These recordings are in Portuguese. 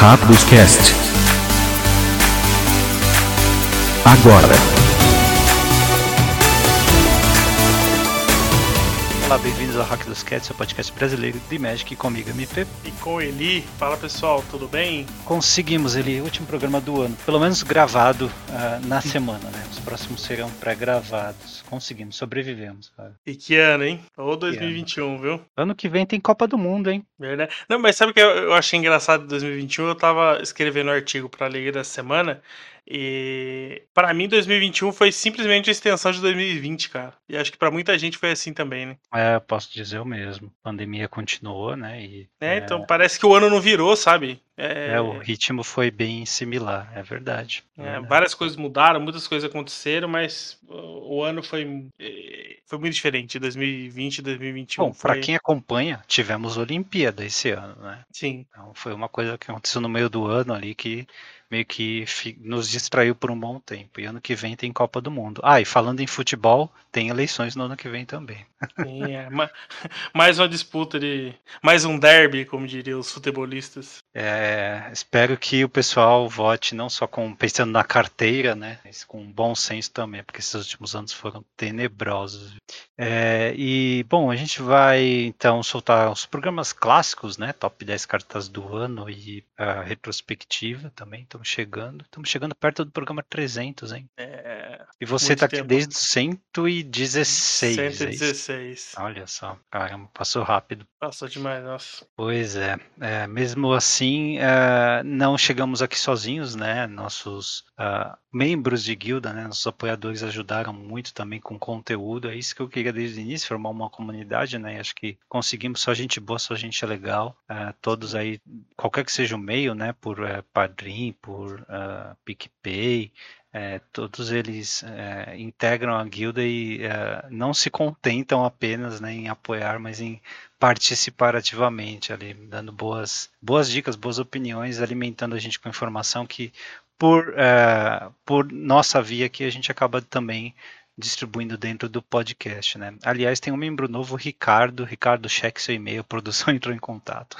Rápidos Cast. Agora. Olá, bem-vindos ao Hack dos Cats, seu podcast brasileiro de Magic comigo, MP. E com Eli. Fala pessoal, tudo bem? Conseguimos, Eli, último programa do ano, pelo menos gravado uh, na semana, né? Os próximos serão pré-gravados. Conseguimos, sobrevivemos, cara. E que ano, hein? Ou 2021, ano. viu? Ano que vem tem Copa do Mundo, hein? Verdade. Não, mas sabe o que eu achei engraçado de 2021? Eu tava escrevendo um artigo pra Liga da Semana e para mim 2021 foi simplesmente a extensão de 2020, cara. E acho que para muita gente foi assim também, né? É, posso dizer o mesmo. A pandemia continuou, né? E, é, é, então parece que o ano não virou, sabe? É, é o ritmo foi bem similar, é verdade. É. Várias coisas mudaram, muitas coisas aconteceram, mas o ano foi, é, foi muito diferente, 2020 e 2021. Bom, foi... para quem acompanha, tivemos Olimpíada esse ano, né? Sim. Então foi uma coisa que aconteceu no meio do ano ali que meio que nos distraiu por um bom tempo. E ano que vem tem Copa do Mundo. Ah, e falando em futebol, tem eleições no ano que vem também. Sim, é. mais uma disputa de. Mais um derby, como diriam os futebolistas. É, espero que o pessoal vote não só com pensando na carteira, né? Mas com bom senso também, porque esses últimos anos foram tenebrosos. É, e, bom, a gente vai então soltar os programas clássicos, né? Top 10 cartas do ano e a retrospectiva também. Estamos chegando. Estamos chegando perto do programa 300, hein? É. E você está aqui desde 116. 116. É Olha só, caramba, passou rápido. Passou demais, nossa. Pois é. é mesmo assim, uh, não chegamos aqui sozinhos, né? Nossos uh, membros de guilda, né? Nossos apoiadores ajudaram muito também com conteúdo. É isso que eu queria desde o início, formar uma comunidade, né? Acho que conseguimos só gente boa, só gente legal. Uh, todos aí, qualquer que seja o meio, né? Por uh, Padrim, por uh, PicPay, é, todos eles é, integram a guilda e é, não se contentam apenas né, em apoiar, mas em participar ativamente ali, dando boas, boas dicas, boas opiniões, alimentando a gente com informação que por, é, por nossa via aqui a gente acaba também distribuindo dentro do podcast, né? Aliás, tem um membro novo, Ricardo. Ricardo, cheque seu e-mail, produção entrou em contato.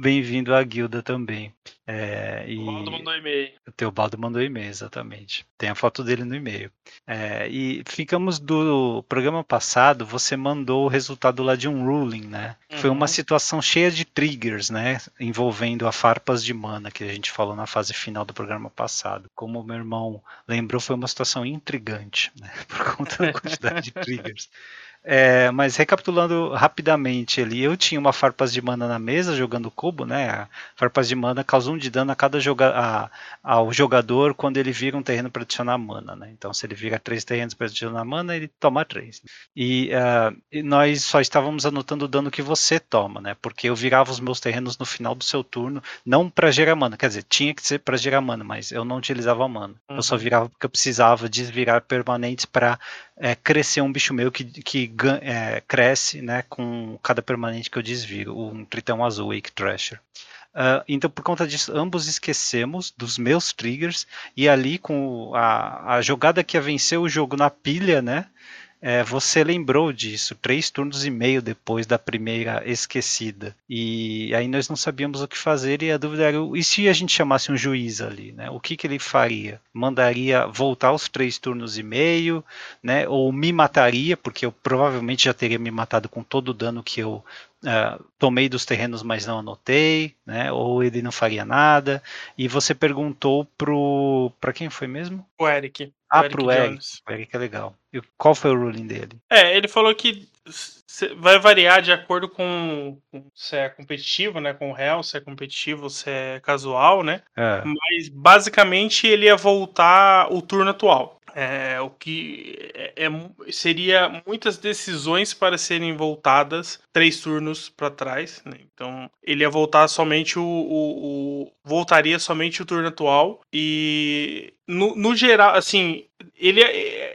Bem-vindo à guilda também. É, e... O Baldo mandou e-mail. O Teobaldo mandou e-mail, exatamente. Tem a foto dele no e-mail. É, e ficamos do programa passado, você mandou o resultado lá de um ruling, né? Uhum. Foi uma uhum. situação cheia de triggers, né? Envolvendo a farpas de mana, que a gente falou na fase final do programa passado. Como o meu irmão lembrou, foi uma situação intrigante, né? Por conta da quantidade de triggers. É, mas recapitulando rapidamente ali, eu tinha uma farpas de mana na mesa jogando cubo, né? A farpas de mana causa um de dano a cada joga a, ao jogador quando ele vira um terreno para adicionar mana, né? Então, se ele vira três terrenos para adicionar mana, ele toma três. E, uh, e, nós só estávamos anotando o dano que você toma, né? Porque eu virava os meus terrenos no final do seu turno, não para gerar mana, quer dizer, tinha que ser para gerar mana, mas eu não utilizava mana. Uhum. Eu só uhum. virava porque eu precisava desvirar permanentes para é, crescer um bicho meu que, que é, cresce né, com cada permanente que eu desvio, um tritão azul, Wake Thrasher. Uh, então, por conta disso, ambos esquecemos dos meus triggers e ali com a, a jogada que ia vencer o jogo na pilha, né? É, você lembrou disso três turnos e meio depois da primeira esquecida. E aí nós não sabíamos o que fazer e a dúvida era, e se a gente chamasse um juiz ali, né? O que, que ele faria? Mandaria voltar os três turnos e meio, né? Ou me mataria, porque eu provavelmente já teria me matado com todo o dano que eu Uh, tomei dos terrenos, mas não anotei, né? Ou ele não faria nada. E você perguntou pro para quem foi mesmo? O Eric. Ah, o Eric pro Eric. O Eric é legal. E qual foi o ruling dele? É, ele falou que vai variar de acordo com, se é competitivo, né? Com o real, se é competitivo, se é casual, né? É. Mas basicamente ele ia voltar o turno atual. É, o que é, é, seria muitas decisões para serem voltadas três turnos para trás. Né? Então ele ia voltar somente o, o, o, voltaria somente o turno atual e no, no, geral, assim, ele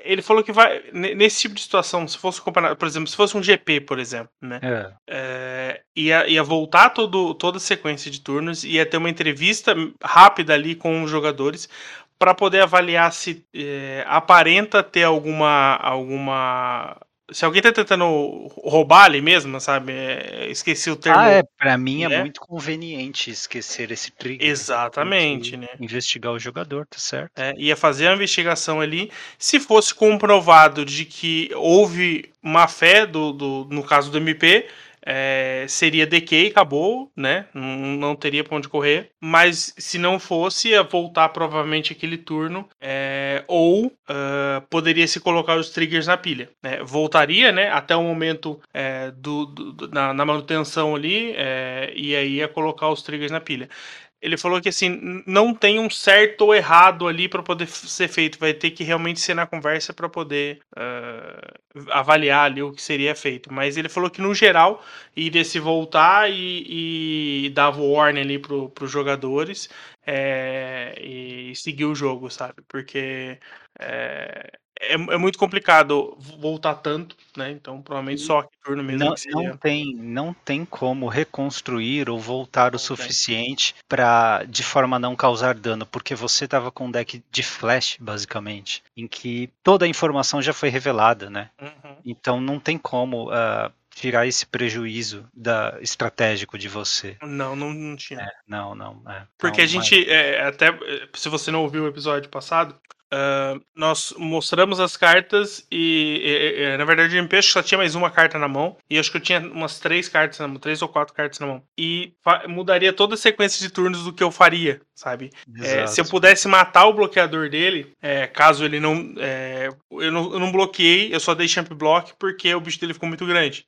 ele falou que vai nesse tipo de situação, se fosse comparar, por exemplo, se fosse um GP, por exemplo, né? É. É, ia, ia voltar todo, toda a sequência de turnos, ia ter uma entrevista rápida ali com os jogadores para poder avaliar se é, aparenta ter alguma alguma Se alguém tá tentando roubar ali mesmo, sabe? É, esqueci o termo. Ah, é. Pra mim né? é muito conveniente esquecer esse trigger. Exatamente, né? Investigar o jogador, tá certo? É, ia fazer a investigação ali. Se fosse comprovado de que houve má fé, do, do, no caso do MP, é, seria DK, acabou, né? Não, não teria pra onde correr. Mas se não fosse, ia voltar provavelmente aquele turno. é, ou ah, poderia se colocar os triggers na pilha. né? Voltaria, né? Até o momento é, do- do- na, na manutenção ali. é, e aí ia colocar os triggers na pilha. Ele falou que assim, não tem um certo ou errado ali para poder ser feito. Vai ter que realmente ser na conversa para poder ah, avaliar ali o que seria feito. Mas ele falou que no geral iria se voltar e, e o warning ali pro, pros jogadores é, e seguir o jogo, sabe? Porque é, é, é muito complicado voltar tanto, né? Então provavelmente só que turno mesmo Não, não tem, não tem como reconstruir ou voltar o Não tem. suficiente para de forma a não causar dano, porque você tava com um deck de flash, basicamente, em que toda a informação já foi revelada, né? Uhum. Então não tem como ah, tirar esse prejuízo da estratégico de você. Não, não, não tinha. É, não, não. é. Porque Então, a gente, é, até é, se você não ouviu o episódio passado, ah, nós mostramos as cartas e, e- e, na verdade, o MP acho que só tinha mais uma carta na mão. E acho que eu tinha umas três cartas na mão, três ou quatro cartas na mão. E mudaria toda a sequência de turnos do que eu faria, sabe? É, se eu pudesse matar o bloqueador dele, é, caso ele não, é, eu não. Eu não bloqueei, eu só dei champ block porque o bicho dele ficou muito grande.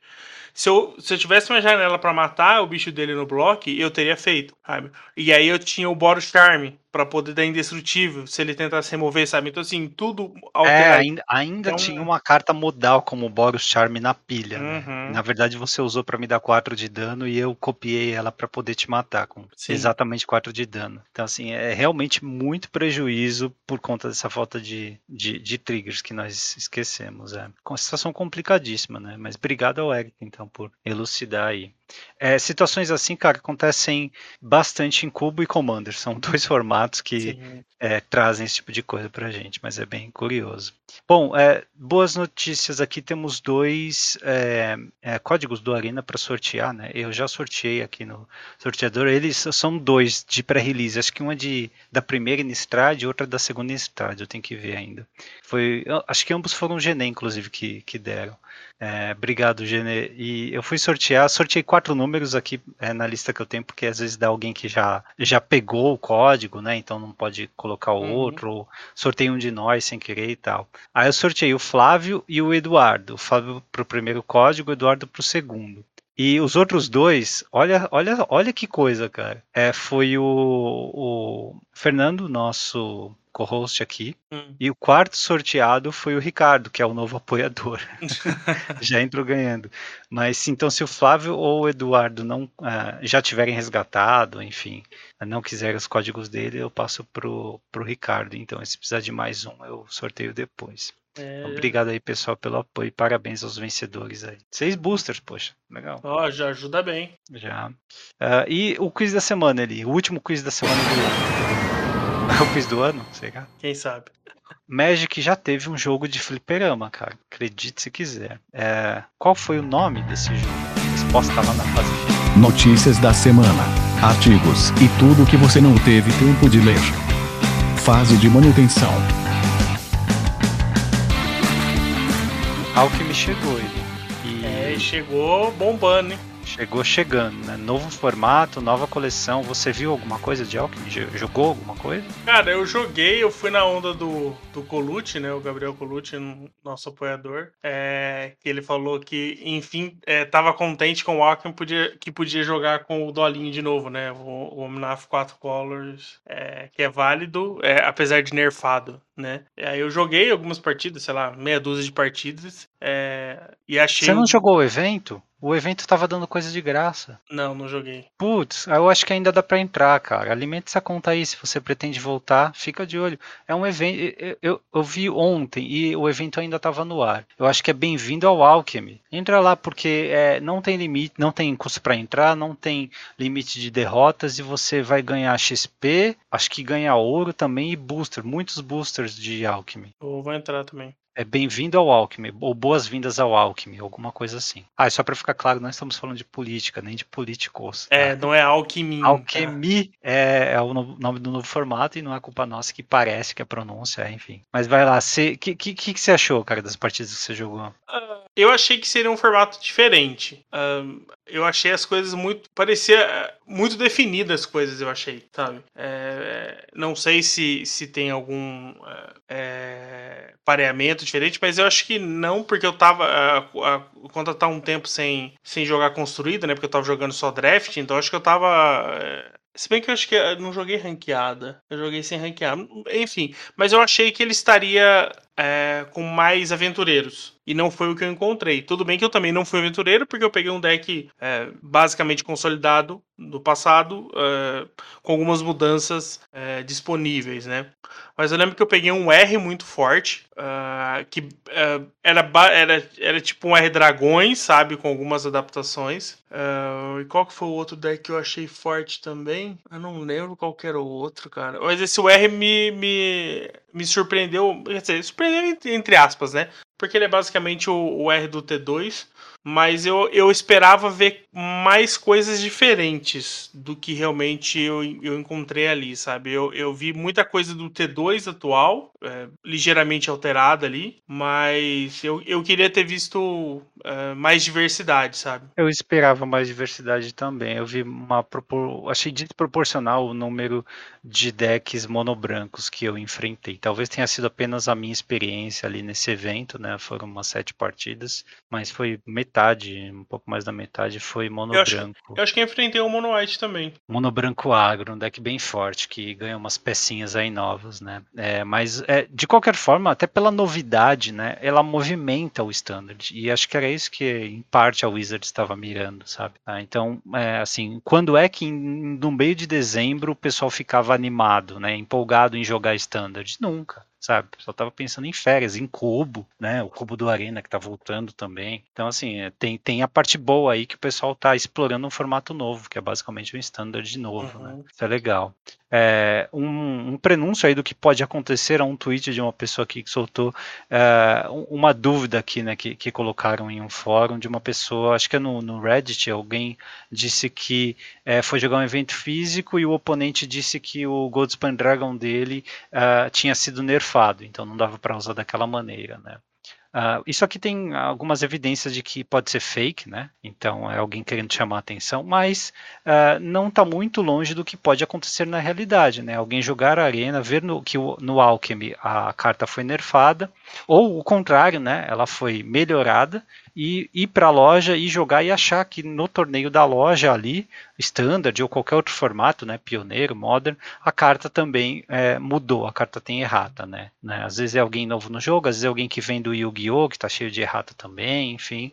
Se eu, se eu tivesse uma janela pra matar o bicho dele no bloco, eu teria feito, sabe? E aí eu tinha o Boros Charm pra poder dar indestrutível se ele tentasse remover, sabe? Então, assim, tudo É, alterado. ainda, ainda Então- tinha uma carta modal como Boros Charm na pilha. né? Uhum. Na verdade, você usou pra me dar 4 de dano e eu copiei ela pra poder te matar com Sim. exatamente 4 de dano. Então, assim, é realmente muito prejuízo por conta dessa falta de, de, de triggers que nós esquecemos. É. Uma situação complicadíssima, né? Mas obrigado ao Eric, então, por elucidar aí. É, situações assim, cara, acontecem bastante em Cubo e Commander. São dois formatos que é, trazem esse tipo de coisa pra gente, mas é bem curioso. Bom, é, boas notícias aqui, temos dois é, é, códigos do Arena para sortear, né? Eu já sorteei aqui no sorteador, eles são dois de pré-release, acho que uma de, da primeira Innistrad e outra da segunda Innistrad, eu tenho que ver ainda. Foi, acho que ambos foram Gené, inclusive, que, que deram. É, obrigado, Genê. E eu fui sortear, sorteei quatro números aqui é, na lista que eu tenho, porque às vezes dá alguém que já, já pegou o código, né? Então não pode colocar o Uhum. outro, ou sorteio um de nós sem querer e tal. Aí eu sorteei o Flávio e o Eduardo. O Flávio pro primeiro código, o Eduardo pro segundo. E os outros dois, olha, olha, olha que coisa, cara. É, foi o, o Fernando, nosso co-host aqui, Hum. e o quarto sorteado foi o Ricardo, que é o novo apoiador. já entrou ganhando. Mas então, se o Flávio ou o Eduardo não ah, já tiverem resgatado, enfim, não quiserem os códigos dele, eu passo pro, pro Ricardo. Então, se precisar de mais um, eu sorteio depois. É, Obrigado aí, pessoal, pelo apoio. Parabéns aos vencedores aí. Seis boosters, poxa, legal. Ó, já ajuda bem. Já. Ah, e o quiz da semana ali, o último quiz da semana do ano. o quiz do ano, será? Quem sabe? Magic já teve um jogo de fliperama, cara. Acredite se quiser. É, qual foi o nome desse jogo? A resposta tá lá na fase final. Notícias da semana, artigos e tudo que você não teve tempo de ler. Fase de manutenção. Alchemy chegou ele. E É, chegou bombando, hein? Chegou chegando, né? Novo formato, nova coleção. Você viu alguma coisa de? Jo- Jogou alguma coisa? Cara, eu joguei, eu fui na onda do, do Colucci, né? O Gabriel Colucci, nosso apoiador. É, que ele falou que, enfim, é, tava contente com o Alckmin podia, que podia jogar com o Dolinho de novo, né? O, o Omnaf 4 Colors, é, que é válido, é, apesar de nerfado, né? Aí eu joguei algumas partidas, sei lá, meia dúzia de partidas. é, e achei. Você não jogou o evento? O evento tava dando coisa de graça. Não, não joguei. Putz, eu acho que ainda dá pra entrar, cara. Alimente essa conta aí, se você pretende voltar, fica de olho. É um evento. Eu, eu, eu vi ontem e o evento ainda tava no ar. Eu acho que é bem-vindo ao Alchemy. Entra lá porque é, não tem limite, não tem custo pra entrar, não tem limite de derrotas e você vai ganhar XP, acho que ganha ouro também e booster, muitos boosters de Alchemy. Eu vou entrar também. É bem-vindo ao Alckmin, ou boas-vindas ao Alckmin, alguma coisa assim. Ah, só para ficar claro, não estamos falando de política, nem de políticos. Tá? É, não é Alckmin. Alckmin é, é, o nome do novo formato e não é culpa nossa que parece que a pronúncia é, enfim. Mas vai lá, o que, que, que, você achou, cara, das partidas que você jogou? Uh, eu achei que seria um formato diferente. Uh, eu achei as coisas muito. Parecia muito definidas as coisas, eu achei, sabe? É, não sei se, se tem algum é, pareamento diferente, mas eu acho que não, porque eu tava. A, a, quando eu tava um tempo sem, sem jogar construída, né? Porque eu tava jogando só draft, então acho que eu tava. É, se bem que eu acho que eu não joguei ranqueada. Eu joguei sem ranqueada. Enfim, mas eu achei que ele estaria é, com mais aventureiros. E não foi o que eu encontrei. Tudo bem que eu também não fui aventureiro, porque eu peguei um deck é, basicamente consolidado do passado, é, com algumas mudanças é, disponíveis, né? Mas eu lembro que eu peguei um R muito forte, uh, que uh, era, era, era tipo um R Dragões, sabe? Com algumas adaptações. E qual que foi o outro deck que eu achei forte também? Eu não lembro qual que era o outro, cara. Mas esse R me, me, me surpreendeu, quer dizer, surpreendeu entre aspas, né? Porque ele é basicamente o, o R do T2, mas eu, eu esperava ver mais coisas diferentes do que realmente eu, eu encontrei ali, sabe? Eu, eu vi muita coisa do T2 atual, é, ligeiramente alterada ali, mas eu, eu queria ter visto é, mais diversidade, sabe? Eu esperava mais diversidade também. Eu vi uma. Achei desproporcional o número de decks monobrancos que eu enfrentei. Talvez tenha sido apenas a minha experiência ali nesse evento, né? Foram umas sete partidas, mas foi metade um pouco mais da metade foi mono eu branco. Acho, eu acho que enfrentei o mono white também. Mono branco agro, um deck bem forte que ganha umas pecinhas aí novas, né? É, mas é, de qualquer forma, até pela novidade, né? Ela movimenta o standard e acho que era isso que em parte a Wizard estava mirando, sabe? Ah, então, é, assim, quando é que em, no meio de dezembro o pessoal ficava animado, né? Empolgado em jogar standard? Nunca sabe? Só tava pensando em férias, em cubo, né? O cubo do Arena que tá voltando também. Então, assim, é, tem, tem a parte boa aí que o pessoal tá explorando um formato novo, que é basicamente um standard de novo, né? uhum. né? Isso é legal. É, um, um, prenúncio aí do que pode acontecer a um tweet de uma pessoa aqui que soltou é, uma dúvida aqui, né, que, que, colocaram em um fórum de uma pessoa, acho que é no, no Reddit, alguém disse que é, foi jogar um evento físico e o oponente disse que o Goldspan Dragon dele é, tinha sido nerfado, então não dava para usar daquela maneira, né. Uh, isso aqui tem algumas evidências de que pode ser fake, né? Então é alguém querendo chamar atenção, mas uh, não está muito longe do que pode acontecer na realidade, né? Alguém jogar a arena, ver no, que o, no Alchemy a carta foi nerfada, ou o contrário, né? Ela foi melhorada e ir para a loja e jogar e achar que no torneio da loja ali, standard ou qualquer outro formato, né, pioneiro, modern, a carta também é, mudou, a carta tem errata, né, né, Às vezes é alguém novo no jogo, às vezes é alguém que vem do Yu-Gi-Oh, que está cheio de errata também, enfim.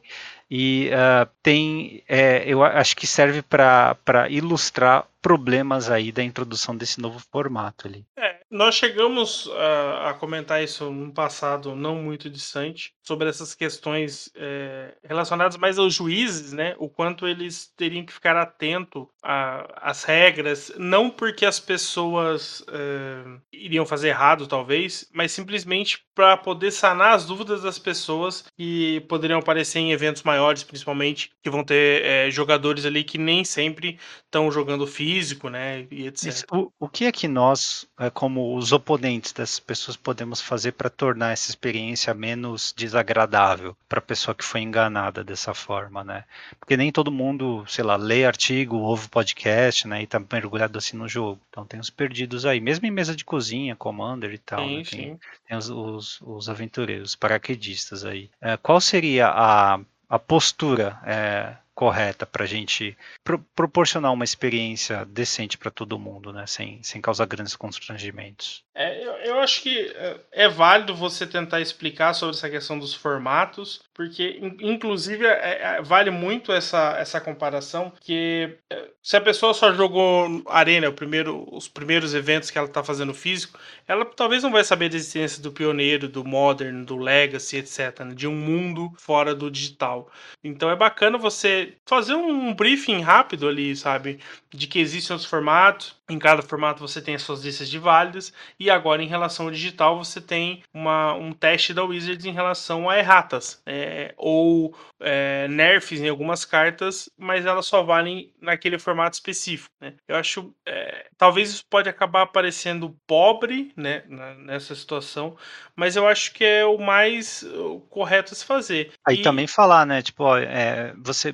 E uh, tem, é, eu acho que serve para ilustrar problemas aí da introdução desse novo formato ali. É, nós chegamos a, a, comentar isso no passado não muito distante, sobre essas questões é, relacionadas mais aos juízes, né? O quanto eles teriam que ficar atento às regras, não porque as pessoas é, iriam fazer errado, talvez, mas simplesmente para poder sanar as dúvidas das pessoas que poderiam aparecer em eventos maiores, principalmente, que vão ter é, jogadores ali que nem sempre estão jogando físico, né? E etc. Isso, o, o que é que nós, é, como os oponentes dessas pessoas, podemos fazer para tornar essa experiência menos desagradável para a pessoa que foi enganada dessa forma, né? Porque nem todo mundo, sei lá, lê artigo, ouve podcast, né? E tá mergulhado assim no jogo. Então tem os perdidos aí, mesmo em mesa de cozinha, Commander e tal. Sim, né? tem, sim. tem os, os, os, aventureiros, paraquedistas aí. É, qual seria a, a postura? É, correta para a gente pro proporcionar uma experiência decente para todo mundo, né? Sem, sem causar grandes constrangimentos. É, eu, eu, acho que é, é válido você tentar explicar sobre essa questão dos formatos, porque inclusive é, é, vale muito essa, essa comparação, que é, se a pessoa só jogou Arena, primeiro, os primeiros eventos que ela está fazendo físico, ela talvez não vai saber da existência do pioneiro, do modern, do legacy, etc, né? de um mundo fora do digital. Então é bacana você você fazer um briefing rápido ali, sabe? De que existem os formatos, em cada formato você tem as suas listas de válidas, e agora em relação ao digital você tem uma, um teste da Wizards em relação a erratas, é, ou é, nerfs em algumas cartas, mas elas só valem naquele formato específico. Né? Eu acho, é, talvez isso pode acabar parecendo pobre né, nessa situação, mas eu acho que é o mais correto a se fazer. Aí e... também falar, né, tipo, ó, é, você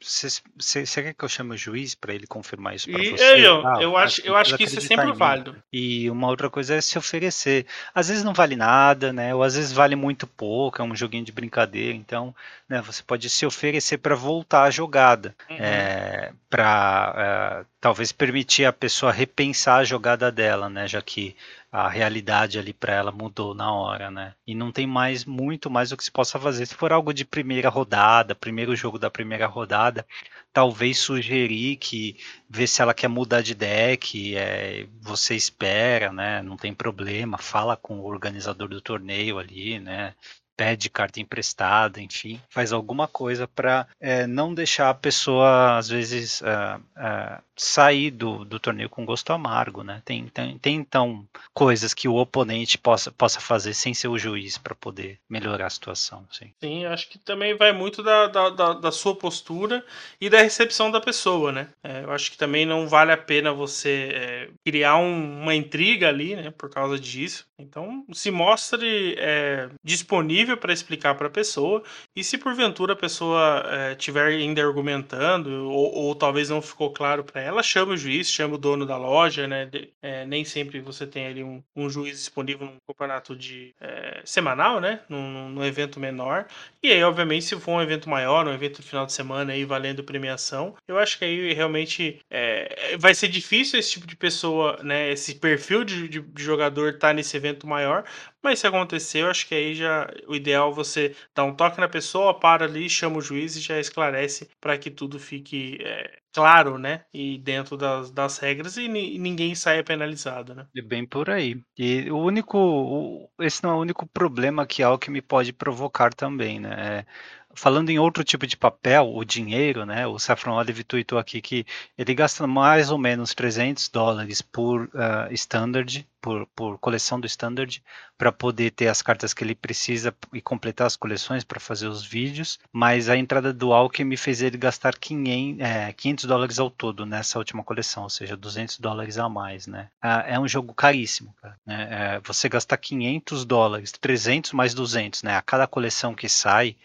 se você quer que eu chame o juiz para ele confirmar isso para você? Eu, ah, eu acho, eu acho que isso é sempre válido. E uma outra coisa é se oferecer. Às vezes não vale nada, né? Ou às vezes vale muito pouco, é um joguinho de brincadeira. Então, né, você pode se oferecer para voltar a jogada. Uhum. É, para é, talvez permitir a pessoa repensar a jogada dela, né? Já que a realidade ali para ela mudou na hora, né? E não tem mais muito mais o que se possa fazer. Se for algo de primeira rodada, primeiro jogo da primeira rodada, talvez sugerir que ver se ela quer mudar de deck, é, você espera, né? Não tem problema, fala com o organizador do torneio ali, né? Pede carta emprestada, enfim, faz alguma coisa para é, não deixar a pessoa, às vezes, uh, uh, sair do, do torneio com gosto amargo, né? Tem, tem, tem, então coisas que o oponente possa, possa fazer sem ser o juiz para poder melhorar a situação. Sim, sim acho que também vai muito da, da, da, da sua postura e da recepção da pessoa, né? É, eu acho que também não vale a pena você é, criar um, uma intriga ali, né? Por causa disso. Então, se mostre é, disponível para explicar para a pessoa. E se porventura a pessoa estiver é, ainda argumentando, ou, ou, talvez não ficou claro para ela, chama o juiz, chama o dono da loja, né? De, é, nem sempre você tem ali um, um, juiz disponível num campeonato de é, semanal, né? Num, num, evento menor. E aí, obviamente, se for um evento maior, um evento de final de semana aí valendo premiação, eu acho que aí realmente é, vai ser difícil esse tipo de pessoa, né? Esse perfil de, de, de jogador estar tá nesse evento maior, mas se acontecer, eu acho que aí já o ideal é você dar um toque na pessoa, para ali, chama o juiz e já esclarece para que tudo fique é, claro, né? E dentro das, das regras e, e, ninguém saia penalizado, né? E bem por aí. E o único, o, esse não é o único problema que a Alckmin pode provocar também, né? É, falando em outro tipo de papel, o dinheiro, né? O Saffron Olive tweetou aqui que ele gasta mais ou menos 300 dólares por uh, standard, por, por coleção do standard, para poder ter as cartas que ele precisa e completar as coleções para fazer os vídeos. Mas a entrada do Alchemy fez ele gastar 500, é, 500 dólares ao todo nessa última coleção, ou seja, 200 dólares a mais, né? É um jogo caríssimo, cara, né? É, você gastar 500 dólares, 300 mais 200, né? A cada coleção que sai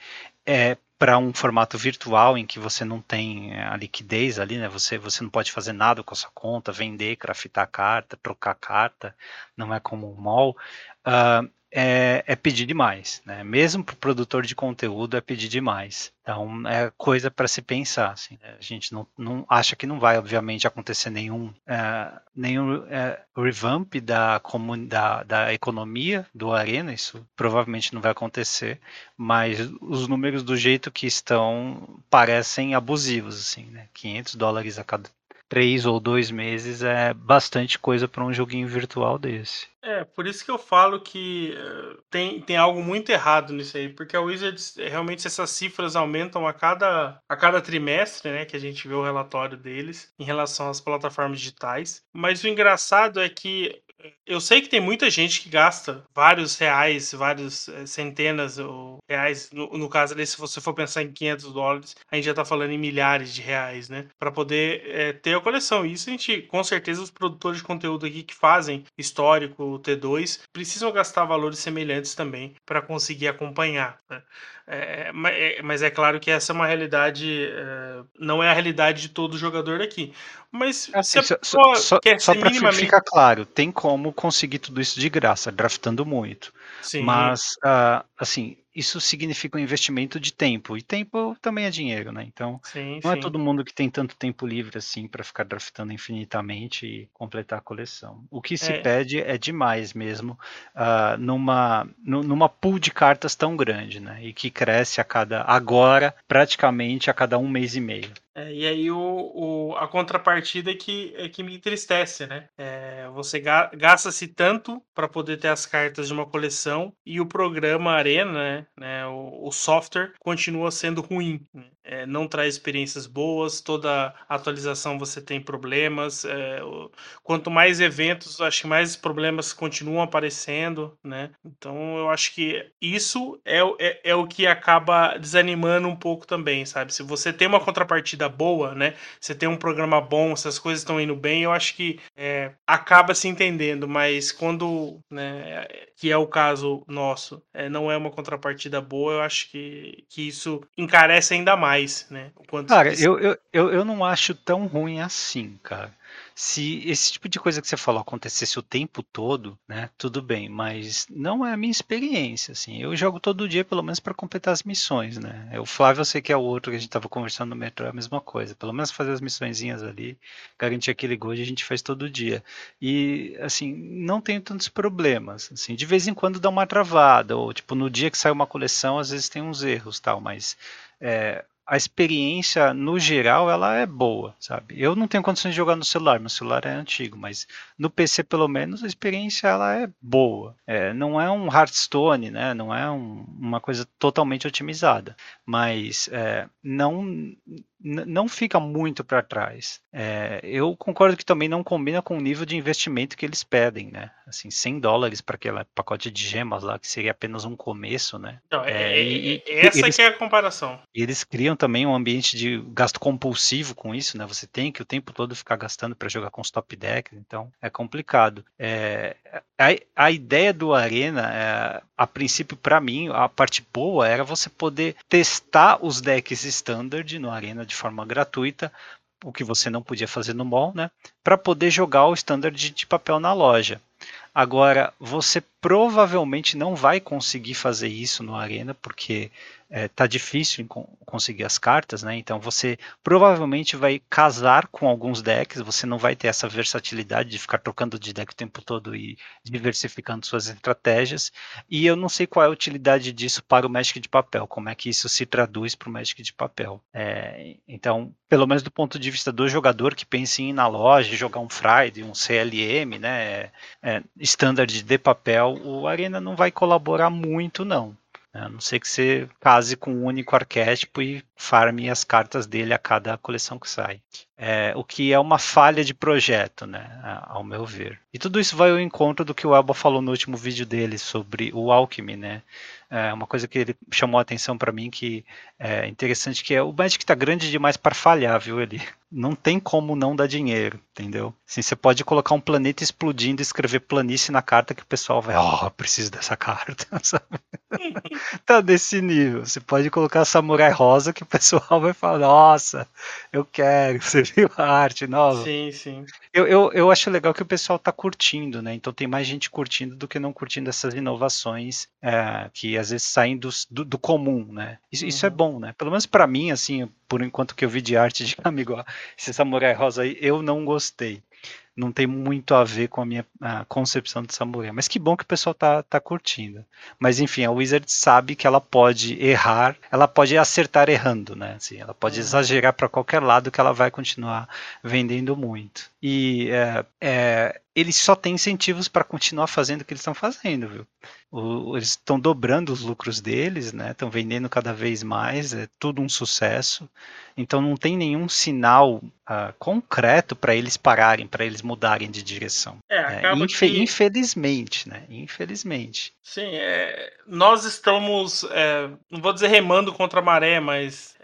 é, para um formato virtual em que você não tem é, a liquidez ali, né? Você, você não pode fazer nada com a sua conta, vender, craftar carta, trocar carta, não é como o mall. Uh, é, é pedir demais, né? Mesmo para o produtor de conteúdo é pedir demais. Então é coisa para se pensar. Assim, né? A gente não, não acha que não vai, obviamente, acontecer nenhum, é, nenhum é, revamp da, da, da economia do Arena. Isso provavelmente não vai acontecer. Mas os números do jeito que estão parecem abusivos, assim, né? 500 dólares a cada três ou dois meses é bastante coisa para um joguinho virtual desse. É, por isso que eu falo que uh, tem, tem algo muito errado nisso aí, porque a Wizards, realmente essas cifras aumentam a cada, a cada trimestre, né, que a gente vê o relatório deles em relação às plataformas digitais. Mas o engraçado é que eu sei que tem muita gente que gasta vários reais, vários é, centenas ou reais. No, no caso ali, se você for pensar em 500 dólares, a gente já está falando em milhares de reais, né? Para poder é, ter a coleção. Isso a gente, com certeza, os produtores de conteúdo aqui que fazem histórico T2 precisam gastar valores semelhantes também para conseguir acompanhar. Né? É, é, mas é claro que essa é uma realidade, é, não é a realidade de todo jogador aqui. Mas assim, só, só, só, só para minimamente... ficar claro, tem como conseguir tudo isso de graça, draftando muito. Sim. Mas, uh, assim, isso significa um investimento de tempo. E tempo também é dinheiro, né? Então, sim, não é sim. é todo mundo que tem tanto tempo livre assim para ficar draftando infinitamente e completar a coleção. O que se é. pede é demais mesmo uh, numa, numa pool de cartas tão grande, né? E que cresce a cada agora praticamente a cada um mês e meio. É, e aí o, o, a contrapartida é que, é que me entristece, né? É, você ga, gasta-se tanto para poder ter as cartas de uma coleção e o programa Arena, né? né o, o, software continua sendo ruim. Né? É, não traz experiências boas, toda atualização você tem problemas. É, o, quanto mais eventos, acho que mais problemas continuam aparecendo, né? Então eu acho que isso é, é, é o que acaba desanimando um pouco também, sabe? Se você tem uma contrapartida boa, né? Você tem um programa bom, se as coisas estão indo bem, eu acho que é, acaba se entendendo, mas quando, né, que é o caso nosso, é, não é uma contrapartida boa, eu acho que, que isso encarece ainda mais, né? cara, eu, eu, eu, eu não acho tão ruim assim, cara se esse tipo de coisa que você falou acontecesse o tempo todo, né, tudo bem, mas não é a minha experiência, assim. Eu jogo todo dia, pelo menos, para completar as missões, né. O Flávio, eu sei que é o outro que a gente estava conversando no metrô, é a mesma coisa. Pelo menos fazer as missõezinhas ali, garantir aquele gold, a gente faz todo dia. E, assim, não tenho tantos problemas, assim. De vez em quando dá uma travada, ou, tipo, no dia que sai uma coleção, às vezes tem uns erros, tal, mas... É, a experiência, no geral, ela é boa, sabe? Eu não tenho condições de jogar no celular, meu celular é antigo, mas no PC, pelo menos, a experiência ela é boa. É, não é um Hearthstone, né? Não é um, uma coisa totalmente otimizada, mas é, não não fica muito para trás. É, eu concordo que também não combina com o nível de investimento que eles pedem, né? Assim, 100 dólares para aquele pacote de gemas lá, que seria apenas um começo, né? Não, é, é, e, essa eles, que é a comparação. Eles criam também um ambiente de gasto compulsivo com isso, né? Você tem que o tempo todo ficar gastando para jogar com os top decks, então é complicado. É, a, a ideia do Arena, é, a princípio, para mim, a parte boa era você poder testar os decks standard no Arena de forma gratuita, o que você não podia fazer no mall, né? Para poder jogar o standard de papel na loja. Agora, você provavelmente não vai conseguir fazer isso no Arena, porque é, tá difícil conseguir as cartas, né? Então você provavelmente vai casar com alguns decks, você não vai ter essa versatilidade de ficar trocando de deck o tempo todo e diversificando suas estratégias. E eu não sei qual é a utilidade disso para o Magic de papel, como é que isso se traduz para o Magic de papel. É, então, pelo menos do ponto de vista do jogador que pensa em ir na loja, jogar um Friday, um CLM, né? É, standard de papel, o Arena não vai colaborar muito, não. A não ser que você case com um único arquétipo e farme as cartas dele a cada coleção que sai. É, o que é uma falha de projeto, né, ao meu ver. E tudo isso vai ao encontro do que o Elba falou no último vídeo dele sobre o Alchemy, né? É uma coisa que ele chamou a atenção para mim que é interessante que é o Magic está grande demais para falhar, viu? Ele não tem como não dar dinheiro, entendeu? Assim, você pode colocar um planeta explodindo e escrever planície na carta que o pessoal vai, ó, oh, preciso dessa carta, sabe? tá desse nível. Você pode colocar Samurai Rosa que o pessoal vai falar, nossa, eu quero, você a arte nova? Sim, sim. Eu, eu, eu acho legal que o pessoal tá curtindo, né? Então tem mais gente curtindo do que não curtindo essas inovações é, que às vezes saem do, do, do comum, né? Isso, uhum. isso é uhum. bom, né? Pelo menos para mim, assim, por enquanto que eu vi de arte de amigo, esse Samurai Rosa aí, eu não gostei não tem muito a ver com a minha a concepção de samurai. Mas que bom que o pessoal tá, tá curtindo. Mas enfim, a Wizard sabe que ela pode errar, ela pode acertar errando, né? Assim, ela pode uhum. exagerar para qualquer lado que ela vai continuar vendendo muito. E é, é, eles só têm incentivos para continuar fazendo o que eles estão fazendo, viu? O, eles estão dobrando os lucros deles, né? Estão vendendo cada vez mais, é tudo um sucesso. Então não tem nenhum sinal uh, concreto para eles pararem, para eles mudarem de direção. É, é infe que... Infelizmente, né? Infelizmente. Sim, é, nós estamos, é, não vou dizer remando contra a maré, mas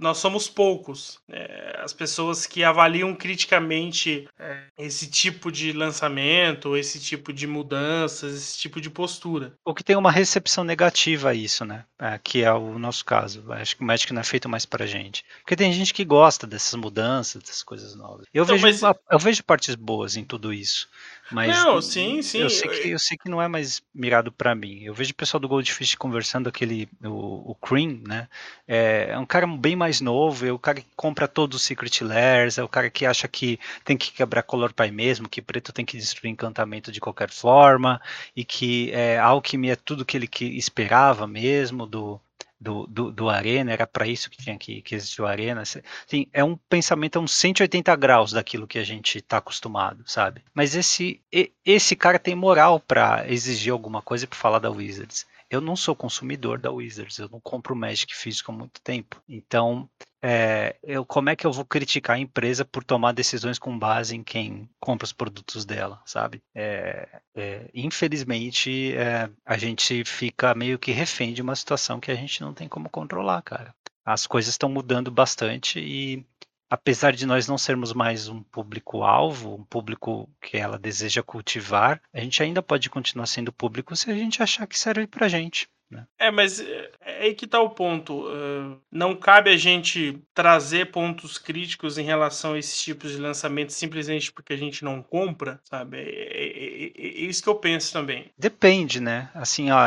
nós somos poucos. É, as pessoas que avaliam criticamente é, esse tipo de lançamento, esse tipo de mudanças, esse tipo de postura. O que tem uma recepção negativa a isso, né? É, que é o nosso caso. Acho que o Magic não é feito mais pra gente. Porque tem gente que gosta dessas mudanças, dessas coisas novas. Eu, então, vejo, mas... eu vejo partes boas em tudo isso. Mas não, sim, sim. Eu sei que, eu sei que não é mais mirado para mim. Eu vejo o pessoal do Goldfish conversando aquele o, o Cream, né? É, é, um cara bem mais novo, é o cara que compra todos os Secret Lairs, é o cara que acha que tem que quebrar color pai mesmo, que preto tem que destruir encantamento de qualquer forma e que é, alquimia é tudo que ele que esperava mesmo do do, do, do Arena, era para isso que tinha que, que existir o Arena. Assim, é um pensamento, é uns 180 graus daquilo que a gente está acostumado, sabe? Mas esse, esse cara tem moral para exigir alguma coisa e para falar da Wizards. Eu não sou consumidor da Wizards, eu não compro Magic físico há muito tempo. Então, é, eu, como é que eu vou criticar a empresa por tomar decisões com base em quem compra os produtos dela, sabe? É, é, infelizmente, é, a gente fica meio que refém de uma situação que a gente não tem como controlar, cara. As coisas estão mudando bastante e apesar de nós não sermos mais um público-alvo, um público que ela deseja cultivar, a gente ainda pode continuar sendo público se a gente achar que serve pra gente. Né? É, mas é, é aí que tá o ponto. Uh, não cabe a gente trazer pontos críticos em relação a esses tipos de lançamentos simplesmente porque a gente não compra, sabe? É, é, é, é isso que eu penso também. Depende, né? Assim, ó,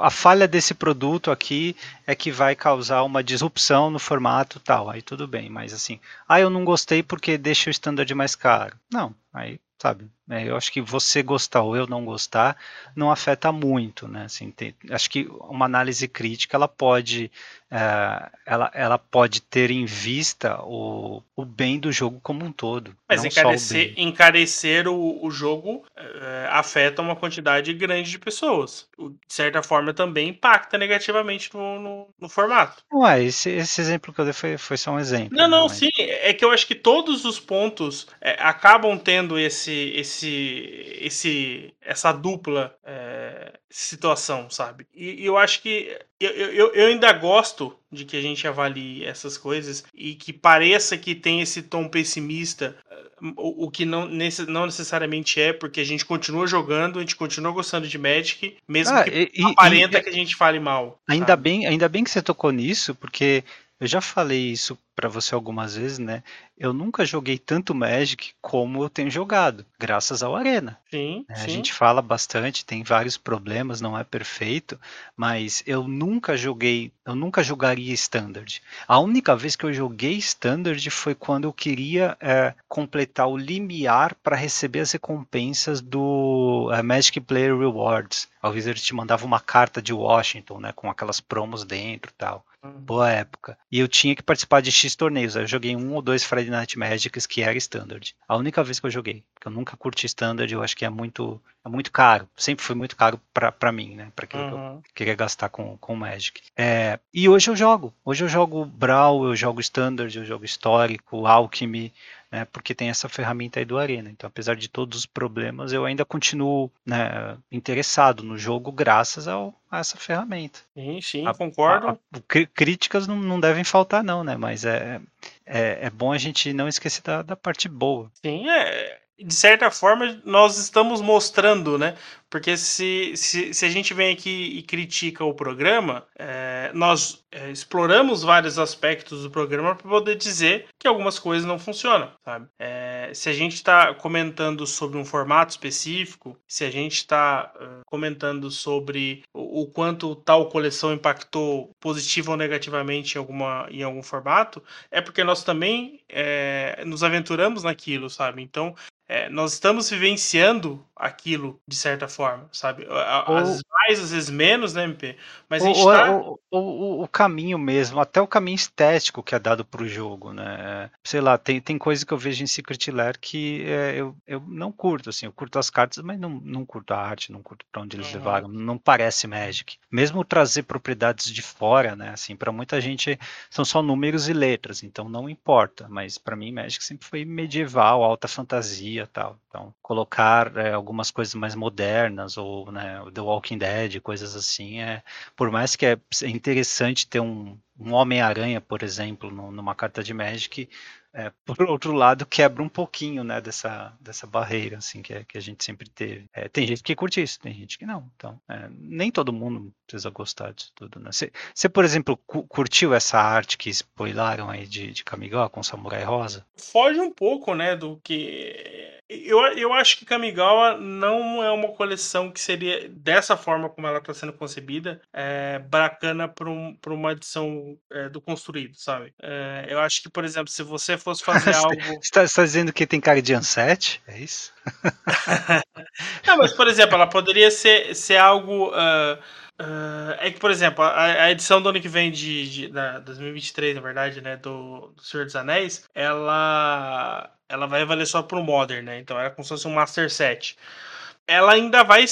a falha desse produto aqui é que vai causar uma disrupção no formato tal. Aí tudo bem, mas assim, ah, eu não gostei porque deixa o standard mais caro. Não, aí sabe? É, eu acho que você gostar ou eu não gostar não afeta muito, né? Assim, tem, acho que uma análise crítica ela pode, é, ela, ela pode ter em vista o, o bem do jogo como um todo. Mas encarecer, o encarecer o, o jogo é, afeta uma quantidade grande de pessoas. De certa forma também impacta negativamente no, no, no formato. Ué, esse, esse exemplo que eu dei foi, foi só um exemplo. Não, não, né? sim. É que eu acho que todos os pontos é, acabam tendo esse esse, esse, essa dupla situação, sabe? E, e, eu acho que eu, eu, eu ainda gosto de que a gente avalie essas coisas e que pareça que tem esse tom pessimista, o, o que não, nesse, não necessariamente é, porque a gente continua jogando, a gente continua gostando de Magic, mesmo ah, que e, aparenta e, que a gente fale mal. Ainda bem, ainda bem que você tocou nisso, porque eu já falei isso para você algumas vezes, né? Eu nunca joguei tanto Magic como eu tenho jogado, graças ao Arena. Sim, é, sim. A gente fala bastante, tem vários problemas, não é perfeito, mas eu nunca joguei, eu nunca jogaria Standard. A única vez que eu joguei Standard foi quando eu queria é, completar o limiar para receber as recompensas do é, Magic Player Rewards. A Wizard te mandava uma carta de Washington, né, com aquelas promos dentro e tal. Uhum. Boa época. E eu tinha que participar de X torneios. Eu joguei um ou dois Friday Night Magics que era Standard. A única vez que eu joguei. Porque eu nunca curti Standard, eu acho que é muito, é muito caro. Sempre foi muito caro para mim, né? Pra aquilo uhum. que eu uhum. queria gastar com, com Magic. É, e hoje eu jogo. Hoje eu jogo Brawl, eu jogo Standard, eu jogo Histórico, Alchemy né, porque tem essa ferramenta aí do Arena. Então, apesar de todos os problemas, eu ainda continuo né, interessado no jogo graças ao, a essa ferramenta. Sim, sim, a, concordo. A, a, críticas não, não, devem faltar, não, né? Mas é, é, é bom a gente não esquecer da, da parte boa. Sim, é, de certa forma, nós estamos mostrando, né? Porque se, se, se a gente vem aqui e critica o programa, é, nós é, exploramos vários aspectos do programa para poder dizer que algumas coisas não funcionam, sabe? É, se a gente está comentando sobre um formato específico, se a gente está uh, comentando sobre o, o, quanto tal coleção impactou positivo ou negativamente em, alguma, em algum formato, é porque nós também é, nos aventuramos naquilo, sabe? Então, é, nós estamos vivenciando aquilo de certa forma, sabe? Às vezes mais, às vezes menos, né, MP? Mas a gente o, tá... o, o, o, caminho mesmo, até o caminho estético que é dado para o jogo, né? Sei lá, tem, tem coisa que eu vejo em Secret Lair que é, eu, eu não curto, assim, eu curto as cartas, mas não, não curto a arte, não curto para onde eles uhum. levaram, não parece Magic. Mesmo trazer propriedades de fora, né? Assim, para muita gente são só números e letras, então não importa, mas para mim Magic sempre foi medieval, alta fantasia tal. Então, colocar é, algumas coisas mais modernas, ou né, The Walking Dead, coisas assim, é, por mais que é interessante ter um, um Homem-Aranha, por exemplo, no, numa carta de Magic, é, por outro lado, quebra um pouquinho, né, dessa, dessa barreira, assim, que, é, que a gente sempre teve. É, tem gente que curte isso, tem gente que não. Então, é, nem todo mundo precisa gostar disso tudo, né. Você, por exemplo, cu curtiu essa arte que spoilaram aí de, de Kamigawa com Samurai Rosa? Foge um pouco, né, do que eu, eu acho que Kamigawa não é uma coleção que seria, dessa forma como ela está sendo concebida, é, bacana para um, uma edição é, do construído, sabe? É, eu acho que, por exemplo, se você fosse fazer algo. Você está tá dizendo que tem cara de Unset? É isso? não, mas, por exemplo, ela poderia ser, ser algo. Uh, Uh, é que, por exemplo, a, a, edição do ano que vem de, de da 2023, na verdade, né, do, do Senhor dos Anéis, ela ela vai valer só pro Modern, né? Então era como se fosse um Master Set ela ainda vai.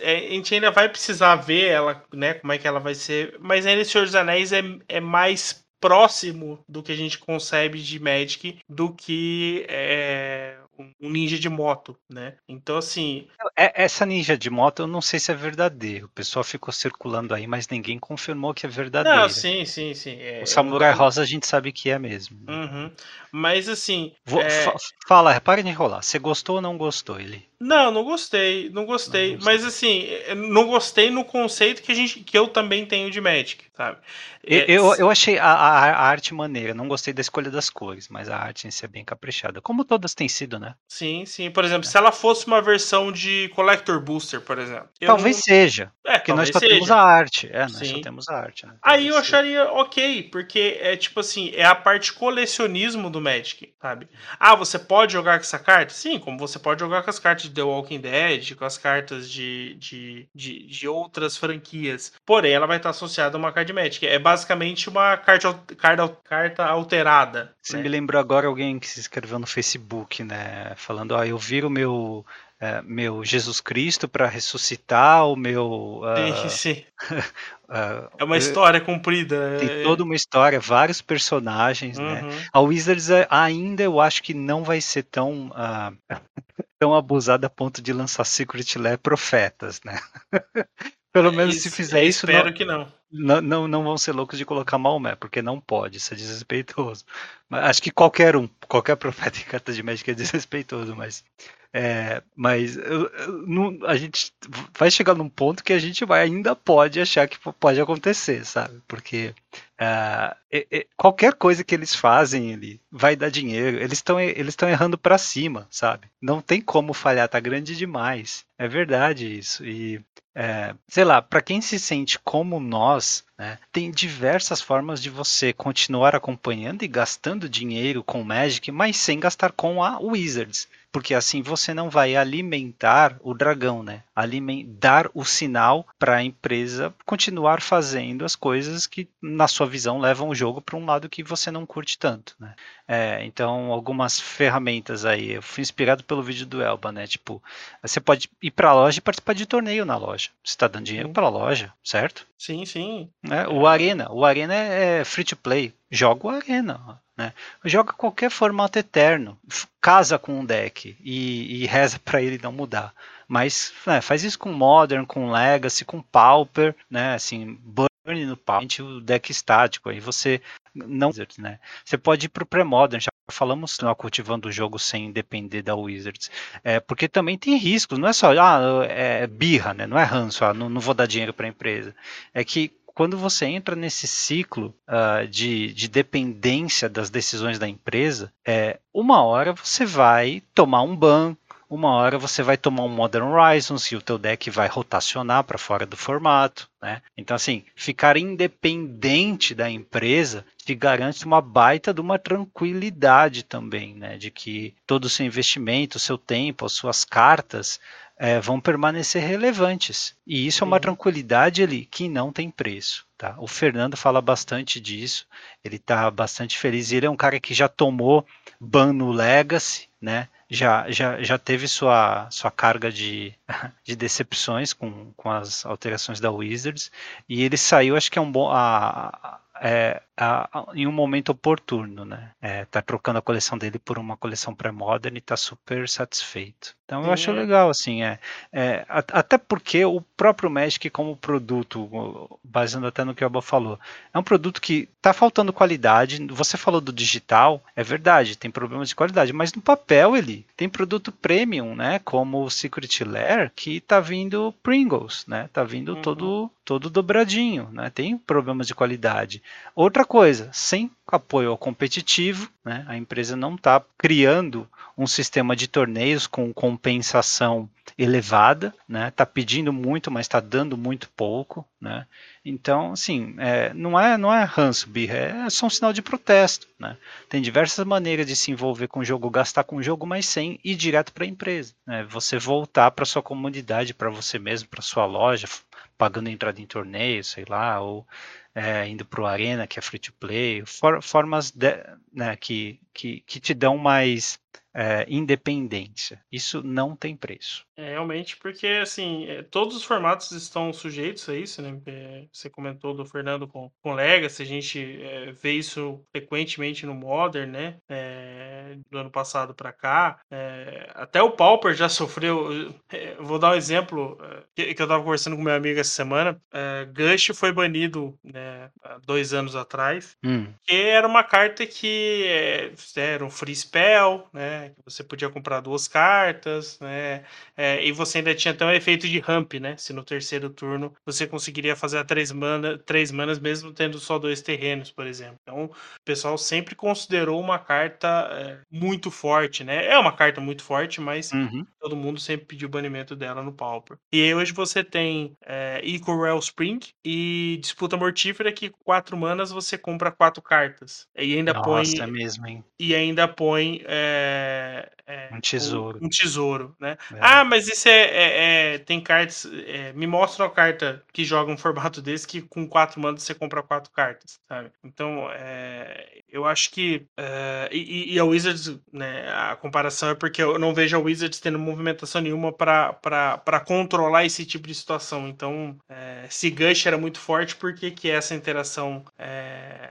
É, a gente ainda vai precisar ver ela, né? Como é que ela vai ser. Mas ainda Senhor dos Anéis é, é mais próximo do que a gente concebe de Magic do que é, um ninja de moto, né? Então, assim. É, essa ninja de moto, eu não sei se é verdadeiro. O pessoal ficou circulando aí, mas ninguém confirmou que é verdadeiro. Não, sim, sim, sim. É, o Samurai eu... Rosa a gente sabe que é mesmo. Uhum. Mas, assim. Vou, é... Fala, repare de enrolar. Você gostou ou não gostou ele? Não, não gostei, não gostei. Não mas assim, é, não gostei no conceito que a gente, que eu também tenho de Magic, sabe? É, eu, eu achei a, a, a, arte maneira, não gostei da escolha das cores, mas a arte em si é bem caprichada, como todas têm sido, né? Sim, sim. Por exemplo, é. se ela fosse uma versão de Collector Booster, por exemplo. Talvez não... seja. É, porque nós só seja. temos a arte. É, nós sim. só temos a arte. Né? Aí eu acharia ok, porque é tipo assim, é a parte colecionismo do Magic, sabe? Ah, você pode jogar com essa carta? Sim, como você pode jogar com as cartas de The Walking Dead, com as cartas de, de, de, de outras franquias. Porém, ela vai estar associada a uma card Magic. É basicamente uma carta, carta, carta alterada. Você né? me lembrou agora alguém que se inscreveu no Facebook, né? Falando, ó, ah, eu viro meu é, meu Jesus Cristo para ressuscitar o meu. Uh, sim, sim. uh, é uma história comprida. Tem toda uma história, vários personagens, né? uhum. né? A Wizards é, ainda eu acho que não vai ser tão. Uh, tão abusada a ponto de lançar Secret Lair profetas, né? Pelo menos isso, se fizer isso. Espero não, que não. não. Não, não. vão ser loucos de colocar Maomé, porque não pode, isso é desrespeitoso. Mas acho que qualquer um, qualquer profeta em carta de Magic é desrespeitoso, mas é, mas eu, eu, não, a gente vai chegar num ponto que a gente vai, ainda pode achar que pode acontecer, sabe? Porque uh, é, é, qualquer coisa que eles fazem ele vai dar dinheiro. Eles estão eles errando para cima, sabe? Não tem como falhar, tá grande demais. É verdade isso. E é, sei lá, para quem se sente como nós, né, tem diversas formas de você continuar acompanhando e gastando dinheiro com Magic, mas sem gastar com a Wizards porque assim você não vai alimentar o dragão, né? Alimentar o sinal para a empresa continuar fazendo as coisas que, na sua visão, levam o jogo para um lado que você não curte tanto, né? É, então, algumas ferramentas aí. Eu fui inspirado pelo vídeo do Elba, né? Tipo, você pode ir para a loja e participar de torneio na loja. Você está dando dinheiro para a loja, certo? Sim, sim. É, o Arena. O Arena é free to play. Joga o Arena. Né? Joga qualquer formato eterno, casa com um deck e, e reza para ele não mudar. Mas né, faz isso com Modern, com Legacy, com Pauper, né? Assim, burn no Pauper, o deck estático. Aí você não, né? Você pode ir para o pré-modern, já falamos não, cultivando o jogo sem depender da Wizards. É, porque também tem riscos, não é só ah, é birra, né? Não é ranço, ah, não, não vou dar dinheiro para a empresa. É que quando você entra nesse ciclo uh, de, de, dependência das decisões da empresa, é, uma hora você vai tomar um ban, uma hora você vai tomar um Modern Horizons e o teu deck vai rotacionar para fora do formato, né? Então assim, ficar independente da empresa te garante uma baita de uma tranquilidade também, né? De que todo o seu investimento, o seu tempo, as suas cartas é, vão permanecer relevantes. E isso Sim. é uma tranquilidade ali que não tem preço. Tá? O Fernando fala bastante disso, ele está bastante feliz. Ele é um cara que já tomou ban no Legacy, né? já, já, já teve sua, sua carga de, de decepções com, com as alterações da Wizards, e ele saiu, acho que é um bom. A, é, a, a, em um momento oportuno, né? É, tá trocando a coleção dele por uma coleção pré-modern e tá super satisfeito. Então eu acho legal, assim, é, é, até porque o próprio Magic como produto, baseando até no que o Abba falou, é um produto que tá faltando qualidade. Você falou do digital, é verdade, tem problemas de qualidade, mas no papel ele tem produto premium, né? Como o Secret Lair, que tá vindo Pringles, né? Tá vindo uhum. todo todo dobradinho, né? Tem problemas de qualidade. Outra coisa, sem apoio ao competitivo, né? a empresa não está criando um sistema de torneios com compensação elevada, né? Está pedindo muito, mas está dando muito pouco, né? Então, assim, é, não é não é ranço, birra, é só um sinal de protesto, né? Tem diversas maneiras de se envolver com o jogo, gastar com o jogo, mas sem ir direto para a empresa, né? Você voltar para sua comunidade, para você mesmo, para sua loja, pagando entrada em torneio, sei lá, ou é, indo para o Arena, que é free to play, for, formas de, né, que, que, que te dão mais é, independência. Isso não tem preço. É, realmente, porque assim, é, todos os formatos estão sujeitos a isso, né? É, você comentou do Fernando com, com Legacy, a gente é, vê isso frequentemente no Modern, né? Do ano passado para cá. Até o Pauper já sofreu. vou dar um exemplo que, que, eu tava conversando com meu amigo essa semana. Gush foi banido né, dois anos atrás, hum. que era uma carta que era um free spell, né? Que você podia comprar duas cartas, né? É, e você ainda tinha até um efeito de ramp, né? Se no terceiro turno você conseguiria fazer a três, mana, três manas mesmo tendo só dois terrenos, por exemplo. Então, o pessoal sempre considerou uma carta é, muito forte, né? É uma carta muito forte, mas uhum. todo mundo sempre pediu o banimento dela no Pauper. E aí hoje você tem é, Equal Spring e Disputa Mortífera, que quatro manas você compra quatro cartas. E ainda Nossa, põe. É mesmo, hein? E ainda põe. É, é, um tesouro. Um, um tesouro, né? É. Ah, mas isso é, é, é tem cartas. É, me mostra uma carta que joga um formato desse que com quatro mandos você compra quatro cartas, sabe? Então, é, eu acho que e, e, a Wizards, né? A comparação é porque eu não vejo a Wizards tendo movimentação nenhuma para controlar esse tipo de situação. Então, se Gush era muito forte, por que, que essa interação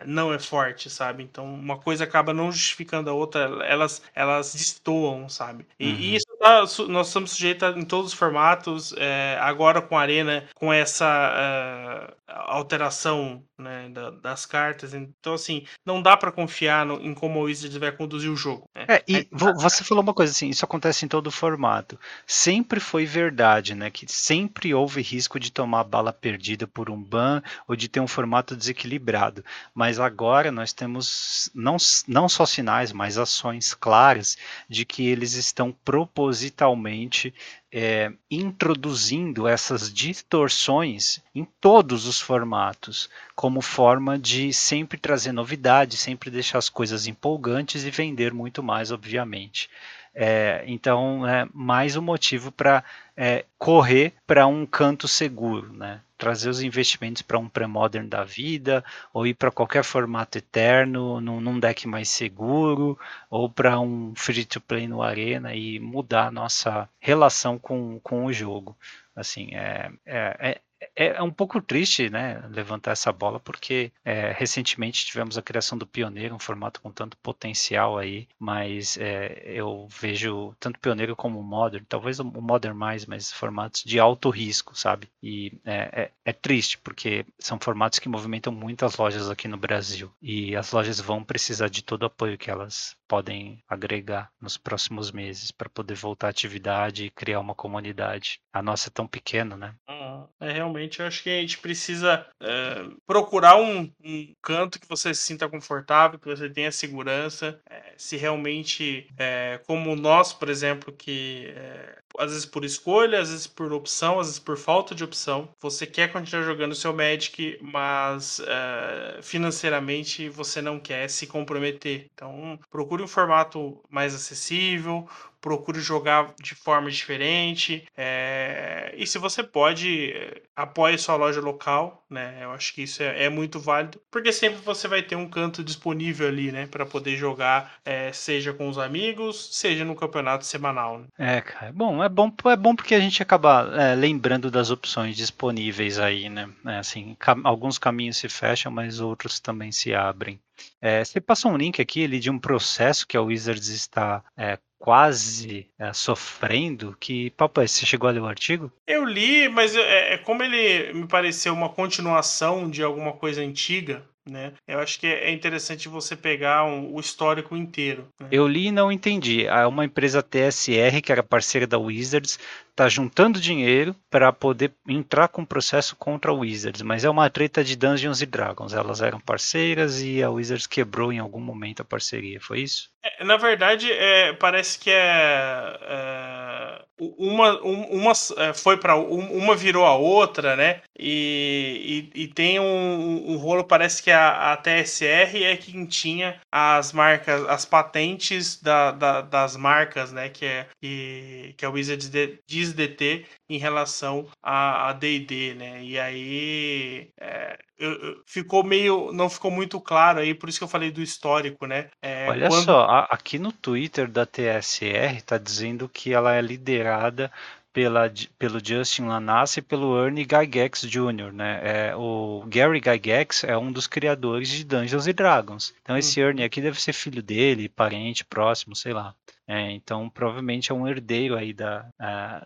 não é forte, sabe? Então, uma coisa acaba não justificando a outra. Elas, elas destoam, sabe? E, uhum. e isso tá, nós estamos sujeitos em todos os formatos, é, agora com a Arena, com essa uh, alteração né, da, das cartas. Então, assim, não dá para confiar no, em como o Wizards vai conduzir o jogo. Né? É, e você falou uma coisa assim, isso acontece em todo formato. Sempre foi verdade, né? Que sempre houve risco de tomar bala perdida por um ban ou de ter um formato desequilibrado. Mas agora nós temos não, não só sinais, mas ações claras de que eles estão propositalmente é, introduzindo essas distorções em todos os formatos, como forma de sempre trazer novidade, sempre deixar as coisas empolgantes e vender muito mais, obviamente. É, então, é mais um motivo para é, correr para um canto seguro, né? trazer os investimentos para um pré-modern da vida, ou ir para qualquer formato eterno, num, num, deck mais seguro, ou para um free-to-play no Arena e mudar a nossa relação com, com o jogo. Assim, é, é, é é, é, um pouco triste, né, levantar essa bola, porque é, recentemente tivemos a criação do Pioneiro, um formato com tanto potencial aí, mas é, eu vejo tanto Pioneiro como Modern, talvez o Modern mais, mas formatos de alto risco, sabe? E é, é, é triste, porque são formatos que movimentam muitas lojas aqui no Brasil, e as lojas vão precisar de todo o apoio que elas podem agregar nos próximos meses para poder voltar à atividade e criar uma comunidade. A nossa é tão pequena, né? Uhum. É realmente, eu acho que a gente precisa é, procurar um, um, canto que você se sinta confortável, que você tenha segurança. É, se realmente, é, como nós, por exemplo, que é, às vezes por escolha, às vezes por opção, às vezes por falta de opção, você quer continuar jogando seu Magic, mas é, financeiramente você não quer se comprometer. Então, procure um formato mais acessível, procure jogar de forma diferente. É... E se você pode, apoie sua loja local, né? Eu acho que isso é, é, muito válido, porque sempre você vai ter um canto disponível ali, né? Para poder jogar, é, seja com os amigos, seja no campeonato semanal. Né? É, cara. Bom, é bom, é bom porque a gente acaba é, lembrando das opções disponíveis aí, né? É, assim, cam alguns caminhos se fecham, mas outros também se abrem. É, você passou um link aqui ele, de um processo que a Wizards está é, quase é, sofrendo. Que papo é? Você chegou a ler o artigo? Eu li, mas é, é como ele me pareceu uma continuação de alguma coisa antiga. Né? Eu acho que é interessante você pegar um, o histórico inteiro. Né? Eu li e não entendi. É uma empresa TSR, que era parceira da Wizards, está juntando dinheiro para poder entrar com processo contra a Wizards, mas é uma treta de Dungeons e Dragons. Elas eram parceiras e a Wizards quebrou em algum momento a parceria, foi isso? É, na verdade, é, parece que é, é uma, uma é, foi para uma virou a outra, né? E, e, e tem um, um, rolo, parece que a, a, TSR é quem tinha as marcas, as patentes da, da, das marcas, né? Que, é, que, que a Wizards diz XDT em relação a D&D, né? E aí é, eu, eu, ficou meio, não ficou muito claro aí, por isso que eu falei do histórico, né? É, Olha quando... só, aqui no Twitter da TSR tá dizendo que ela é liderada pela, pelo Justin Lanassi e pelo Ernie Gygax Jr., né? É, o Gary Gygax é um dos criadores de Dungeons Dragons. Então esse hum. Ernie aqui deve ser filho dele, parente próximo, sei lá. É, então, provavelmente é um herdeiro aí da,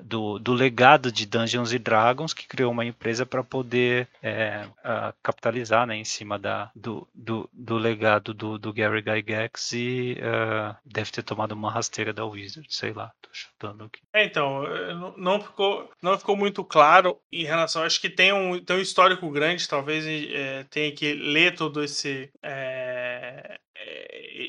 do, do legado de Dungeons Dragons que criou uma empresa para poder é, capitalizar né, em cima da, do, do, do legado do, do Gary Gygax e uh, deve ter tomado uma rasteira da Wizard, sei lá, tô chutando aqui. É, então, não ficou, não ficou muito claro em relação. Acho que tem um, tem um histórico grande, talvez é, tenha que ler todo esse. É,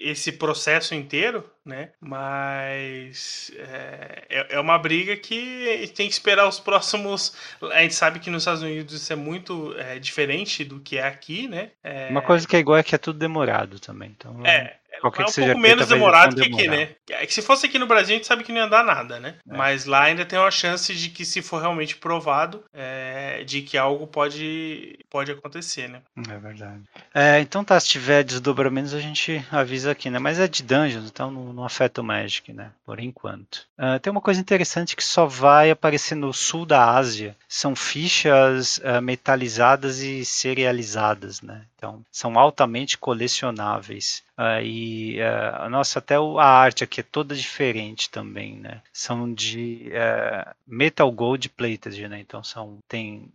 esse processo inteiro, né? Mas é, é, é uma briga que tem que esperar os próximos. A gente sabe que nos Estados Unidos isso é muito é, diferente do que é aqui, né? É... Uma coisa que é igual é que é tudo demorado também. Então, é, Qualquer é um pouco menos demorado que aqui, né? É que se fosse aqui no Brasil, a gente sabe que não ia dar nada, né? É. Mas lá ainda tem uma chance de que, se for realmente provado, é, de que algo pode, pode acontecer, né? É verdade. É, então tá, se tiver desdobramentos, a gente avisa aqui, né? Mas é de Dungeons, então não, não afeta o Magic, né? Por enquanto. Uh, tem uma coisa interessante que só vai aparecer no sul da Ásia. São fichas uh, metalizadas e serializadas, né? Então, são altamente colecionáveis. Uh, e uh, nossa, até a arte aqui é toda diferente também, né? São de uh, metal gold plated, né? Então são tem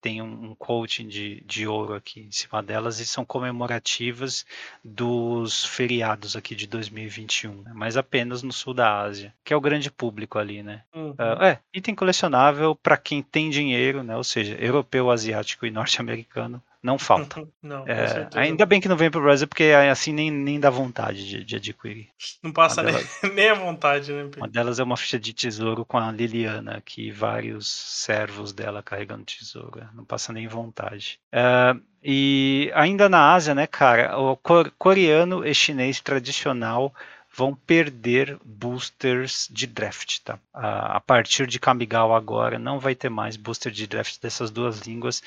tem um, um coating de, de ouro aqui em cima delas e são comemorativas dos feriados aqui de 2021, né? mas apenas no sul da Ásia, que é o grande público ali, né? Uhum. é item colecionável para quem tem dinheiro, né? Ou seja, europeu, asiático e norte-americano não falta. Não, é, ainda bem que não vem pro Brasil, porque assim nem, nem dá vontade de, de adquirir. Não passa nem, nem a vontade, né? Uma delas é uma ficha de tesouro com a Liliana, que vários servos dela carregando tesouro. Não passa nem vontade. É, e ainda na Ásia, né, cara, o coreano e chinês tradicional vão perder boosters de draft, tá? A partir de Kamigawa agora não vai ter mais booster de draft dessas duas línguas.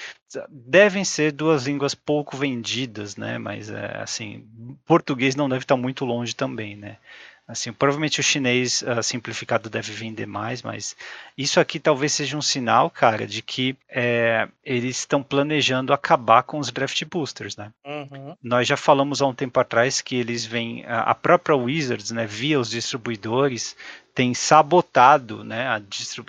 Devem ser duas línguas pouco vendidas, né? Mas é, assim, português não deve estar muito longe também, né? Assim, provavelmente o chinês uh, simplificado deve vender mais, mas isso aqui talvez seja um sinal, cara, de que é, eles estão planejando acabar com os draft boosters, né? Uhum. Nós já falamos há um tempo atrás que eles vêm, a própria Wizards, né, via os distribuidores, tem sabotado, né, a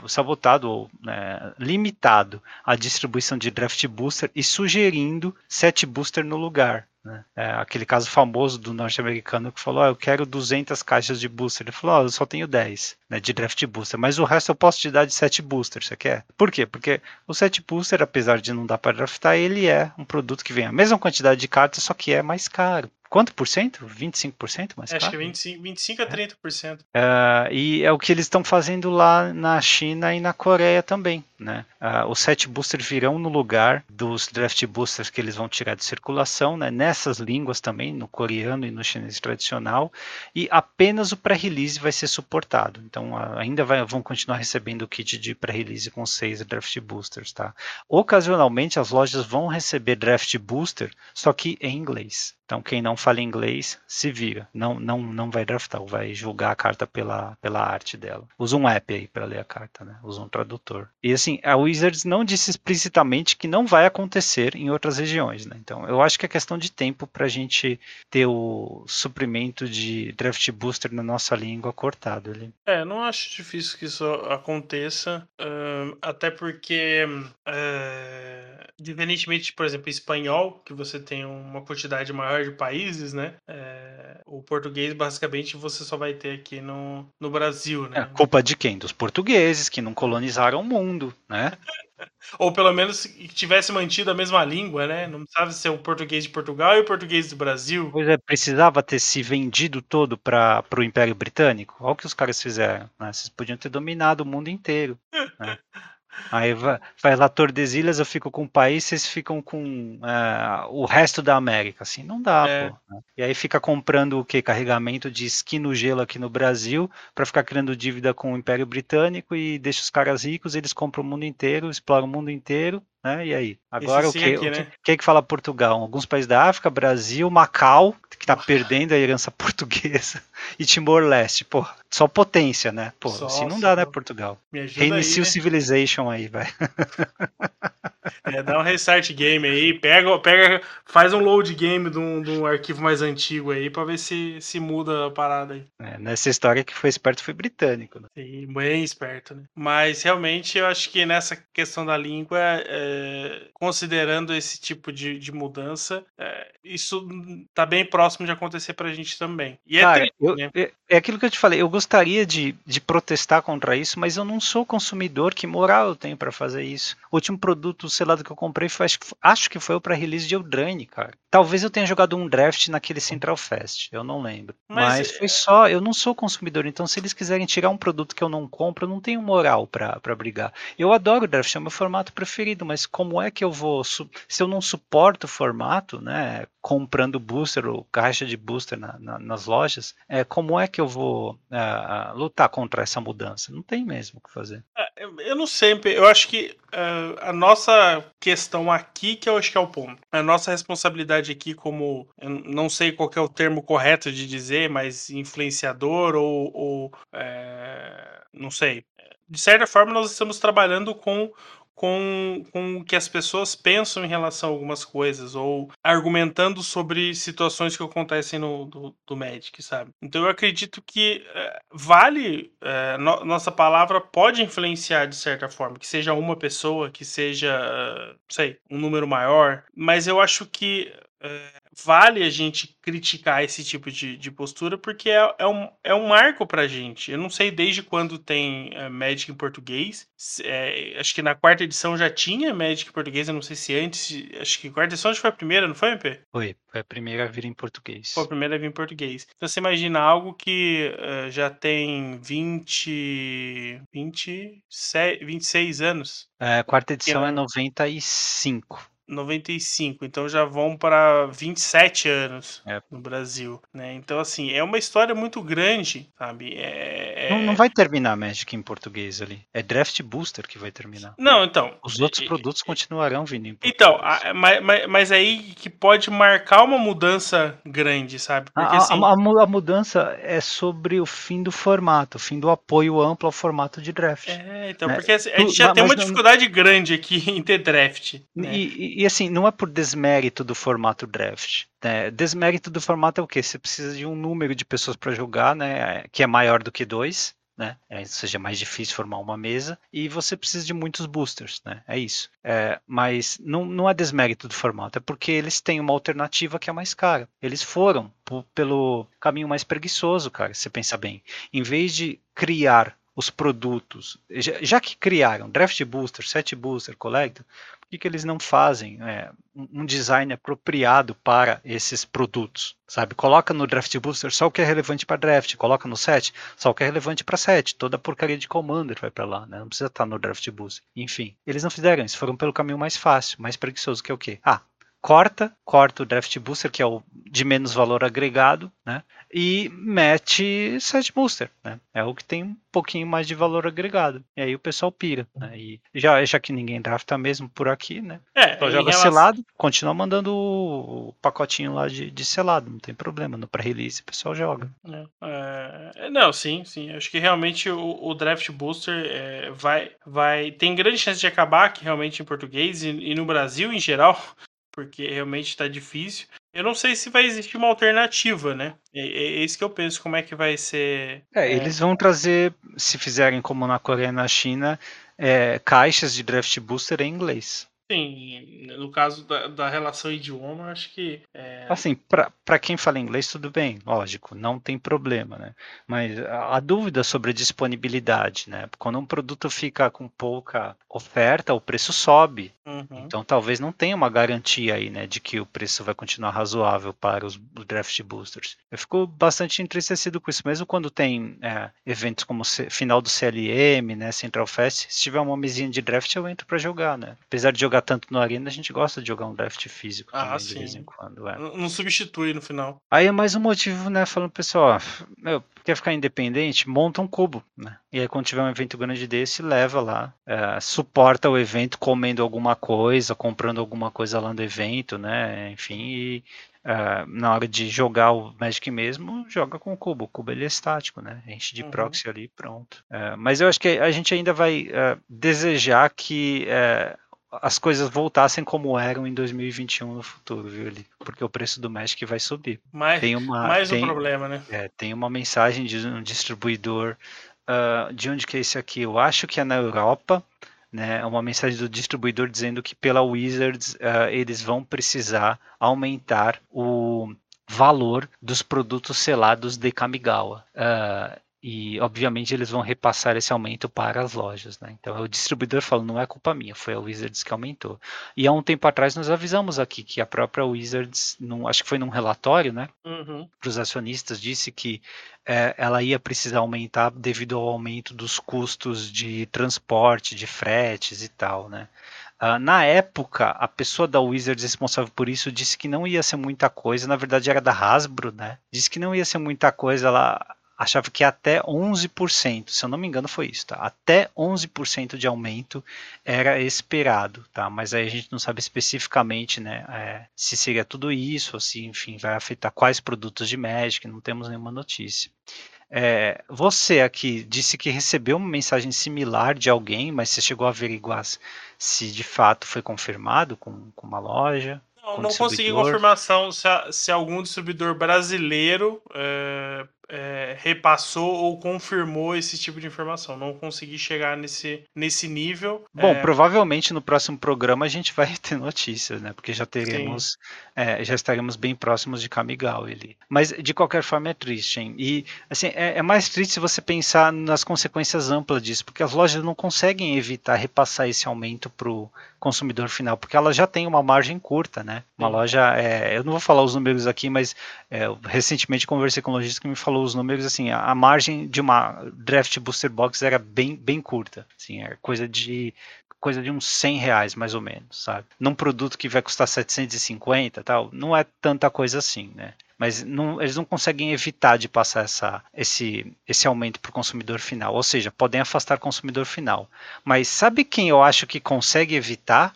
sabotado ou né, limitado a distribuição de draft booster e sugerindo set booster no lugar. Né? É, aquele caso famoso do norte-americano que falou: oh, Eu quero 200 caixas de booster. Ele falou: oh, Eu só tenho 10 né, de draft booster, mas o resto eu posso te dar de 7 booster. Você quer? Por quê? Porque o set booster, apesar de não dar para draftar, ele é um produto que vem a mesma quantidade de cartas, só que é mais caro. Quanto por cento? 25% mais Acho que 25, 25 a 30%. É. Uh, e é o que eles estão fazendo lá na China e na Coreia também. Né? Uh, os set boosters virão no lugar dos draft boosters que eles vão tirar de circulação, né? nessas línguas também, no coreano e no chinês tradicional, e apenas o pré-release vai ser suportado. Então uh, ainda vai, vão continuar recebendo o kit de pré-release com seis draft boosters. Tá? Ocasionalmente as lojas vão receber draft booster, só que em inglês. Então, quem não fala inglês, se vira. Não, não, não vai draftar, vai julgar a carta pela, pela arte dela. Usa um app aí para ler a carta, né? Usa um tradutor. E assim, a Wizards não disse explicitamente que não vai acontecer em outras regiões, né? Então, eu acho que é questão de tempo para a gente ter o suprimento de draft booster na nossa língua cortado ali. É, não acho difícil que isso aconteça, uh, até porque. Uh diferentemente, por exemplo, espanhol, que você tem uma quantidade maior de países, né? É, o português, basicamente, você só vai ter aqui no, no Brasil, né? É, culpa de quem? Dos portugueses, que não colonizaram o mundo, né? Ou pelo menos que tivesse mantido a mesma língua, né? Não precisava ser o português de Portugal e o português do Brasil. Pois é, precisava ter se vendido todo para o Império Britânico. Olha o que os caras fizeram. Né? Vocês podiam ter dominado o mundo inteiro. Né? Aí vai, vai lá Tordesilhas, eu fico com o país, vocês ficam com uh, o resto da América. Assim, não dá, é. pô. Né? E aí fica comprando o que? Carregamento de esqui no gelo aqui no Brasil para ficar criando dívida com o Império Britânico e deixa os caras ricos, eles compram o mundo inteiro, exploram o mundo inteiro né? E aí? Agora o, que, aqui, o, que, né? que, que fala Portugal? Alguns países da África, Brasil, Macau, que está perdendo a herança portuguesa, e Timor-Leste. Pô, só potência, né? Pô, só, assim não dá, né, Portugal? Reinicia o né? Civilization aí, vai. É, dá um restart game aí, pega, pega, faz um load game de um, de um arquivo mais antigo aí pra ver se, se muda a parada aí. É, nessa história que foi esperto foi britânico, né? Sim, bem esperto, né? Mas realmente eu acho que nessa questão da língua, é, considerando esse tipo de, de mudança, é, isso tá bem próximo de acontecer pra gente também. E é, Cara, triste, eu, né? é, é aquilo que eu te falei, eu gostaria de, de protestar contra isso, mas eu não sou consumidor, que moral eu tenho para fazer isso? O último produto sei lá, do que eu comprei foi, acho, acho que foi o para release de Eldraine, cara. Talvez eu tenha jogado um draft naquele Central Fest, eu não lembro. Mas, Mas foi é só, eu não sou consumidor, então se eles quiserem tirar um produto que eu não compro, eu não tenho moral para brigar. Eu adoro o draft, é o meu formato preferido, mas como é que eu vou, se eu não suporto o formato, né, comprando booster ou caixa de booster na, na, nas lojas, é, como é que eu vou uh, lutar contra essa mudança? Não tem mesmo o que fazer. É, eu não sei, eu acho que uh, a nossa questão aqui que eu acho que é o ponto. A nossa responsabilidade aqui como, não sei qual é o termo correto de dizer, mas influenciador ou, ou é, não sei. De certa forma, nós estamos trabalhando com com, com o que as pessoas pensam em relação a algumas coisas, ou argumentando sobre situações que acontecem no do, do Magic, sabe? Então eu acredito que é, vale, é, no, nossa palavra pode influenciar de certa forma, que seja uma pessoa, que seja, uh, sei, um número maior, mas eu acho que vale a gente criticar esse tipo de, de postura porque é, é, um, é um marco pra gente. Eu não sei desde quando tem é, Magic em português. É, acho que na quarta edição já tinha Magic em português, eu não sei se antes. Acho que quarta edição foi a primeira, não foi, MP? Foi, foi a primeira a vir em português. Foi a primeira a vir em português. Então você imagina algo que uh, já tem 20. 27, 26 anos. É, a quarta edição é 95. 95, então já vão para 27 anos é. no Brasil, né? Então assim, é uma história muito grande, sabe? É, é... Não, não, vai terminar Magic em português ali. É Draft Booster que vai terminar. Não, então. Os outros produtos continuarão vindo em português. Então, a, mas, mas aí que pode marcar uma mudança grande, sabe? Porque, a, assim... a, a, mudança é sobre o fim do formato, o fim do apoio amplo ao formato de draft. É, então, né? porque assim, a gente já mas, tem uma dificuldade não... grande aqui em ter draft. Né? E, e, assim, não é por desmérito do formato draft. Né? Desmérito do formato é o quê? Você precisa de um número de pessoas para jogar, né? Que é maior do que dois. Né? É, ou seja, é mais difícil formar uma mesa e você precisa de muitos boosters, né? É isso. É, mas não, não é desmérito do formato, é porque eles têm uma alternativa que é mais cara. Eles foram pelo caminho mais preguiçoso, cara, se você pensa bem. Em vez de criar os produtos, já, já, que criaram Draft Booster, Set Booster, Collector, que, que eles não fazem é, um design apropriado para esses produtos? Sabe? Coloca no Draft Booster só o que é relevante para draft, coloca no set só o que é relevante para set. Toda porcaria de Commander vai para lá, né? não precisa estar no Draft Booster. Enfim, eles não fizeram isso, foram pelo caminho mais fácil, mais preguiçoso, que é o quê? Ah, corta, corta o draft booster, que é o de menos valor agregado, né? E mete set booster, né? É o que tem um pouquinho mais de valor agregado. E aí o pessoal pira, né? E já, já que ninguém drafta mesmo por aqui, né? É, Só joga relação... selado, continua mandando o pacotinho lá de, de selado, não tem problema. No pré-release o pessoal joga. É, é, não, sim, sim. Acho que realmente o, o draft booster é, vai, vai. Tem grande chance de acabar aqui realmente em português e, e no Brasil em geral porque realmente está difícil. Eu não sei se vai existir uma alternativa, né? É, é isso que eu penso, como é que vai ser. É, é... eles vão trazer, se fizerem como na Coreia e na China, é, caixas de draft booster em inglês. Sim, no caso da, da relação idioma, acho que. É... Assim, para quem fala inglês, tudo bem, lógico, não tem problema, né? Mas a, a, dúvida sobre a disponibilidade, né? Quando um produto fica com pouca oferta, o preço sobe. Uhum. Então talvez não tenha uma garantia aí, né, de que o preço vai continuar razoável para os, os draft boosters. Eu fico bastante entristecido com isso, mesmo quando tem é, eventos como o final do CLM, né, Central Fest, se tiver uma mesinha de draft, eu entro para jogar, né? Apesar de jogar tanto no Arena, a gente gosta de jogar um draft físico ah, também, sim. de vez em quando. É. Não substitui no final. Aí é mais um motivo, né, falando, pessoal, meu, quer ficar independente, monta um cubo, né? E aí quando tiver um evento grande desse, leva lá, é, suporta o evento comendo alguma coisa, comprando alguma coisa lá no evento, né? Enfim, e Uh, na hora de jogar o Magic mesmo, joga com o cubo. O cubo ele é estático, né? Enche de uhum. proxy ali pronto. Uh, mas eu acho que a gente ainda vai uh, desejar que as coisas voltassem como eram em 2021 no futuro, viu, ali? Porque o preço do Magic vai subir. Mais, tem uma, mais tem, um problema, né? É, tem uma mensagem de um distribuidor. de onde que é esse aqui? Eu acho que é na Europa né, é uma mensagem do distribuidor dizendo que pela Wizards uh, eles vão precisar aumentar o valor dos produtos selados de Kamigawa. Uh, e, obviamente, eles vão repassar esse aumento para as lojas. Né? Então, o distribuidor falou: não é culpa minha, foi a Wizards que aumentou. E há um tempo atrás, nós avisamos aqui que a própria Wizards, num, acho que foi num relatório né, uhum. para os acionistas, disse que é, ela ia precisar aumentar devido ao aumento dos custos de transporte, de fretes e tal. Né? Uh, na época, a pessoa da Wizards responsável por isso disse que não ia ser muita coisa, na verdade era da Hasbro, né? Disse que não ia ser muita coisa, ela achava que até 11%, se eu não me engano foi isso, tá? Até 11% de aumento era esperado, tá? Mas aí a gente não sabe especificamente, né, é, se seria tudo isso, ou se, enfim, vai afetar quais produtos de Magic, não temos nenhuma notícia. É, você aqui disse que recebeu uma mensagem similar de alguém, mas você chegou a averiguar se de fato foi confirmado com, com uma loja? Não, não consegui confirmação se, se algum distribuidor brasileiro é, é, repassou ou confirmou esse tipo de informação. Não consegui chegar nesse, nesse nível. Bom, é... provavelmente no próximo programa a gente vai ter notícias, né? Porque já teremos, é, já estaremos bem próximos de Kamigawa ali. Mas de qualquer forma é triste, hein? E assim é, é mais triste se você pensar nas consequências amplas disso, porque as lojas não conseguem evitar repassar esse aumento para o consumidor final, porque ela já tem uma margem curta, né? Uma loja, é, eu não vou falar os números aqui, mas é, recentemente conversei com um lojista que me falou os números, assim, a, a, margem de uma draft booster box era bem, bem curta, assim, é coisa de coisa de uns 100 reais mais ou menos, sabe? Num produto que vai custar 750 tal, não é tanta coisa assim, né? Mas não, eles não conseguem evitar de passar essa, esse, esse aumento para o consumidor final. Ou seja, podem afastar o consumidor final. Mas sabe quem eu acho que consegue evitar?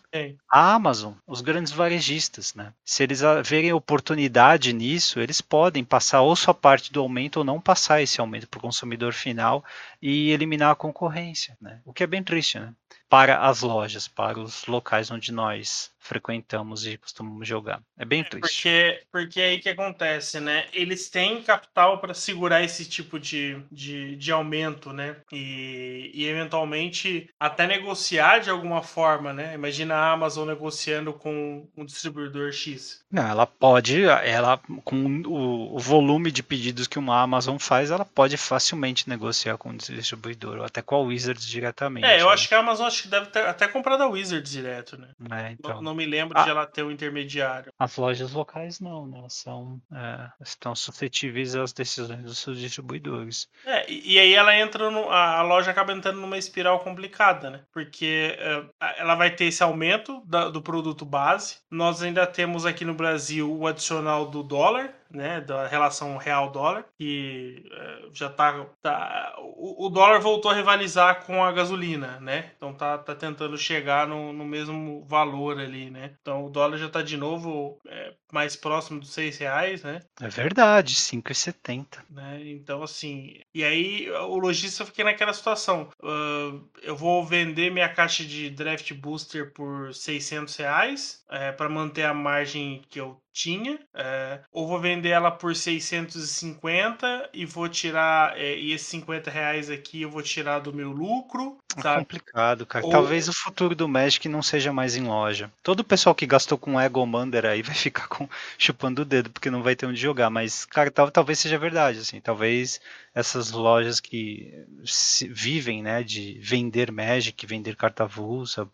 A Amazon, os grandes varejistas. Né? Se eles verem oportunidade nisso, eles podem passar ou sua parte do aumento ou não passar esse aumento para o consumidor final e eliminar a concorrência. Né? O que é bem triste. Né? Para as lojas, para os locais onde nós frequentamos e costumamos jogar. É bem é, triste. Porque, porque aí que acontece, né? Eles têm capital para segurar esse tipo de, de, de aumento, né? E, e eventualmente até negociar de alguma forma, né? Imagina a Amazon negociando com um distribuidor X. Não, ela pode, ela com o, o volume de pedidos que uma Amazon faz, ela pode facilmente negociar com o distribuidor, ou até com a Wizards diretamente. É, eu né? acho que a Amazon acho que deve ter até comprado a Wizards direto, né? É, então. não, não me lembro ah, de ela ter um intermediário. As lojas locais não, né? São, é, estão suscetíveis às decisões dos seus distribuidores. É, e, aí ela entra no, a, a, loja acaba entrando numa espiral complicada, né? Porque é, ela vai ter esse aumento da, do produto base. Nós ainda temos aqui no Brasil o adicional do dólar, né, da relação real-dólar, que é, já tá, tá o, o, dólar voltou a rivalizar com a gasolina, né? Então tá, tá tentando chegar no, no mesmo valor ali, né? Então o dólar já tá de novo é, mais próximo dos seis reais, né? É verdade, 5,70. Né? Então assim, e aí o lojista fica naquela situação, uh, eu vou vender minha caixa de draft booster por 600 reais é, para manter a margem que eu tinha, é, ou vou vender ela por 650 e vou tirar, é, e esses 50 reais aqui eu vou tirar do meu lucro, É sabe? complicado, cara. Ou... Talvez o futuro do Magic não seja mais em loja. Todo o pessoal que gastou com Ego Commander aí vai ficar com, chupando o dedo porque não vai ter onde jogar. Mas, cara, tal, talvez seja verdade, assim. Talvez essas lojas que vivem, né, de vender Magic, vender carta avulsa,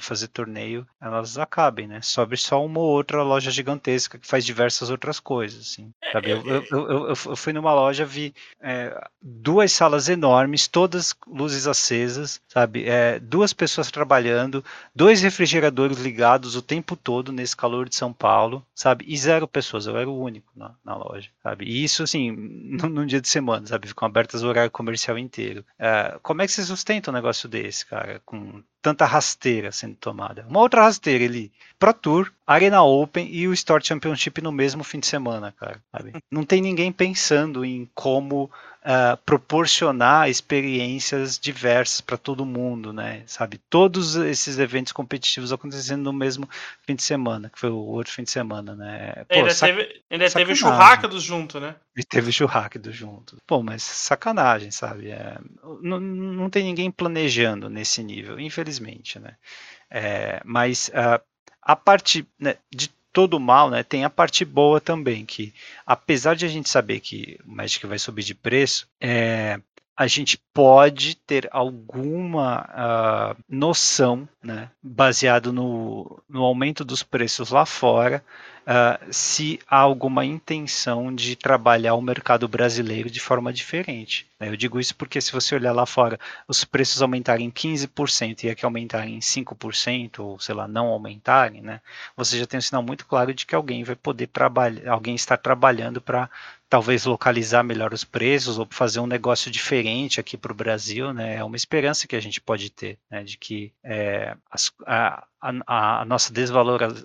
fazer torneio, elas acabem, né? Sobre só uma ou outra loja gigantesca que faz diversas outras coisas, assim. Sabe? Eu, eu, eu, eu fui numa loja, vi é, duas salas enormes, todas luzes acesas, sabe? É, duas pessoas trabalhando, dois refrigeradores ligados o tempo todo nesse calor de São Paulo, sabe? E zero pessoas, eu era o único na, na loja, sabe? E isso, assim, num dia de semana, sabe? Ficam abertas o horário comercial inteiro. É, como é que você sustenta um negócio desse, cara? Com tanta rasteira sendo tomada. Uma outra rasteira ali, Pro Tour, Arena Open e o Store Championship no mesmo fim de semana, cara. Sabe? Não tem ninguém pensando em como uh, proporcionar experiências diversas para todo mundo, né? Sabe? Todos esses eventos competitivos acontecendo no mesmo fim de semana, que foi o outro fim de semana, né? Pô, ainda teve, ainda teve churrasco junto, né? E teve churrasco junto. Pô, mas sacanagem, sabe? É, não, não tem ninguém planejando nesse nível, infelizmente, né? É, mas uh, a parte né, de todo mal, né, tem a parte boa também, que apesar de a gente saber que o Magic vai subir de preço, é, a gente pode ter alguma uh, noção, né, baseado no, no aumento dos preços lá fora, uh, se há alguma intenção de trabalhar o mercado brasileiro de forma diferente. Né? Eu digo isso porque se você olhar lá fora, os preços aumentarem 15% e aqui aumentarem 5%, ou sei lá, não aumentarem, né, você já tem um sinal muito claro de que alguém vai poder trabalhar, alguém está trabalhando para talvez localizar melhor os preços ou fazer um negócio diferente aqui para o Brasil, né? É uma esperança que a gente pode ter, né? De que é, a, a, a, nossa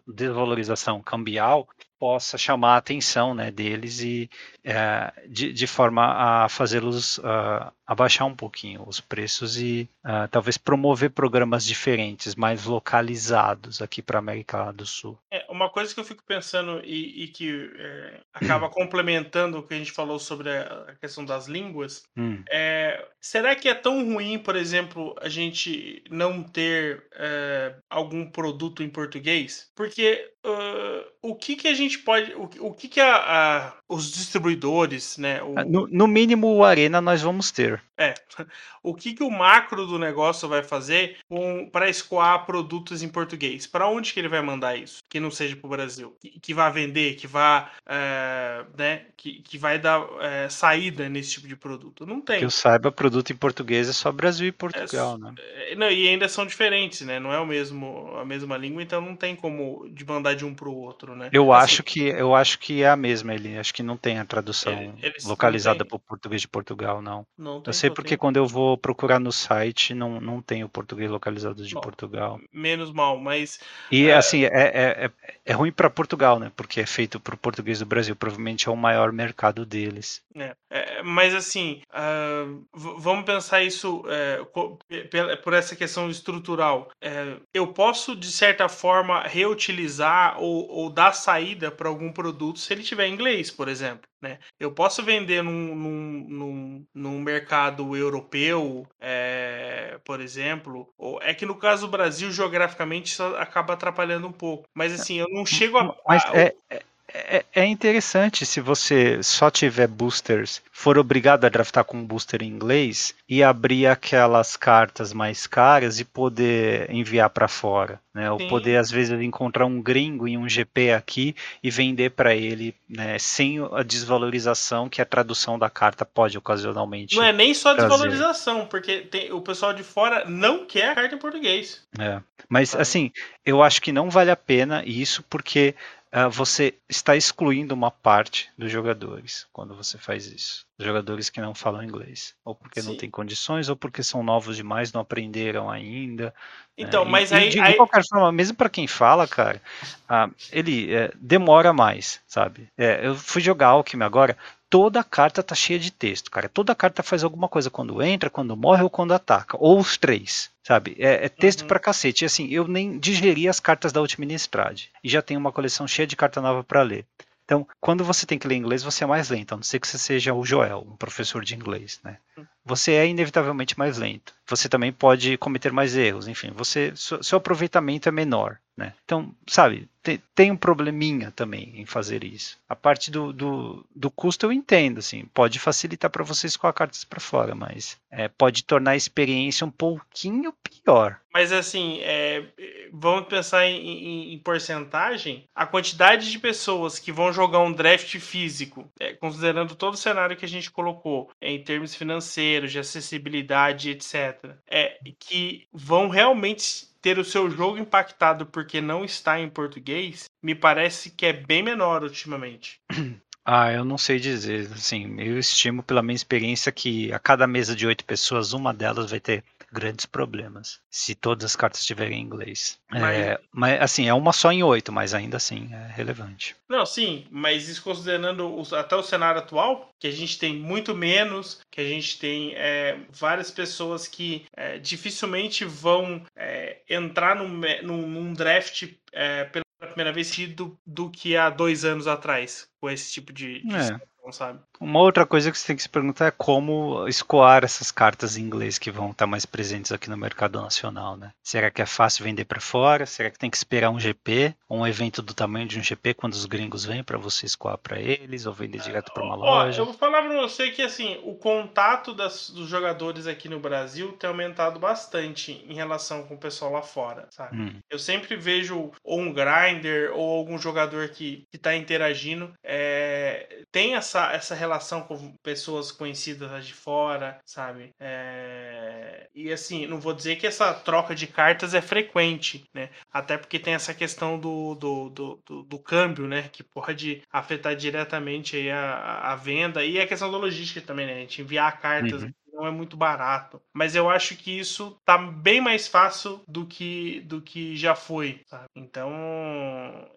desvalorização cambial possa chamar a atenção né, deles e é, de, de, forma a fazê-los uh, abaixar um pouquinho os preços e uh, talvez promover programas diferentes, mais localizados aqui para a América do Sul. É, uma coisa que eu fico pensando e, e que é, acaba complementando o que a gente falou sobre a, questão das línguas, hum. é, será que é tão ruim, por exemplo, a gente não ter é, algum produto em português? Porque uh, o que que a gente pode, o, o que que a, a, os distribuidores, né? O... Ah, no, no, mínimo o Arena nós vamos ter. É. O que que o macro do negócio vai fazer para escoar produtos em português? Para onde que ele vai mandar isso? Que não seja para o Brasil, que, que vai vender, que vai, é, né? Que, que vai dar é, saída nesse tipo de produto? Não tem. Que eu saiba, produto em português é só Brasil e Portugal, é, né? É, não, e ainda são diferentes, né? Não é o mesmo a mesma língua, então não tem como de mandar de um para o outro, né? Eu assim, acho que eu acho que é a mesma, ele acho que não tem a tradução localizada para o português de Portugal, não. não eu sei porque quando eu vou procurar no site não, não tem o português localizado de Bom, Portugal. Menos mal, mas. E é... assim, é, é, é, é ruim para Portugal, né? Porque é feito para o português do Brasil. Provavelmente é o maior mercado deles. É, é mas assim, uh, vamos pensar isso é, por essa questão estrutural. É, eu posso, de certa forma, reutilizar ou, ou dar saída para algum produto se ele tiver em inglês, por exemplo. Né? Eu posso vender num, num, num, num mercado europeu, é, por exemplo, ou é que no caso do Brasil, geograficamente, isso acaba atrapalhando um pouco. Mas assim, eu não chego a. Mas é, é, é, é interessante se você só tiver boosters, for obrigado a draftar com um booster em inglês e abrir aquelas cartas mais caras e poder enviar para fora, né? Ou poder às vezes encontrar um gringo em um GP aqui e vender para ele, né? Sem a desvalorização que a tradução da carta pode ocasionalmente. Não é nem só trazer. desvalorização, porque tem, o pessoal de fora não quer a carta em português. É. Mas assim, eu acho que não vale a pena isso porque você está excluindo uma parte dos jogadores quando você faz isso. Jogadores que não falam inglês. Ou porque Sim. não têm condições, ou porque são novos demais, não aprenderam ainda. Né? Então, mas e, aí. De, aí... qualquer forma, mesmo para quem fala, cara, uh, ele é, demora mais, sabe? É, eu fui jogar Alchemy agora, toda carta tá cheia de texto, cara. Toda carta faz alguma coisa quando entra, quando morre ou quando ataca. Ou os três, sabe? É, é texto uhum. pra cacete. E assim, eu nem digeri as cartas da última Innistrad. E já tenho uma coleção cheia de carta nova para ler. Então, quando você tem que ler inglês, você é mais lento, a não ser que você seja o Joel, um professor de inglês, né? Você é inevitavelmente mais lento. Você também pode cometer mais erros, enfim, você seu aproveitamento é menor. Né? Então, sabe, tem, tem, um probleminha também em fazer isso. A parte do, do, do custo eu entendo, assim, pode facilitar para vocês com a para fora, mas é, pode tornar a experiência um pouquinho pior. Mas assim, é, vamos pensar em, em, em, porcentagem. A quantidade de pessoas que vão jogar um draft físico, é, considerando todo o cenário que a gente colocou, em termos financeiros, de acessibilidade, etc., é que vão realmente ter o seu jogo impactado porque não está em português, me parece que é bem menor ultimamente. Ah, eu não sei dizer. Assim, eu estimo pela minha experiência que a cada mesa de oito pessoas, uma delas vai ter grandes problemas se todas as cartas estiverem em inglês. Mas, é, mas assim, é uma só em oito, mas ainda assim é relevante. Não, sim, mas isso considerando o, até o cenário atual, que a gente tem muito menos, que a gente tem é, várias pessoas que é, dificilmente vão é, entrar num, num, num draft é, pela primeira vez do, do que há dois anos atrás, com esse tipo de, de é sabe? Uma outra coisa que você tem que se perguntar é como escoar essas cartas em inglês que vão estar mais presentes aqui no mercado nacional, né? Será que é fácil vender para fora? Será que tem que esperar um GP, um evento do tamanho de um GP quando os gringos vêm para você escoar para eles ou vender direto para uma loja? eu vou falar para você que assim, o contato das, dos jogadores aqui no Brasil tem aumentado bastante em relação com o pessoal lá fora, sabe? Hum. Eu sempre vejo ou um grinder ou algum jogador que está interagindo, é, tem essa essa, essa relação com pessoas conhecidas de fora, sabe? É... E assim, não vou dizer que essa troca de cartas é frequente, né? Até porque tem essa questão do, do, do, do, do câmbio, né? Que pode afetar diretamente aí a, a venda e a questão da logística também, né? A gente enviar cartas uhum não é muito barato. Mas eu acho que isso tá bem mais fácil do que, do que já foi, sabe? Então,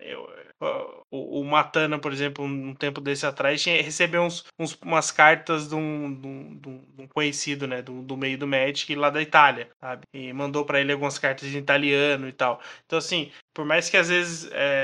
eu, o, o Matana, por exemplo, um tempo desse atrás, tinha, recebeu uns, uns, umas cartas de um, de um, de um conhecido, né, do, do, meio do Magic lá da Itália, sabe? E mandou para ele algumas cartas em italiano e tal. Então, assim, por mais que às vezes é,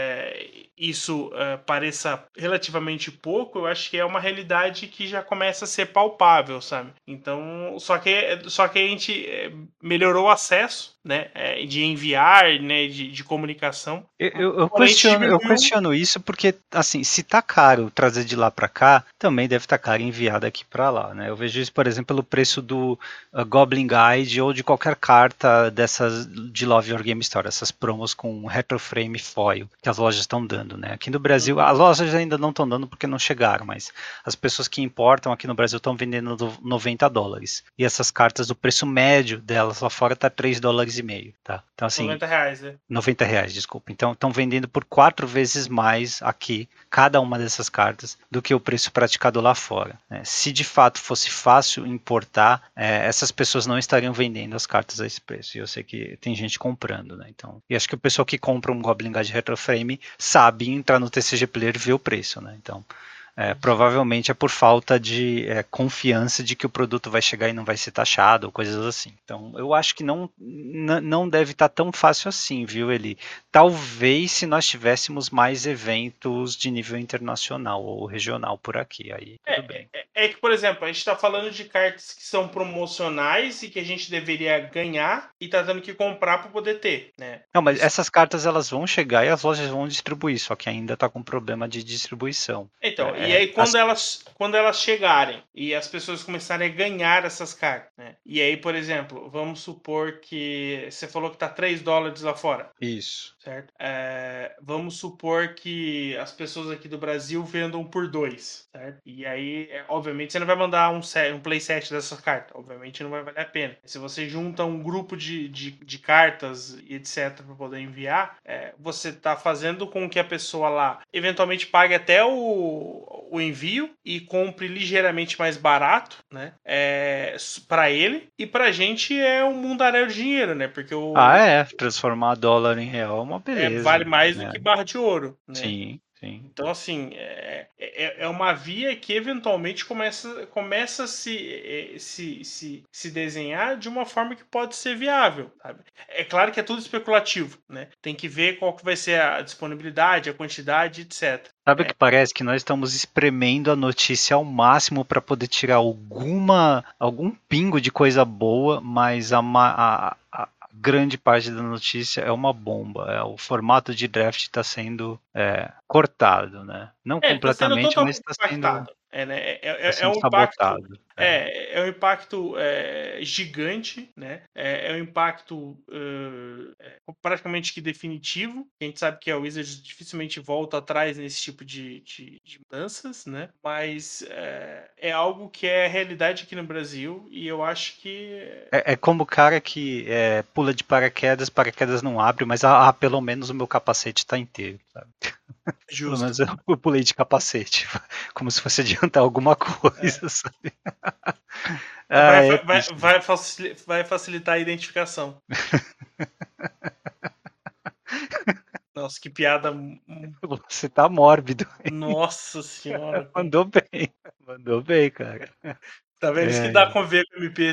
isso é, pareça relativamente pouco, eu acho que é uma realidade que já começa a ser palpável, sabe? Então, só que, só que a gente é, melhorou o acesso, né, é, de enviar, né, de, de comunicação. Eu, eu, eu questiono, eu questiono isso porque, assim, se tá caro trazer de lá para cá, também deve estar tá caro enviar daqui para lá, né? Eu vejo isso, por exemplo, pelo preço do uh, Goblin Guide ou de qualquer carta dessas de Love Your Game Store, essas promos com retroframe foil que as lojas estão dando, né? Aqui no Brasil, as lojas ainda não estão dando porque não chegaram, mas as pessoas que importam aqui no Brasil estão vendendo 90 dólares. E essas cartas, o preço médio delas lá fora tá 3 dólares e meio, tá? Então assim, 90 reais, né? 90 reais, desculpa. Então estão vendendo por quatro vezes mais aqui cada uma dessas cartas do que o preço praticado lá fora. Né? Se de fato fosse fácil importar, é, essas pessoas não estariam vendendo as cartas a esse preço. E eu sei que tem gente comprando, né? Então, e acho que o pessoal que compra um Goblin Guide Retroframe sabe entrar no TCG Player e ver o preço, né? Então, é, provavelmente é por falta de é, confiança de que o produto vai chegar e não vai ser taxado ou coisas assim. Então, eu acho que não, não deve estar tá tão fácil assim, viu, Eli? Talvez se nós tivéssemos mais eventos de nível internacional ou regional por aqui, aí é, tudo bem. É, é, que, por exemplo, a gente está falando de cartas que são promocionais e que a gente deveria ganhar e tá tendo que comprar para poder ter, né? Não, mas essas cartas elas vão chegar e as lojas vão distribuir, só que ainda está com problema de distribuição. Então, é, e aí quando, as... elas, quando elas chegarem e as pessoas começarem a ganhar essas cartas, né? E aí, por exemplo, vamos supor que você falou que tá 3 dólares lá fora. Isso. Certo? É, vamos supor que as pessoas aqui do Brasil vendam por 2, certo? E aí, é, obviamente, você não vai mandar um, set, um playset dessa carta. Obviamente não vai valer a pena. Se você junta um grupo de, de, de cartas e etc. para poder enviar, é, você tá fazendo com que a pessoa lá eventualmente pague até o o envio e compre ligeiramente mais barato, né? É, para ele e pra gente é um mundaréu de dinheiro, né? Porque o Ah, é, transformar dólar em real é uma beleza. É, vale mais né? do que barra de ouro, né? Sim. Sim. Então, assim, é, é, é uma via que eventualmente começa, começa a se, se, se, se desenhar de uma forma que pode ser viável. Sabe? É claro que é tudo especulativo, né? Tem que ver qual que vai ser a disponibilidade, a quantidade, etc. Sabe o É. que parece? Que nós estamos espremendo a notícia ao máximo para poder tirar alguma algum pingo de coisa boa, mas a, ma- a- a grande parte da notícia é uma bomba. É, o formato de draft está sendo é, cortado, né? Não É, tá completamente, mas totalmente está sendo. É, né? é, é- tá é sendo um impacto. sabotado. É, é um impacto é, gigante, né? É, é um impacto uh, é, praticamente que definitivo. A gente sabe que a Wizards dificilmente volta atrás nesse tipo de, de, de mudanças, né? Mas é, é algo que é realidade aqui no Brasil e eu acho que É, é como o cara que é, pula de paraquedas, paraquedas não abre, mas ah, ah, pelo menos o meu capacete está inteiro. Sabe? Pelo justo. menos eu pulei de capacete, como se fosse adiantar alguma coisa, sabe? Ah, Vai, é vai- vai- triste. vai facili- vai facilitar a identificação. Nossa, que piada. Você tá mórbido. Nossa senhora. Mandou bem. Mandou bem, cara. Tá vendo? Isso É. que dá com ver com o MP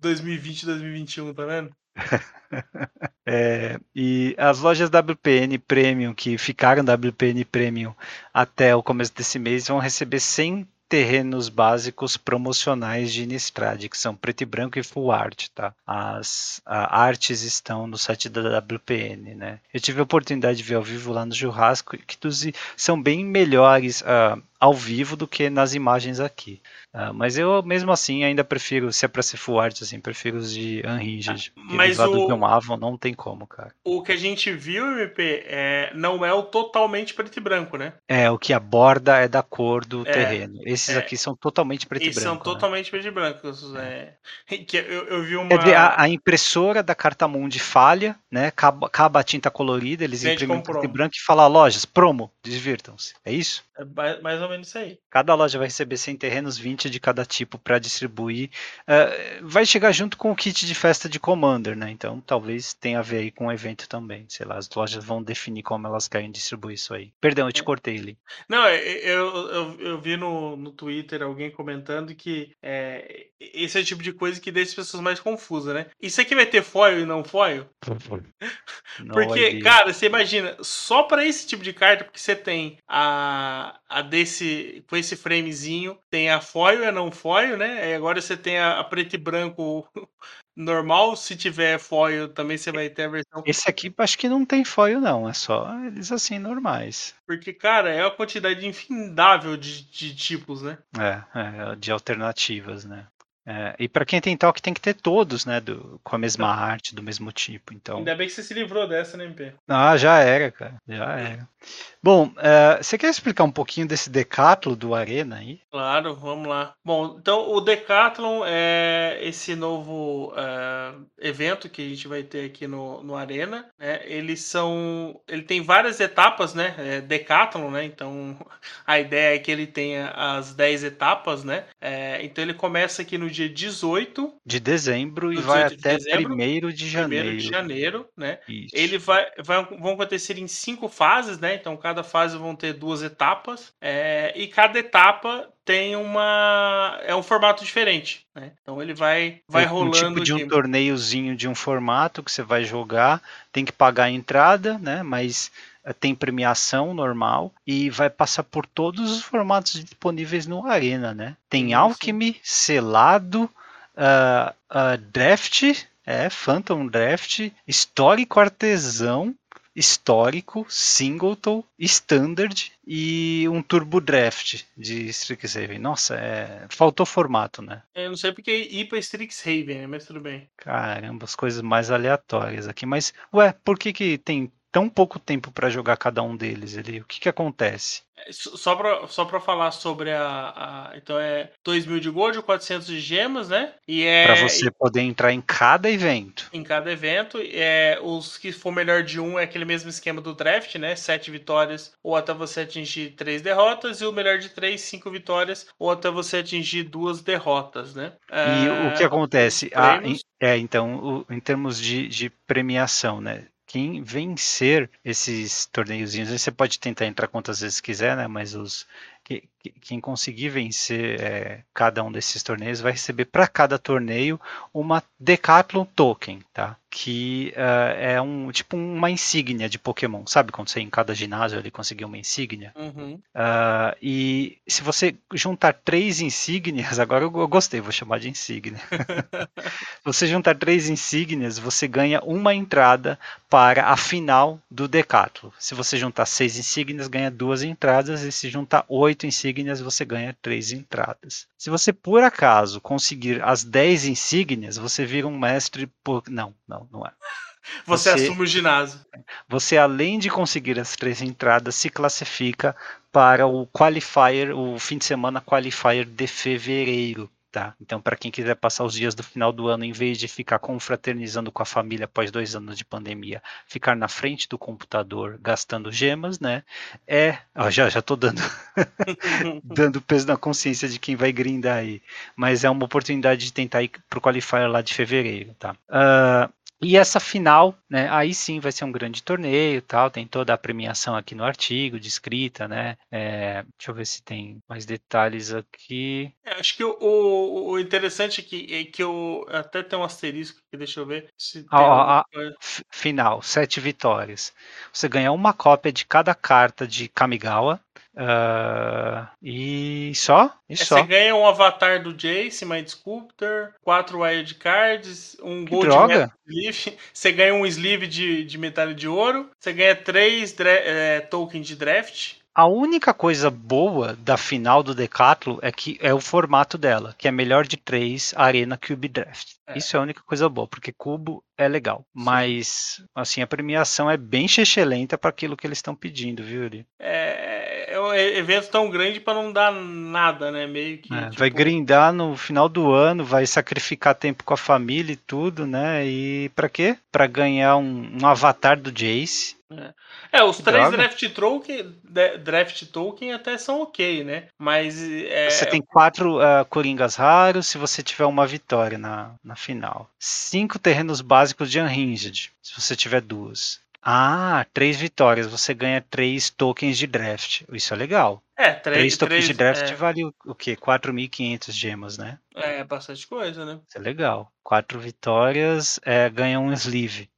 2020 2021, tá vendo? É, e as lojas WPN Premium que ficaram WPN Premium até o começo desse mês vão receber 100 terrenos básicos promocionais de Innistrad, que são preto e branco e full art, tá? As artes estão no site da WPN, né? Eu tive a oportunidade de ver ao vivo lá no churrasco, que dos- são bem melhores ah, ao vivo do que nas imagens aqui. Ah, mas eu, mesmo assim, ainda prefiro, se é pra ser full art, assim, prefiro os de Unhinged. Ah, mas o- Avon não tem como, cara. O que a gente viu, MP, é, não é o totalmente preto e branco, né? É, o que aborda é da cor do É, terreno. Esses é. aqui são totalmente preto e branco. são né? totalmente preto e brancos. É. Que eu, eu vi uma. A, a impressora da Cartamundi falha, né? Acaba, acaba a tinta colorida, eles Vende imprimem preto e branco e falam, lojas, promo, divirtam-se. É isso? É mais ou menos isso aí. Cada loja vai receber 100 terrenos, 20 de cada tipo para distribuir. Eh, vai chegar junto com o kit de festa de Commander, né? Então talvez tenha a ver aí com o evento também. Sei lá, as lojas vão definir como elas querem distribuir isso aí. Perdão, eu te cortei ali. Não, é, eu, eu, eu vi no, no Twitter alguém comentando que é, esse é o tipo de coisa que deixa as pessoas mais confusas, né? Isso aqui vai ter foil e não foil? No Porque, cara, você imagina, só pra esse tipo de carta, porque você tem a, a desse, com esse framezinho, tem a foil e a não foil, né? E agora você tem a, a preto e branco normal, se tiver foil também você vai ter a versão. Esse aqui acho que não tem foil, não. É só eles assim normais. Porque, cara, é uma quantidade infindável de, de tipos, né? É, é, de alternativas, né? É, e para quem tem toque tem que ter todos, né? Do, com a mesma arte, do mesmo tipo. Então. Ainda bem que você se livrou dessa, né, MP? Ah, já era, cara. Já era. Bom, é, você quer explicar um pouquinho desse decatlo do Arena aí? Claro, vamos lá. Bom, então o Decathlon é esse novo é, evento que a gente vai ter aqui no, no Arena. Né? Eles são. Ele tem várias etapas, né? É Decathlon, né? Então a ideia é que ele tenha as 10 etapas, né? É, então ele começa aqui no dia 18, De dezembro e vai 18 de até dezembro, 1 de 1 janeiro. de janeiro, né? Isso. Ele vai, vai- vão acontecer em cinco fases, né? Então cada fase vão ter duas etapas é, e cada etapa tem uma é um formato diferente, né? Então ele vai vai É um rolando tipo de um aqui. torneiozinho de um formato que você vai jogar, tem que pagar a entrada, né? Mas tem premiação normal e vai passar por todos os formatos disponíveis no Arena, né? Tem Alchemy, selado, ah, ah, draft, é, Phantom Draft, histórico artesão, histórico, singleton, standard e um turbo draft de Strixhaven. Nossa, é... faltou formato, né? Eu não sei porque ir pra Strixhaven, né? Mas tudo bem. Caramba, as coisas mais aleatórias aqui. Mas, ué, por que, que tem tão pouco tempo para jogar cada um deles ali? O que, que acontece? É, Só pra, só pra falar sobre a, a- Então é 2 mil de gold, 400 de gemas, né? E é. Para você poder entrar em cada evento. em cada evento. É, os que for melhor de um é aquele mesmo esquema do draft, né? Sete vitórias ou até você atingir três derrotas. E o melhor de três, cinco vitórias ou até você atingir duas derrotas, né? E É, o que acontece? Ah, é, então, em termos de, de premiação, né? Quem vencer esses torneiozinhos, você pode tentar entrar quantas vezes quiser, né? Mas os quem conseguir vencer é, cada um desses torneios vai receber para cada torneio uma Decathlon Token, tá? Que uh, é um tipo uma insígnia de Pokémon, sabe quando você em cada ginásio ele conseguiu uma insígnia? Uhum. Uh, e se você juntar três insígnias, agora eu gostei, vou chamar de insígnia. você juntar três insígnias, você ganha uma entrada para a final do Decathlon. Se você juntar seis insígnias, ganha duas entradas, e se juntar oito insígnias, você ganha três entradas. Se você por acaso conseguir as dez insígnias, você vira um mestre por. Não, não, não é. Você, você assume o ginásio. Você, além de conseguir as três entradas, se classifica para o qualifier, o fim de semana qualifier de fevereiro. Tá? Então, para quem quiser passar os dias do final do ano, em vez de ficar confraternizando com a família após dois anos de pandemia, ficar na frente do computador gastando gemas, né? É. Ó, já já tô dando, dando peso na consciência de quem vai grindar aí. Mas é uma oportunidade de tentar ir pro qualifier lá de fevereiro, tá? Uh, e essa final, né, aí sim vai ser um grande torneio tal, tem toda a premiação aqui no artigo, descrita, né? É, deixa eu ver se tem mais detalhes aqui. É, acho que o, o, o, interessante aqui é que eu até tem um asterisco aqui, deixa eu ver se ah, a, Final, sete vitórias. Você ganha uma cópia de cada carta de Kamigawa, Uh, e só? E é, só. Você ganha um avatar do Jace, Mind Sculptor, quatro wild cards, um que Gold droga. Sleeve. Você ganha um sleeve de, de metal de ouro. Você ganha três é, tokens de draft. A única coisa boa da final do Decathlon é que é o formato dela, que é melhor de três Arena Cube Draft. É. Isso é a única coisa boa, porque cubo é legal. Sim. Mas, assim, a premiação é bem lenta para aquilo que eles estão pedindo, viu, Yuri? É um evento tão grande para não dar nada, né? Meio que. É, tipo... Vai grindar no final do ano, vai sacrificar tempo com a família e tudo, né? E para quê? Para ganhar um, um avatar do Jace. É. É, os três draft token, draft token até são ok, né? Mas. É... Você tem quatro uh, Coringas raros se você tiver uma vitória na, na final. Cinco terrenos básicos de Unhinged, se você tiver duas. Ah, três vitórias, você ganha três tokens de draft. Isso é legal. É, três, três tokens três, de draft é... vale o, o quê? 4.500 gemas, né? É, bastante coisa, né? Isso é legal. Quatro vitórias é, ganha um sleeve.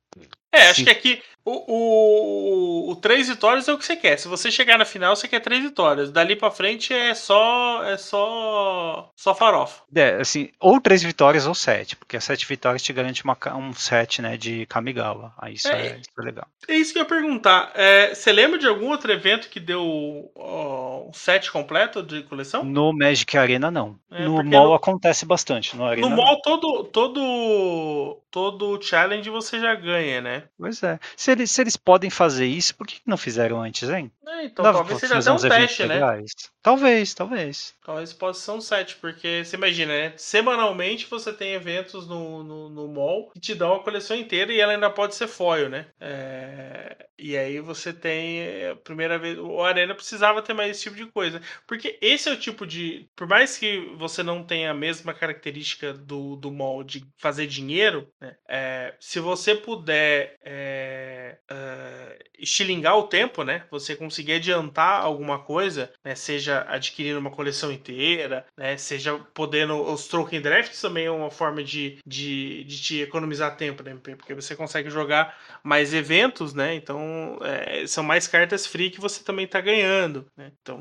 É, acho Sim. que aqui o, o, o, três vitórias é o que você quer. Se você chegar na final, você quer três vitórias. Dali para frente é só é só só farofa. É, assim, ou três vitórias ou sete, porque as sete vitórias te garante uma, um set, né, de Kamigawa. Aí isso é, é, isso é legal. É isso que eu ia perguntar. É, você lembra de algum outro evento que deu um set completo de coleção? No Magic Arena não. É, no mall no, acontece bastante. No, Arena, no mall todo todo todo challenge você já ganha, né? Pois é. Se eles, se eles podem fazer isso, por que não fizeram antes, hein? É, então talvez seja até um teste, né? Legais. Talvez, talvez. Talvez possa ser um set, porque você imagina, né? Semanalmente você tem eventos no, no, no mall que te dão a coleção inteira e ela ainda pode ser foil, né? É... E aí você tem é, a primeira vez. O Arena precisava ter mais esse tipo de coisa. Porque esse é o tipo de. Por mais que você não tenha a mesma característica do, do mall de fazer dinheiro, né? É, se você puder é, é, estilingar o tempo, né? Você conseguir adiantar alguma coisa, né? Seja adquirindo uma coleção inteira, né? Seja podendo. Os token drafts também é uma forma de, de, de te economizar tempo, né? Porque você consegue jogar mais eventos, né? Então então, é, são mais cartas free que você também está ganhando. Né? Então,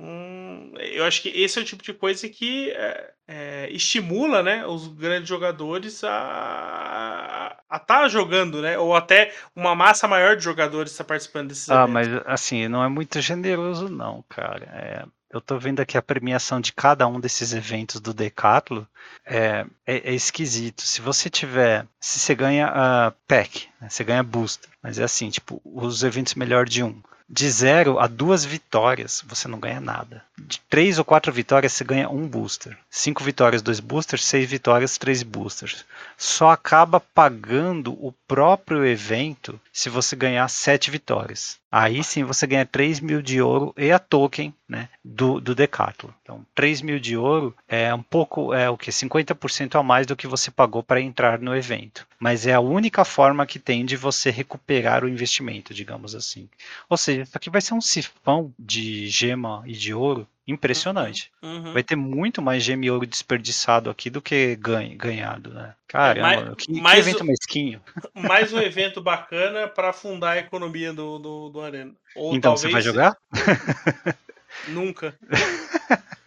eu acho que esse é o tipo de coisa que é, é, estimula né, os grandes jogadores a estar tá jogando, né? Ou até uma massa maior de jogadores está participando desses ah, eventos. mas assim, não é muito generoso, não, cara. É, eu tô vendo aqui a premiação de cada um desses eventos do Decathlon, é, é, é esquisito. Se você tiver, se você ganha uh, pack, né, você ganha booster, mas é assim, tipo, os eventos melhor de um. De zero a duas vitórias, você não ganha nada. De três ou quatro vitórias, você ganha um booster. Cinco vitórias, dois boosters. Seis vitórias, três boosters. Só acaba pagando o próprio evento se você ganhar sete vitórias. Aí sim você ganha 3 mil de ouro e a token né, do, do Decathlon. Então, 3 mil de ouro é um pouco, é o que? 50% a mais do que você pagou para entrar no evento. Mas é a única forma que tem pretende você recuperar o investimento, digamos assim. Ou seja, isso aqui vai ser um sifão de gema e de ouro impressionante. Uhum, uhum. Vai ter muito mais ouro desperdiçado aqui do que ganho, ganhado, né? Caramba, é, mais, que, mais que evento mesquinho. Mais um evento bacana para afundar a economia do, do, do Arena. Ou então, você vai jogar? Nunca.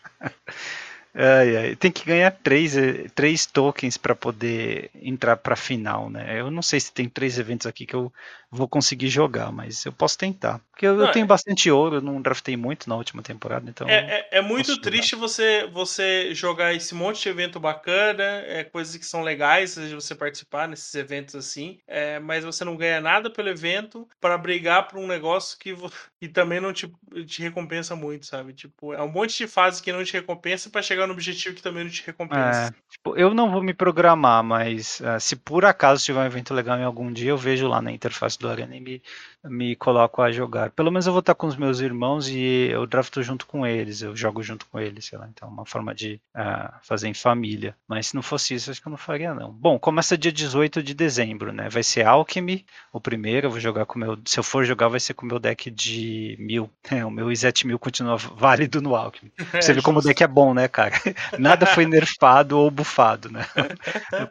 Ai, ai. Tem que ganhar três, eh, três tokens para poder entrar para final, né? Eu não sei se tem três eventos aqui que eu vou conseguir jogar, mas eu posso tentar. Porque eu, não, eu tenho é... bastante ouro, eu não draftei muito na última temporada, então. É, é, é muito triste você, você jogar esse monte de evento bacana, é, coisas que são legais de você participar nesses eventos assim, é, mas você não ganha nada pelo evento para brigar por um negócio que, que também não te, te recompensa muito, sabe? Tipo, é um monte de fase que não te recompensa para chegar no objetivo que também não te recompensa. É, tipo, eu não vou me programar, mas uh, se por acaso tiver um evento legal em algum dia, eu vejo lá na interface do Arena e me, me coloco a jogar. Pelo menos eu vou estar com os meus irmãos e eu drafto junto com eles, eu jogo junto com eles, sei lá. Então, uma forma de uh, fazer em família. Mas se não fosse isso, acho que eu não faria, não. Bom, começa dia 18 de dezembro, né? Vai ser Alchemy, o primeiro. Eu vou jogar com o meu. Se eu for jogar, vai ser com o meu deck de mil. É, o meu Izet mil continua válido no Alchemy. É, Você é, vê como o deck é bom, né, cara? Nada foi nerfado ou bufado, né?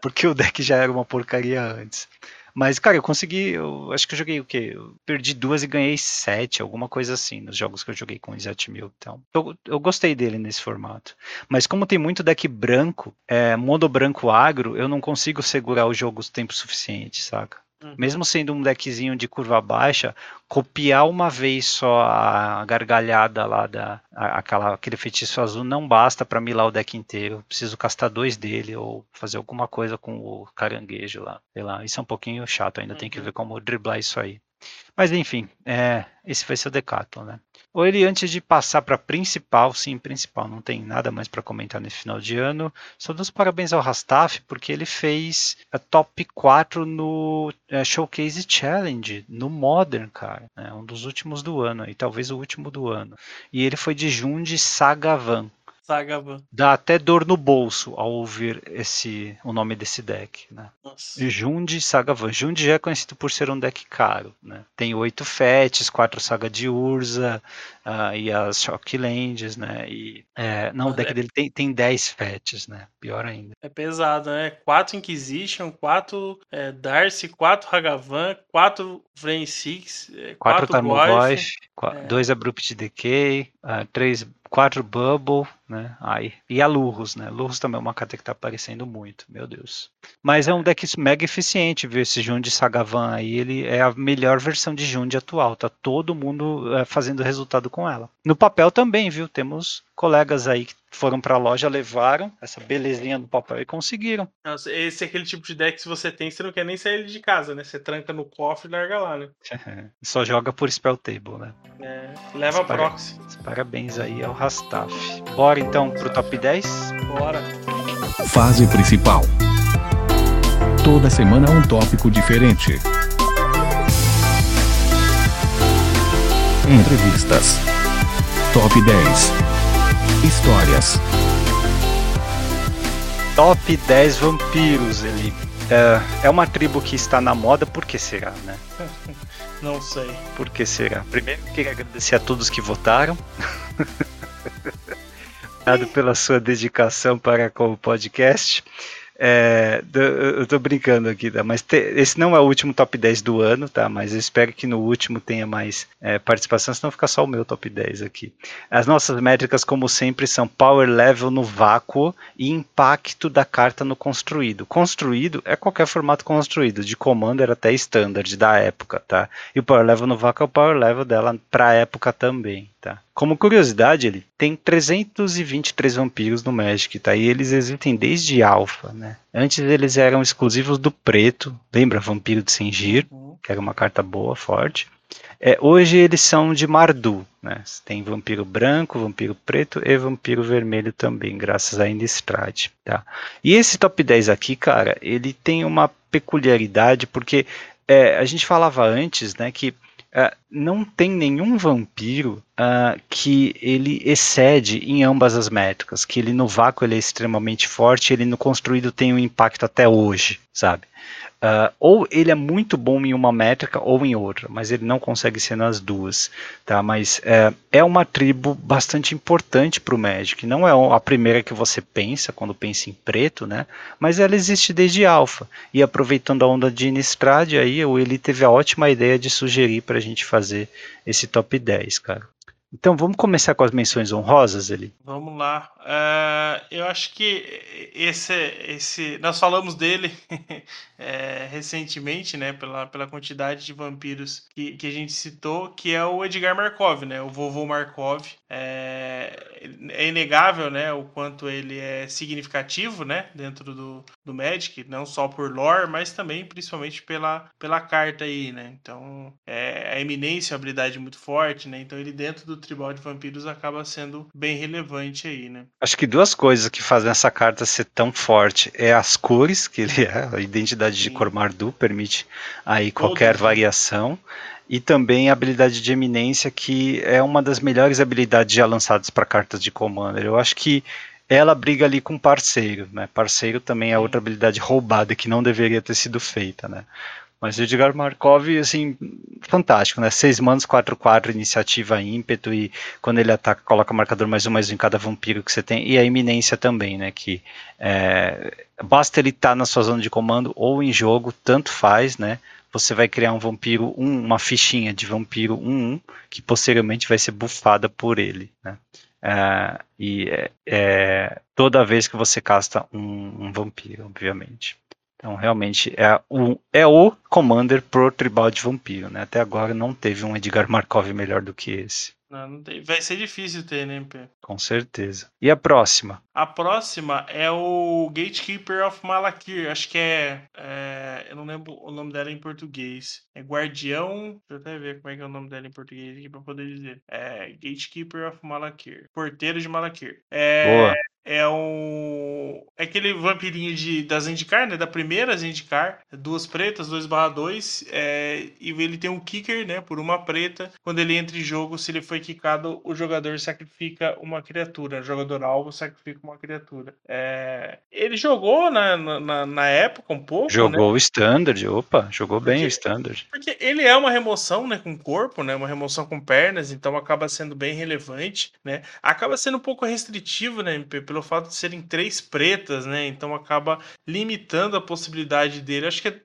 Porque o deck já era uma porcaria antes. Mas, cara, eu consegui. Eu acho que eu joguei o quê? Eu perdi duas e ganhei sete, alguma coisa assim, nos jogos que eu joguei com o Izet Mil. Então, eu, eu, gostei dele nesse formato. Mas como tem muito deck branco, é, branco agro, eu não consigo segurar o jogo o tempo suficiente, saca? Uhum. Mesmo sendo um deckzinho de curva baixa, copiar uma vez só a gargalhada lá da aquela, aquele feitiço azul não basta para milar o deck inteiro. Preciso castar dois dele ou fazer alguma coisa com o caranguejo lá. Sei lá, isso é um pouquinho chato, ainda uhum. tem que ver como driblar isso aí. Mas enfim, é, esse vai ser o Decathlon, né? Ou ele antes de passar para principal, sim, principal, não tem nada mais para comentar nesse final de ano. Só dou os parabéns ao Rastaf, porque ele fez a top 4 no é, Showcase Challenge, no Modern, cara. É um dos últimos do ano, e talvez o último do ano. E ele foi de Jundi Sagavan. Sagavan. Dá até dor no bolso ao ouvir esse, o nome desse deck, né? Nossa. Jundi Sagavan. Jundi já é conhecido por ser um deck caro, né? Tem oito fetes, quatro Saga de Urza uh, e as Shocklands, né? E, é, não, o deck é... dele tem, tem dez fetes, né? Pior ainda. É pesado, né? Quatro Inquisition, quatro é, Darcy, quatro Hagavan, quatro Flame Six, é, quatro, quatro Tarmogoyf, é. dois Abrupt Decay, uh, três quatro Bubble, né? Ai. E a Lurros, né? Lurros também é uma carta que tá aparecendo muito, meu Deus. Mas é um deck mega eficiente, viu? Esse Jund Sagavan aí, ele é a melhor versão de Jund atual. Tá todo mundo é, fazendo resultado com ela. No papel também, viu? Temos colegas aí que foram para a loja, levaram essa belezinha do papel e conseguiram. Nossa, esse é aquele tipo de deck que se você tem, você não quer nem sair de casa, né? Você tranca no cofre e larga lá, né? Só joga por spell table, né? É, leva Os proxy. Parabéns aí ao Rastaf. Bora então pro top 10? Bora. Fase principal. Toda semana um tópico diferente. Entrevistas. Top 10. Histórias. Top 10 vampiros, ele é, é uma tribo que está na moda, por que será, né? Não sei. Por que será? Primeiro, queria agradecer a todos que votaram. Obrigado pela sua dedicação para com o podcast. É, eu tô brincando aqui, tá? Mas te, esse não é o último top 10 do ano, tá? Mas eu espero que no último tenha mais é, participação, senão fica só o meu top 10 aqui. As nossas métricas, como sempre, são power level no vácuo e impacto da carta no construído. Construído é qualquer formato construído, de commander até standard da época, tá? E o power level no vácuo é o power level dela pra época também, tá? Como curiosidade, ele tem 323 vampiros no Magic, tá? E eles existem desde Alpha, né? Antes eles eram exclusivos do preto, lembra Vampiro de Sengir, uhum. que era uma carta boa, forte. É, hoje eles são de Mardu, né? Tem vampiro branco, vampiro preto e vampiro vermelho também, graças a Innistrad, tá? E esse top 10 aqui, cara, ele tem uma peculiaridade porque é, a gente falava antes, né, que é, não tem nenhum vampiro uh, que ele excede em ambas as métricas, que ele no vácuo ele é extremamente forte, ele no construído tem um impacto até hoje, sabe? Uh, ou ele é muito bom em uma métrica ou em outra, mas ele não consegue ser nas duas, tá? Mas é, é uma tribo bastante importante para o Magic. Não é a primeira que você pensa quando pensa em preto, né? Mas ela existe desde alfa. E aproveitando a onda de Innistrad, aí o Eli teve a ótima ideia de sugerir para a gente fazer esse top 10, cara. Então vamos começar com as menções honrosas ali. Vamos lá. Uh, eu acho que esse, esse, nós falamos dele é, recentemente, né, pela, pela quantidade de vampiros que, que a gente citou, que é o Edgar Markov, né, o vovô Markov. É, é inegável, né, o quanto ele é significativo, né, dentro do, do Magic, não só por lore, mas também principalmente pela, pela carta aí, né. Então, é, a eminência é uma habilidade muito forte, né. Então, ele dentro do tribal de vampiros acaba sendo bem relevante aí, né. Acho que duas coisas que fazem essa carta ser tão forte é as cores que ele é, a identidade de Cormardu permite aí qualquer variação e também a habilidade de eminência, que é uma das melhores habilidades já lançadas para cartas de Commander. Eu acho que ela briga ali com parceiro, né? Parceiro também é outra habilidade roubada que não deveria ter sido feita, né? Mas o Edgar Markov, assim, fantástico, né? Seis manos, 4-4, iniciativa, ímpeto, e quando ele ataca, coloca marcador mais um, mais um em cada vampiro que você tem, e a iminência também, né? Que é, basta ele estar tá na sua zona de comando ou em jogo, tanto faz, né? você vai criar um vampiro, um, uma fichinha de vampiro 1-1, que posteriormente vai ser bufada por ele. Né? É, e é, é, toda vez que você casta um, um, vampiro, obviamente. Então, realmente, é o, é o Commander pro tribal de vampiro. Né? Até agora não teve um Edgar Markov melhor do que esse. Não, não tem. Vai ser difícil ter, né, MP? Com certeza. E a próxima? A próxima é o Gatekeeper of Malakir. Acho que é, é, Eu não lembro o nome dela em português. É Guardião. Deixa eu até ver como é que é o nome dela em português aqui pra poder dizer. É Gatekeeper of Malakir. Porteiro de Malakir. É. Boa é um. É aquele vampirinho de, das Indicar, né? Da primeira Indicar. Duas pretas, 2 barra 2. É, e ele tem um kicker, né? Por uma preta. Quando ele entra em jogo, se ele foi quicado, o jogador sacrifica uma criatura. O jogador alvo sacrifica uma criatura. É, ele jogou na, na, na, época um pouco. Jogou né? o standard, opa, jogou porque, bem o standard. Porque ele é uma remoção, né? Com corpo, né? Uma remoção com pernas, então acaba sendo bem relevante, né? Acaba sendo um pouco restritivo, né? pelo fato de serem três pretas, né? Então acaba limitando a possibilidade dele. Acho que é,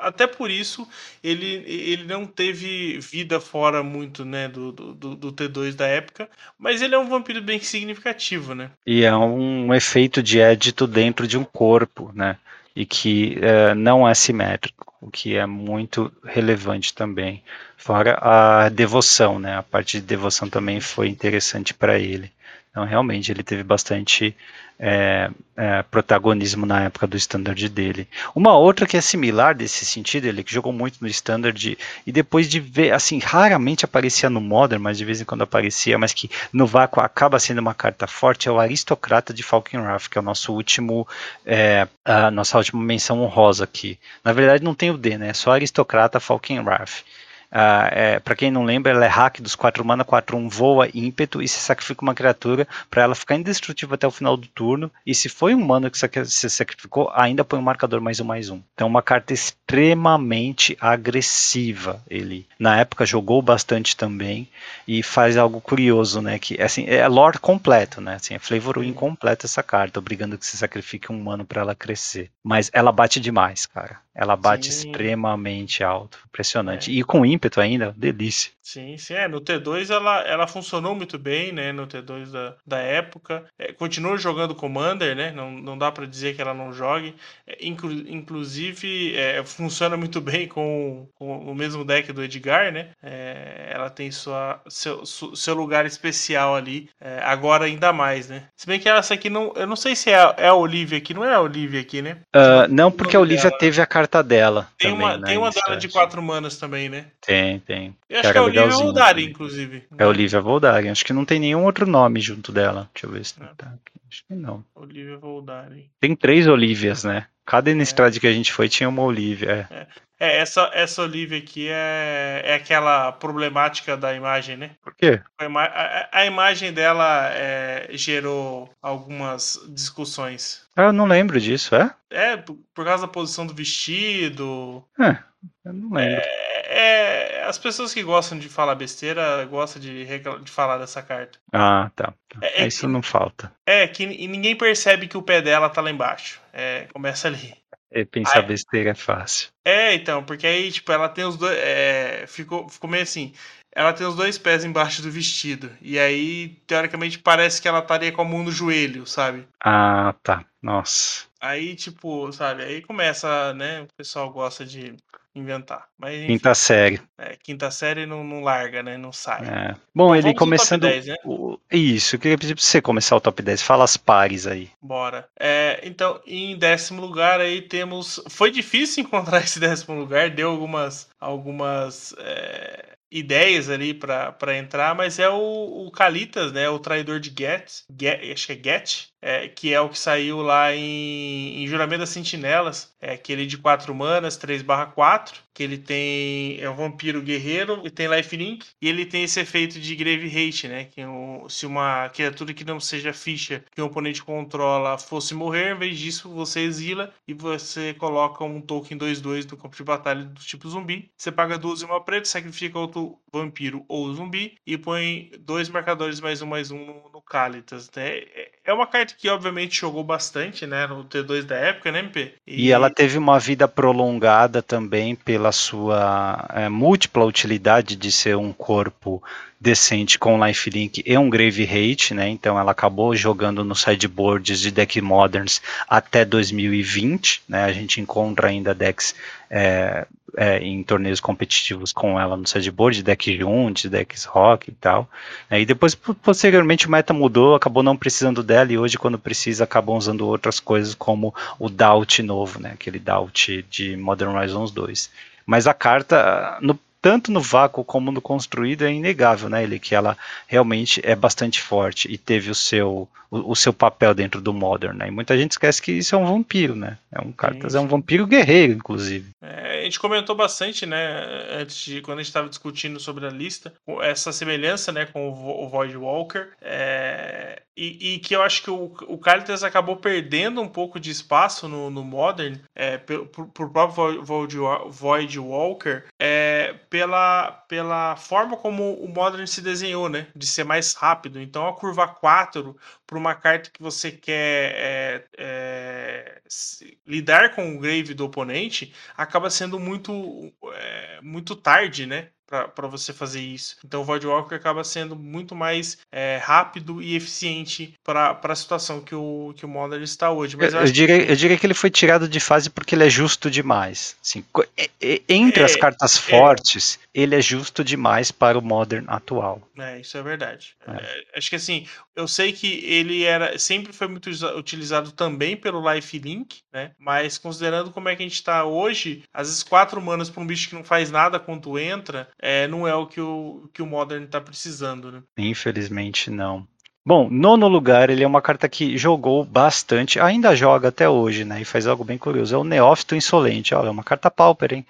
até por isso ele, ele não teve vida fora muito, né? Do, do, do T2 da época, mas ele é um vampiro bem significativo, né? E é um efeito de édito dentro de um corpo, né? E que é, não é simétrico, o que é muito relevante também. Fora a devoção, né? A parte de devoção também foi interessante para ele. Então, realmente, ele teve bastante é, é, protagonismo na época do standard dele. Uma outra que é similar desse sentido, ele que jogou muito no standard e depois de ver, assim, raramente aparecia no modern, mas de vez em quando aparecia, mas que no vácuo acaba sendo uma carta forte, é o aristocrata de Falkenrath, que é o nosso último, é, a nossa última menção honrosa aqui. Na verdade, não tem o D, né? É só aristocrata Falkenrath. Uh, é, para quem não lembra, ela é hack dos 4 mana, 4 1 voa, ímpeto e se sacrifica uma criatura para ela ficar indestrutível até o final do turno. E se foi um mana que você sacrificou, ainda põe um marcador mais um mais um. Então, uma carta extremamente agressiva. Ele na época jogou bastante também e faz algo curioso, né? Que assim é lore completo, né? Assim, é flavor incompleto essa carta, obrigando que você sacrifique um mana para ela crescer. Mas ela bate demais, cara. Ela bate Sim. extremamente alto. Impressionante. É. E com ímpeto ainda, delícia. Sim, sim. É, no T2 ela, ela funcionou muito bem, né? No T2 da, da época. É, continua jogando Commander, né? Não, não dá para dizer que ela não jogue. É, inclu, inclusive, é, funciona muito bem com, com, o mesmo deck do Edgar, né? É, ela tem sua, seu, seu lugar especial ali. É, agora ainda mais, né? Se bem que essa aqui não. Eu não sei se é, é a Olivia aqui, não é a Olivia aqui, né? Uh, não, porque a Olivia dela. teve a carta dela. Tem também, uma, tem uma dela de quatro manas também, né? Tem, tem. Eu acho que, a Olivia Olivia Voldari, inclusive. É Olivia Voldari. Acho que não tem nenhum outro nome junto dela. Deixa eu ver se é. tá aqui. Acho que não. Olivia Voldari. Tem três Olivias, né? Cada Innistrad é. que a gente foi tinha uma Olivia. É. é. Essa, essa Olivia aqui é, é aquela problemática da imagem, né? Por quê? A, a, a imagem dela é, gerou algumas discussões. Ah, eu não lembro disso, é? É, por, causa da posição do vestido. É, eu não lembro. É, é, as pessoas que gostam de falar besteira gostam de, de falar dessa carta. Ah, tá. tá. É, é Isso que, não falta. É, que ninguém percebe que o pé dela tá lá embaixo. É, começa ali. E pensar aí, besteira é fácil. É, então, porque aí, tipo, ela tem os dois. É, ficou, ficou meio assim. Ela tem os dois pés embaixo do vestido. E aí, teoricamente, parece que ela estaria com a mão no joelho, sabe? Ah, tá. Nossa. Aí, tipo, sabe, aí começa, né? O pessoal gosta de inventar. Mas, enfim, quinta série. É, quinta série não, não larga, né? Não sai. É. Bom, então, ele começando. 10, né? o... Isso, eu queria pedir pra você começar o top 10. Fala as pares aí. Bora. É, então, em décimo lugar aí temos. Foi difícil encontrar esse décimo lugar, deu algumas. algumas é ideias ali para entrar, mas é o, o Kalitas, né? O traidor de Get, Get acho que é Get, é, que é o que saiu lá em, em Juramento das Sentinelas, é aquele de 4 manas, 3 4, que ele tem. É um vampiro guerreiro e tem lifelink, e ele tem esse efeito de Grave Hate, né? Que um, se uma criatura que não seja ficha que o oponente controla fosse morrer, em vez disso você exila e você coloca um token 2-2 no campo de batalha do tipo zumbi. Você paga duas e uma preta, sacrifica outro vampiro ou zumbi e põe dois marcadores mais um mais um no, no Kalitas, né? É uma carta que obviamente jogou bastante, né, no T2 da época, né, MP? E, e ela teve uma vida prolongada também pela sua é, múltipla utilidade de ser um corpo decente com lifelink e um grave hate, né? Então ela acabou jogando nos sideboards de deck moderns até 2020, né? A gente encontra ainda decks é, é, em torneios competitivos com ela no sideboard, deck juntos, decks rock e tal. Né? E depois, posteriormente, o meta mudou, acabou não precisando dela e hoje, quando precisa, acabam usando outras coisas como o Doubt novo, né? Aquele Doubt de Modern Horizons 2. Mas a carta, no tanto no vácuo como no construído é inegável, né, ele que ela realmente é bastante forte e teve o seu o, o, seu papel dentro do Modern, né? E muita gente esquece que isso é um vampiro, né? É um Cartas, é um vampiro guerreiro, inclusive. É, a gente comentou bastante, né, antes de quando a gente estava discutindo sobre a lista, essa semelhança, né, com o, o Void Walker, é, e, e, que eu acho que o, o Caritas acabou perdendo um pouco de espaço no, no Modern, é, por, por próprio Void, Void Walker, é, pela, pela forma como o Modern se desenhou, né? De ser mais rápido. Então a curva 4 para uma carta que você quer é, é, lidar com o grave do oponente acaba sendo muito, é, muito tarde, né? Para você fazer isso. Então o Voidwalker acaba sendo muito mais é, rápido e eficiente para a situação que o, que o Modern está hoje. Mas eu, eu, diria, que... eu diria que ele foi tirado de fase porque ele é justo demais. Assim, entre é, as cartas é. fortes, ele é justo demais para o Modern atual. É, isso é verdade. É. É, acho que assim, eu sei que ele era sempre foi muito utilizado também pelo Lifelink, né? Mas considerando como é que a gente está hoje, às vezes quatro manas para um bicho que não faz nada quando entra, é, não é o que o, que o Modern está precisando, né? Infelizmente não. Bom, nono lugar, ele é uma carta que jogou bastante, ainda joga até hoje, né? E faz algo bem curioso. É o Neófito Insolente. Olha, é uma carta pauper, hein?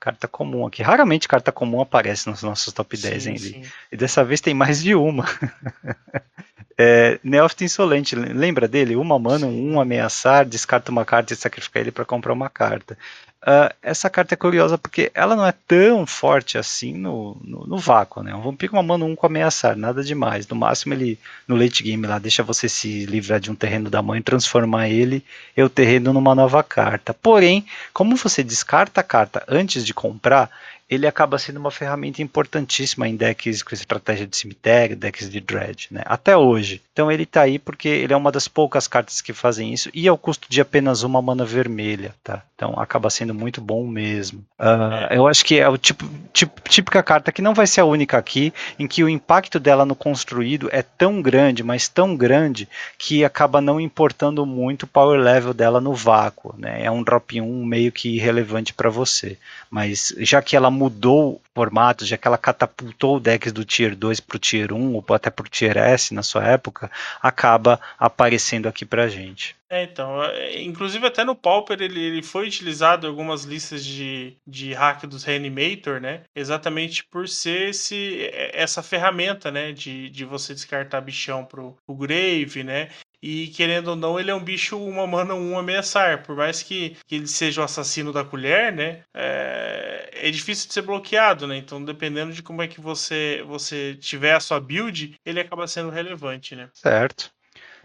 Carta comum aqui. Raramente carta comum aparece nos nossos top 10, sim, hein? Sim. E dessa vez tem mais de uma. é, Neófito Insolente, lembra dele? Uma mana, um ameaçar, descarta uma carta e sacrifica ele para comprar uma carta. Uh, essa carta é curiosa porque ela não é tão forte assim no, no, no vácuo, né? Um vampiro uma mano um com ameaçar, nada demais. No máximo ele, no late game lá, deixa você se livrar de um terreno da mão e transformar ele e o terreno numa nova carta. Porém, como você descarta a carta antes de comprar, ele acaba sendo uma ferramenta importantíssima em decks com estratégia de cemitério, decks de dread, né? Até hoje. Então ele está aí porque ele é uma das poucas cartas que fazem isso e ao custo de apenas uma mana vermelha, tá? Então acaba sendo muito bom mesmo. Uh, eu acho que é o tipo, tipo, típica carta que não vai ser a única aqui, em que o impacto dela no construído é tão grande, mas tão grande, que acaba não importando muito o power level dela no vácuo, né? É um drop 1 meio que irrelevante para você. Mas já que ela mudou o formato, já que ela catapultou o deck do Tier 2 para o Tier 1, ou até para o Tier S na sua época, acaba aparecendo aqui para gente. É, então, é, inclusive até no Pauper ele, ele foi utilizado em algumas listas de, de hack dos Reanimator, né? Exatamente por ser esse, é, essa ferramenta, né? De, de você descartar bichão pro, pro Grave, né? E querendo ou não, ele é um bicho uma mana um ameaçar. Por mais que, que ele seja o assassino da colher, né? É, é, difícil de ser bloqueado, né? Então, dependendo de como é que você, você tiver a sua build, ele acaba sendo relevante, né? Certo.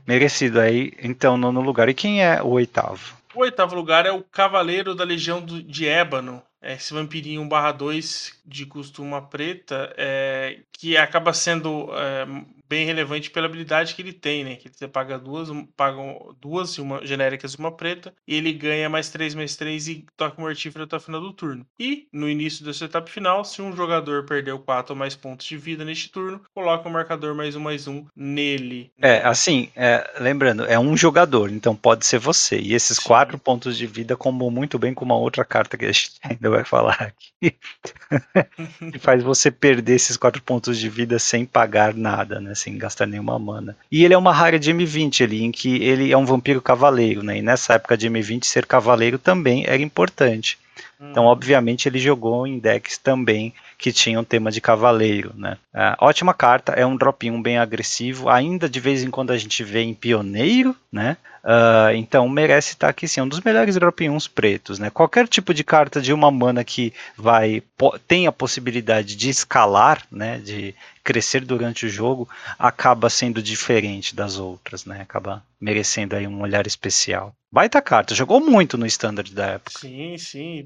Merecido aí, então, nono lugar. E quem é o oitavo? O oitavo lugar é o Cavaleiro da Legião de Ébano. É esse vampirinho 1/2 de custo uma preta, é, que acaba sendo é, bem relevante pela habilidade que ele tem, né? Que você paga duas, pagam duas uma genéricas e uma preta, e ele ganha mais 3 mais 3 e toque mortífero até o final do turno. E no início dessa etapa final, se um jogador perdeu 4 ou mais pontos de vida neste turno, coloca o um marcador mais um mais um nele. É, assim, é, lembrando, é um jogador, então pode ser você. E esses 4 pontos de vida combam muito bem com uma outra carta que a gente ainda vai falar aqui. que faz você perder esses 4 pontos de vida sem pagar nada, né? Sem gastar nenhuma mana. E ele é uma rara de M20 ali, em que ele é um vampiro cavaleiro, né? E nessa época de M20 ser cavaleiro também era importante. Então, hum. obviamente, ele jogou em decks também que tinham tema de cavaleiro, né? É, ótima carta, é um drop 1 bem agressivo, ainda de vez em quando a gente vê em pioneiro, né? Uh, então merece estar aqui sim, um dos melhores drop 1s pretos, né? Qualquer tipo de carta de uma mana que vai tem a possibilidade de escalar, né? De crescer durante o jogo, acaba sendo diferente das outras, né? Acaba merecendo aí um olhar especial. Baita carta, jogou muito no standard da época. Sim, sim.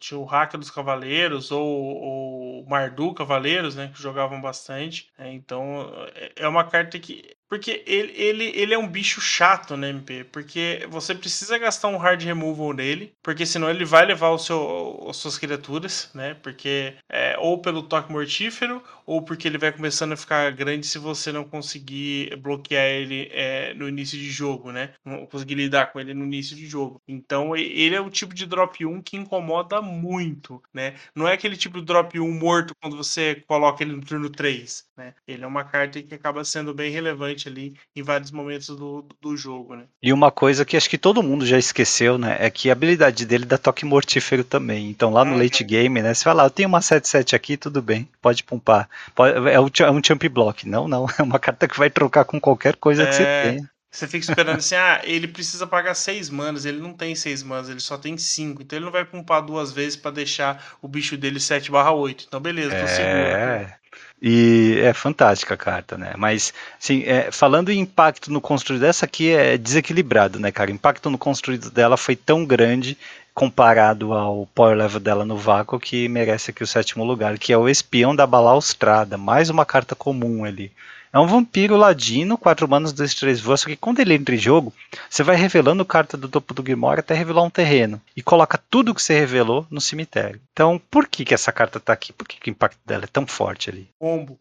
Tinha o Hack dos Cavaleiros ou o Mardu Cavaleiros, né? Que jogavam bastante. É, então é, é uma carta que porque ele, ele, ele é um bicho chato, né, MP? Porque você precisa gastar um hard removal nele, porque senão ele vai levar o seu, as suas criaturas, né? Porque é, ou pelo toque mortífero, ou porque ele vai começando a ficar grande se você não conseguir bloquear ele é, no início de jogo, né? Não conseguir lidar com ele no início de jogo. Então ele é o tipo de drop 1 que incomoda muito, né? Não é aquele tipo de drop 1 morto quando você coloca ele no turno 3, né? Ele é uma carta que acaba sendo bem relevante ali em vários momentos do, do jogo, né? E uma coisa que acho que todo mundo já esqueceu, né? É que a habilidade dele dá toque mortífero também. Então lá no ah, late é. game, né? Você fala, ah, eu tenho uma 7-7 aqui, tudo bem, pode pumpar. Pode, é, é um jump block. Não, não. É uma carta que vai trocar com qualquer coisa é... que você é, tenha. Você fica esperando assim, ah, ele precisa pagar 6 manas, ele não tem 6 manas, ele só tem 5. Então ele não vai pumpar duas vezes para deixar o bicho dele 7 8. Então beleza, tô é... seguro. E é fantástica a carta, né? Mas, assim, é, falando em impacto no construído, essa aqui é desequilibrado, né, cara? O impacto no construído dela foi tão grande comparado ao power level dela no vácuo que merece aqui o sétimo lugar, que é o Espião da Balaustrada, mais uma carta comum ali. É um vampiro ladino, 4 manos, 2, 3 voos, só que quando ele entra em jogo, você vai revelando carta do topo do Grimório até revelar um terreno. E coloca tudo que você revelou no cemitério. Então, por que, que essa carta tá aqui? Por que, que o impacto dela é tão forte ali? Combo.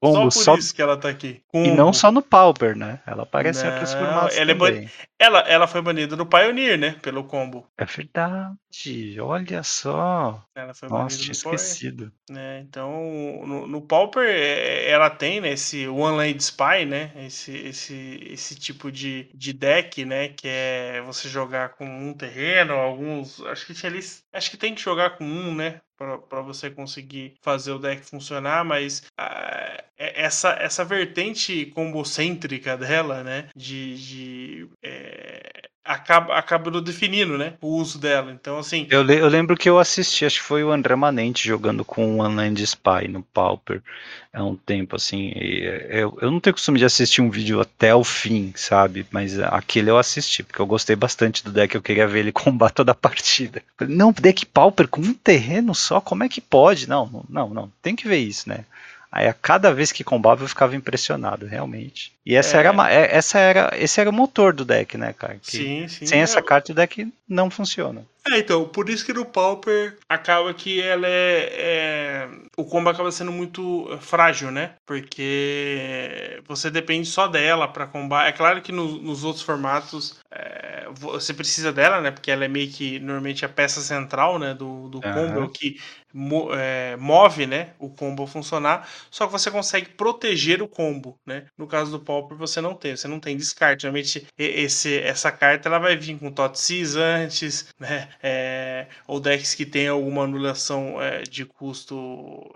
Combo, só por só... isso que ela tá aqui. Combo. E não só no Pauper, né? Ela aparece não, em outros formatos ela. É ban... ela, ela foi banida no Pioneer, né? Pelo combo. É verdade. Olha só. Ela foi Nossa, tinha esquecido. É, então, no, no Pauper, é, ela tem né, esse One Land Spy, né? Esse, esse, esse tipo de, de deck, né? Que é você jogar com um terreno, alguns. Acho que tinha ali. Acho que tem que jogar com um, né? Para você conseguir fazer o deck funcionar, mas uh, essa, essa vertente combocêntrica dela, né, de, de é, acaba, acaba definindo, né? O uso dela. Então, assim. Eu, le eu lembro que eu assisti, acho que foi o André Manente jogando com o Unland Spy no Pauper há um tempo, assim. Eu, eu não tenho costume de assistir um vídeo até o fim, sabe? Mas aquele eu assisti, porque eu gostei bastante do deck, eu queria ver ele combater toda a partida. Não, deck Pauper com um terreno só, como é que pode? Não, não, não, tem que ver isso, né? Aí a cada vez que combava eu ficava impressionado, realmente. E essa é. era, essa era, esse era o motor do deck, né, cara? Que sim, sim. Sem essa carta o deck não funciona. É, então, por isso que no Pauper acaba que ela é, é, O combo acaba sendo muito frágil, né? Porque você depende só dela para combar. É claro que no, nos outros formatos é, você precisa dela, né? Porque ela é meio que normalmente a peça central, né? Do, do combo, uhum. que mo é, move, né? O combo funcionar. Só que você consegue proteger o combo, né? No caso do Pauper você não tem, você não tem descarte. Normalmente esse, essa carta ela vai vir com Totsis antes, né? É, ou decks que tem alguma anulação é, de custo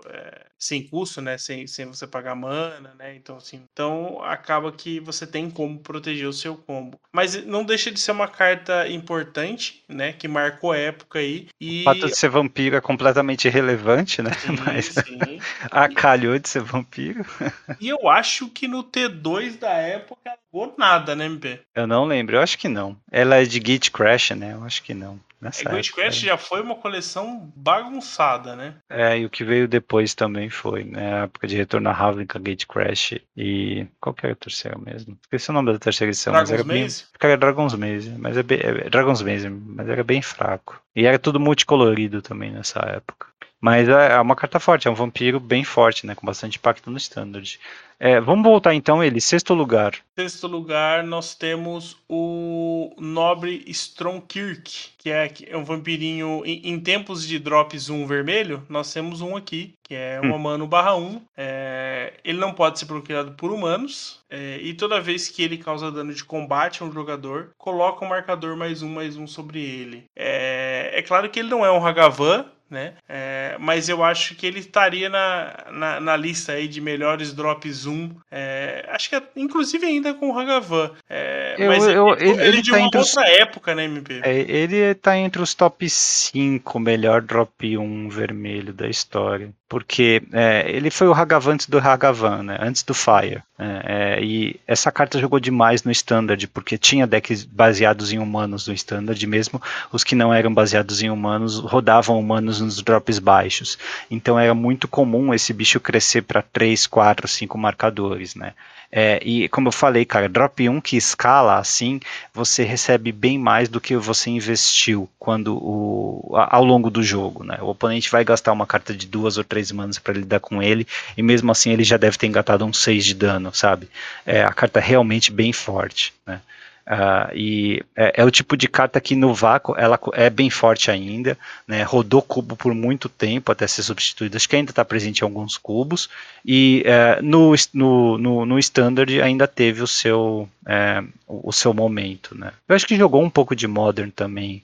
é, sem custo, né? Sem, sem você pagar mana, né? Então, assim, então acaba que você tem como proteger o seu combo. Mas não deixa de ser uma carta importante, né? Que marcou época aí. E... O fato de ser vampiro é completamente irrelevante, né? Sim, Mas sim. acalhou de ser vampiro. E eu acho que no T2 da época ou nada, né, MP? Eu não lembro, eu acho que não. Ela é de Git Crash, né? Eu acho que não. Nessa é, Git Crash já foi uma coleção bagunçada, né? É, e o que veio depois também foi, né? A época de retorno a Ravnica, Gate Crash e. Qual que era o terceiro mesmo? Esqueci o nome da terceira edição. Dragon's mas era Maze? Bem... Dragon's Maze, mas é, bem... é Dragon's Maze, mas era bem fraco. E era tudo multicolorido também nessa época. Mas é, é uma carta forte, é um vampiro bem forte, né? Com bastante impacto no standard. É, vamos voltar então ele, sexto lugar. Sexto lugar, nós temos o Nobre Stromkirk, que é, é um vampirinho em, em, tempos de drops 1 vermelho, nós temos um aqui, que é um hum. humano barra 1. É, ele não pode ser bloqueado por humanos, é, e toda vez que ele causa dano de combate a um jogador, coloca um marcador mais um, mais um sobre ele. É, é claro que ele não é um Hagavan, né? É, mas eu acho que ele estaria na, na, na, lista aí de melhores drops 1. É, acho que é, inclusive ainda com o Hagavan. É, eu, mas eu, ele, ele, ele de tá uma outra os, época, né, MP? É, ele está entre os top 5 melhor drop 1 vermelho da história. Porque é, ele foi o Hagavan antes do Hagavan, né? Antes do Fire. É, e essa carta jogou demais no Standard, porque tinha decks baseados em humanos no Standard, mesmo os que não eram baseados em humanos rodavam humanos nos drops baixos. Então era muito comum esse bicho crescer para 3, 4, 5 marcadores, né? É, e como eu falei, cara, drop 1 que escala assim, você recebe bem mais do que você investiu quando o, ao longo do jogo, né? O oponente vai gastar uma carta de duas ou três manas para lidar com ele, e mesmo assim ele já deve ter engatado um 6 de dano, sabe? É, a carta é realmente bem forte, né? Uh, e é, é, o tipo de carta que no vácuo ela é bem forte ainda, né? rodou cubo por muito tempo até ser substituída, acho que ainda está presente em alguns cubos, e uh, no, no, no, no, Standard ainda teve o seu, uh, o seu momento. Né? Eu acho que jogou um pouco de Modern também,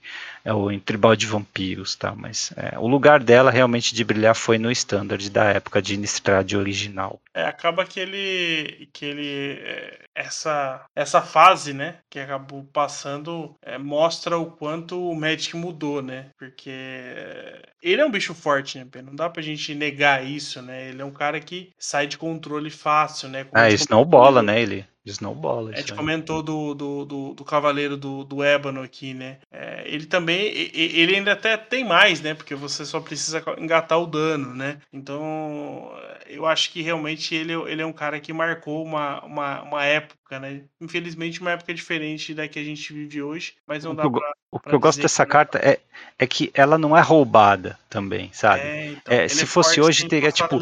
é o em Tribal de Vampiros, tá? Mas é, o lugar dela realmente de brilhar foi no Standard da época de Innistrad original. É, acaba que ele, que ele é, essa, essa fase, né, que acabou passando, é, mostra o quanto o Magic mudou, né? Porque é, ele é um bicho forte, né? Não dá pra gente negar isso, né? Ele é um cara que sai de controle fácil, né? Como ah, isso não bola, né? Ele snowball. A gente comentou do, do, do, do, Cavaleiro do, do Ébano aqui, né? É, ele também, ele ainda até tem mais, né? Porque você só precisa engatar o dano, né? Então, eu acho que realmente ele, ele é um cara que marcou uma, uma, uma época, né? Infelizmente, uma época diferente da que a gente vive hoje, mas não dá pra o que eu gosto dessa carta é, é que ela não é roubada também, sabe? É, então, é, se é fosse hoje, teria tipo.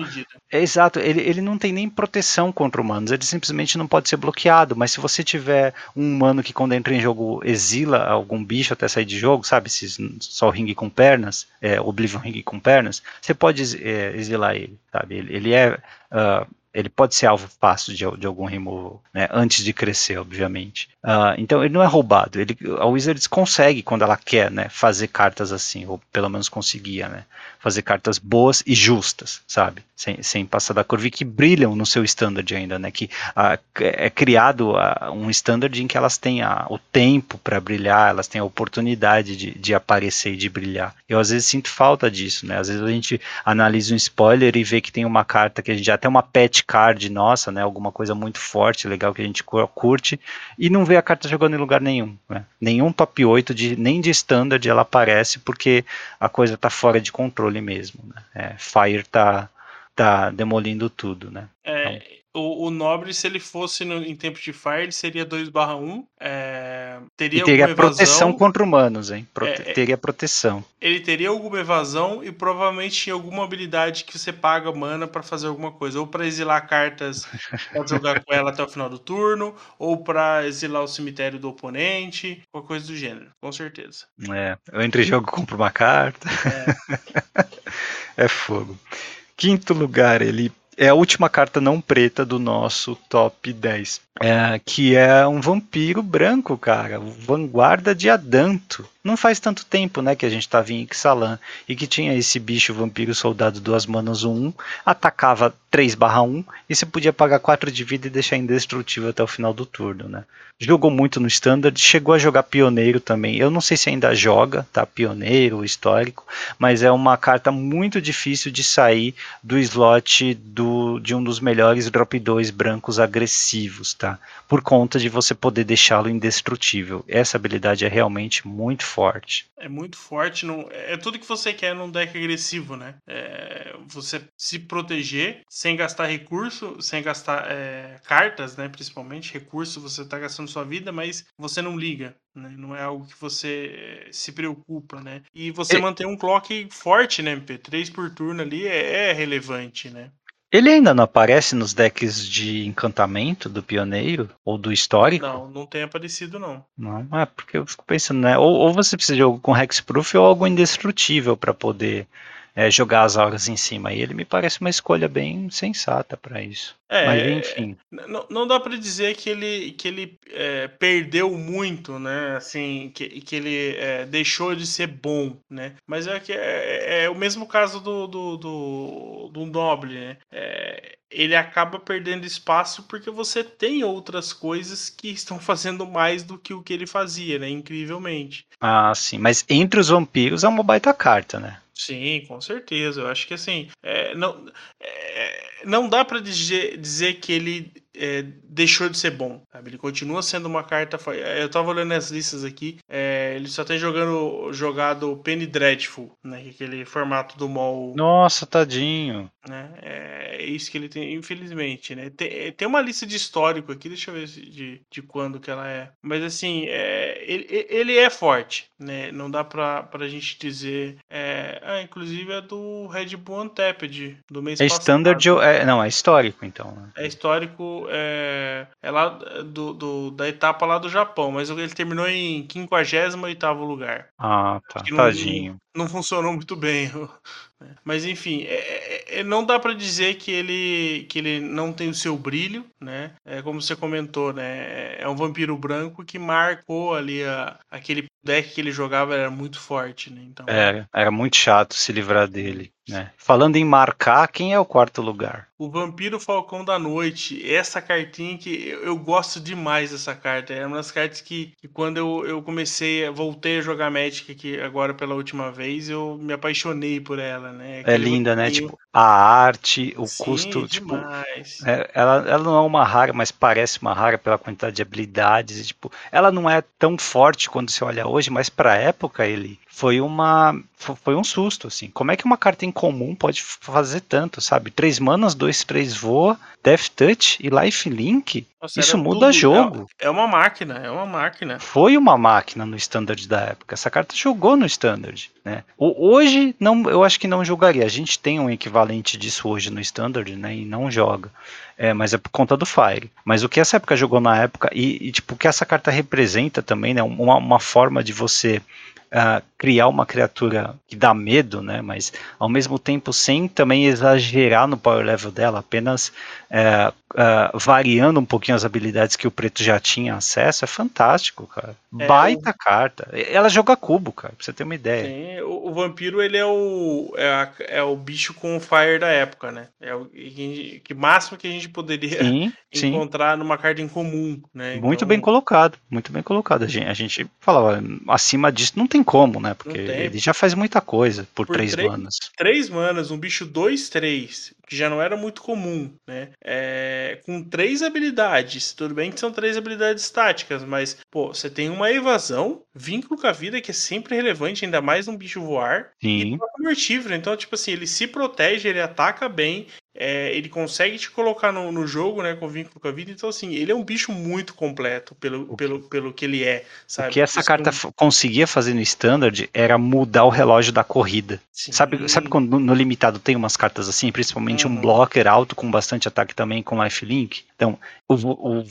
É, exato, ele, ele não tem nem proteção contra humanos, ele simplesmente não pode ser bloqueado. Mas se você tiver um humano que quando entra em jogo exila algum bicho até sair de jogo, sabe? Se só o ringue com pernas, é, Oblivion ringue com pernas, você pode é, exilar ele, sabe? Ele, ele é. Uh, ele pode ser alvo fácil de, de algum removal, né, antes de crescer, obviamente. Uh, então ele não é roubado. Ele, a Wizards consegue, quando ela quer, né, fazer cartas assim, ou pelo menos conseguia, né, fazer cartas boas e justas, sabe? Sem, sem passar da curva e que brilham no seu standard ainda, né? Que uh, é criado uh, um standard em que elas têm o tempo para brilhar, elas têm a oportunidade de, de aparecer e de brilhar. Eu às vezes sinto falta disso, né? Às vezes a gente analisa um spoiler e vê que tem uma carta que a gente já tem uma pet card nossa, né? Alguma coisa muito forte, legal que a gente curte e não vê a carta jogando em lugar nenhum, né? Nenhum top 8 de nem de standard ela aparece porque a coisa está fora de controle mesmo, né? É, Fire tá tá demolindo tudo, né? É, então... O, o Nobre, se ele fosse no, em tempo de Fire, ele seria 2/1. É, teria E teria alguma evasão. proteção contra humanos, hein? Prote- É, é. Teria proteção. Ele teria alguma evasão e provavelmente tinha alguma habilidade que você paga mana pra fazer alguma coisa. Ou pra exilar cartas, pode jogar com ela até o final do turno, ou pra exilar o cemitério do oponente, qualquer coisa do gênero, com certeza. É, eu entre jogo compro uma carta. É fogo. Quinto lugar, ele é a última carta não preta do nosso top 10. É, que é um vampiro branco, cara. Vanguarda de Adanto. Não faz tanto tempo, né, que a gente tava em Ixalan e que tinha esse bicho vampiro soldado duas manas 1, atacava 3/1 e você podia pagar 4 de vida e deixar indestrutível até o final do turno, né? Jogou muito no standard, chegou a jogar pioneiro também. Eu não sei se ainda joga, tá? Pioneiro, histórico, mas é uma carta muito difícil de sair do slot do, de um dos melhores drop 2 brancos agressivos, tá? Por conta de você poder deixá-lo indestrutível. Essa habilidade é realmente muito forte. É muito forte, não, é tudo que você quer num deck agressivo, né? É, você se proteger sem gastar recurso, sem gastar é, cartas, né? Principalmente recurso, você tá gastando sua vida, mas você não liga, né? Não é algo que você é, se preocupa, né? E você E- manter um clock forte, né, MP? 3 por turno ali é, é relevante, né? Ele ainda não aparece nos decks de encantamento do pioneiro ou do histórico? Não, não tem aparecido, não. Não, é porque eu fico pensando, né? Ou, ou você precisa de algo com Hexproof ou algo indestrutível para poder é, jogar as auras em cima. E ele me parece uma escolha bem sensata para isso. É, Mas enfim. Não, não dá pra dizer que ele, que ele é, perdeu muito, né? Assim, que, que ele é, deixou de ser bom, né? Mas é que é, é o mesmo caso do, do, do, do Noble, né? É, ele acaba perdendo espaço porque você tem outras coisas que estão fazendo mais do que o que ele fazia, né? Incrivelmente. Ah, sim. Mas entre os vampiros é uma baita carta, né? Sim, com certeza. Eu acho que assim, é, não, é, não dá pra dizer, dizer que ele é, deixou de ser bom. sabe? Ele continua sendo uma carta. é, Eu tava olhando as listas aqui. é, ele só tem jogando, jogado Penny Dreadful, né? que é Aquele formato do mall. Nossa, tadinho. Né? É isso que ele tem, infelizmente, né? Tem, tem uma lista de histórico aqui, deixa eu ver de, de quando que ela é. Mas assim, é, ele, ele é forte, né? Não dá pra, pra gente dizer. É, ah, inclusive é do Red Bull Untapped, do mês É passado. standard. É, não, é histórico, então. né? É histórico, é, é lá do, do- da etapa lá do Japão, mas ele terminou em 58º lugar. Ah, tá. não- Tadinho. não funcionou muito bem. né? Mas enfim, é- é- é- não dá pra dizer que ele, que ele não tem o seu brilho, né? É como você comentou, né? É um vampiro branco que marcou ali a, aquele deck que ele jogava era muito forte, né? Então, Era, era muito chato se livrar dele. Né? Falando em marcar, quem é o quarto lugar? o Vampiro Falcão da Noite, essa cartinha que eu, eu gosto demais dessa carta. É uma das cartas que, que quando eu, eu comecei, voltei a jogar Magic aqui agora pela última vez, eu me apaixonei por ela, né? É Aquele linda, né? vampirinho- Tipo, a arte, o Sim, custo, tipo, demais. É, ela, ela não é uma rara, mas parece uma rara pela quantidade de habilidades. e, tipo, ela não é tão forte quando você olha hoje, mas pra época ele foi uma fo- foi um susto assim. Como é que uma carta incomum pode f- fazer tanto, sabe? Três manas, dois, três voa, Death Touch e Life Link. Nossa, Isso muda tudo. jogo. É, é uma máquina, é uma máquina. Foi uma máquina no standard da época. Essa carta jogou no standard, né? Hoje não, eu acho que não jogaria. A gente tem um equivalente disso hoje no standard, né? E não joga. É, mas é por conta do Fire. Mas o que essa época jogou na época e, e, tipo o que essa carta representa também, né? Uma, uma forma de você ah, criar uma criatura que dá medo, né? Mas ao mesmo tempo sem também exagerar no power level dela, apenas é, ah, variando um pouquinho as habilidades que o preto já tinha acesso, é fantástico, cara. É, Baita carta. Ela joga cubo, cara, pra você ter uma ideia. Sim, o, o vampiro ele é o é, a- é o bicho com fire da época, né? É o que, que máximo que a gente poderia Sim, sim. encontrar numa carta em comum, né? Muito Então, bem colocado, muito bem colocado. A gente, a gente falava, acima disso não tem como, né? Porque Não tem. ele já faz muita coisa por, Por três três- manas. Três manas, um bicho 2-3, que já não era muito comum, né? É, com três habilidades. Tudo bem que são três habilidades estáticas, mas, pô, você tem uma evasão, vínculo com a vida, que é sempre relevante, ainda mais num bicho voar. Sim. E troca mortífero. Então, tipo assim, ele se protege, ele ataca bem. É, ele consegue te colocar no, no, jogo, né, com vínculo com a vida. Então, assim, ele é um bicho muito completo pelo, pelo, pelo que ele é, sabe? O que essa Isso carta não... conseguia fazer no Standard era mudar o relógio da corrida. Sim. Sabe, sabe quando no, limitado tem umas cartas assim, principalmente uhum. um blocker alto com bastante ataque também com lifelink? Então, o, o,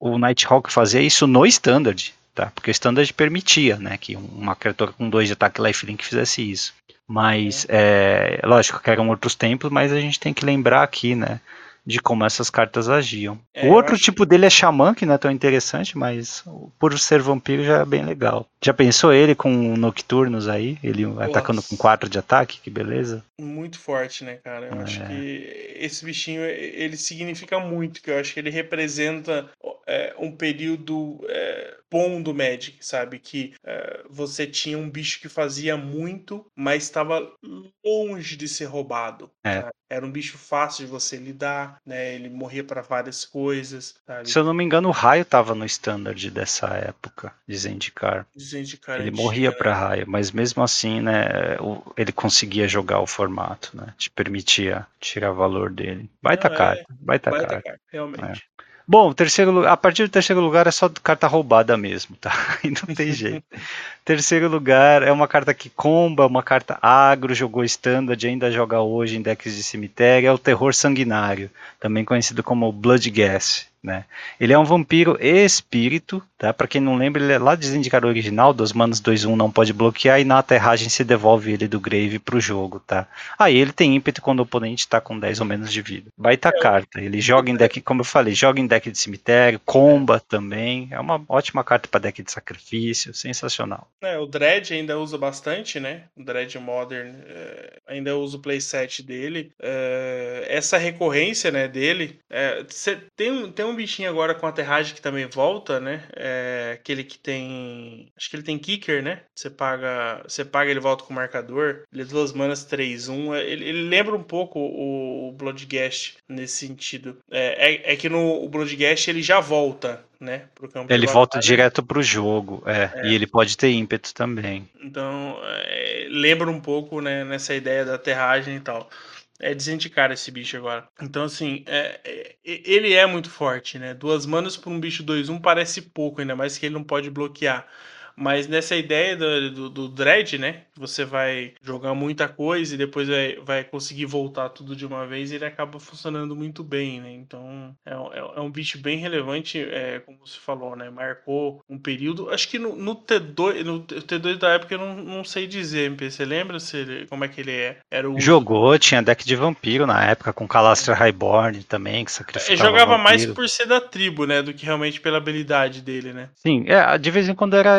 o Nighthawk fazia isso no Standard tá? Porque o standard permitia, né, que uma criatura com dois de ataque lifelink fizesse isso. Mas, é, lógico que eram outros tempos, mas a gente tem que lembrar aqui, né, de como essas cartas agiam. É, o outro tipo dele é Xamã, que não é tão interessante, mas por ser vampiro já é bem legal. Já pensou ele com Nocturnos aí? Ele Nossa. atacando com 4 de ataque? Que beleza. Muito forte, né, cara? Eu é. acho que esse bichinho, ele significa muito, que eu acho que ele representa é, um período é, bom do Magic, sabe? Que é, você tinha um bicho que fazia muito, mas estava longe de ser roubado. É. Era um bicho fácil de você lidar, né? Ele morria para várias coisas. Sabe? Se eu não me engano, o raio estava no standard dessa época de Zendikar. Zendikar ele morria para raio, mas mesmo assim, né? ele conseguia jogar o formato, né? Te permitia tirar valor dele. Baita não, carta, é, carta. carta. Realmente. É. Bom, terceiro, a partir do terceiro lugar é só carta roubada mesmo, tá? E não tem jeito. terceiro lugar é uma carta que comba, uma carta agro, jogou standard, ainda joga hoje em decks de cemitério, é o Terror Sanguinário, também conhecido como Blood Gas. Né? Ele é um vampiro espírito, tá? Para quem não lembra, ele é lá de Zendikar original, dos manos 2-1 não pode bloquear e na aterragem se devolve ele do grave pro jogo, tá? Aí ele tem ímpeto quando o oponente tá com 10 ou menos de vida. Baita é. carta. Ele joga em deck, como eu falei, joga em deck de cemitério, comba também. É uma ótima carta para deck de sacrifício, sensacional. É, o Dread ainda usa bastante, né? O Dread Modern é, ainda usa o playset dele. É, essa recorrência, né, dele, é, tem, tem um um bichinho agora com aterragem que também volta, né? É aquele que tem. Acho que ele tem kicker, né? Você paga. Você paga, ele volta com marcador. Ele é duas manas 3-1. Ele, ele, lembra um pouco o, o Bloodgast nesse sentido. É, é, é, que no Bloodgast ele já volta, né? Ele volta direto pro jogo, é, é, E ele pode ter ímpeto também. Então, é, lembra um pouco, né? Nessa ideia da aterragem e tal é desindicar esse bicho agora. Então, assim, é, é, ele é muito forte, né? Duas manas por um bicho 2-1 parece pouco, ainda mais que ele não pode bloquear. Mas nessa ideia do, do, do Dread, né? Você vai jogar muita coisa e depois vai, vai conseguir voltar tudo de uma vez, ele acaba funcionando muito bem, né? Então é, é, é um bicho bem relevante, é, como você falou, né? Marcou um período. Acho que no, no T2, no T2 da época eu não, não sei dizer, MP. Você lembra se ele, como é que ele é? Era o... Jogou, tinha deck de vampiro na época, com Calastra Highborn também, que sacrificava. Ele jogava mais por ser da tribo, né? Do que realmente pela habilidade dele, né? Sim, é, de vez em quando era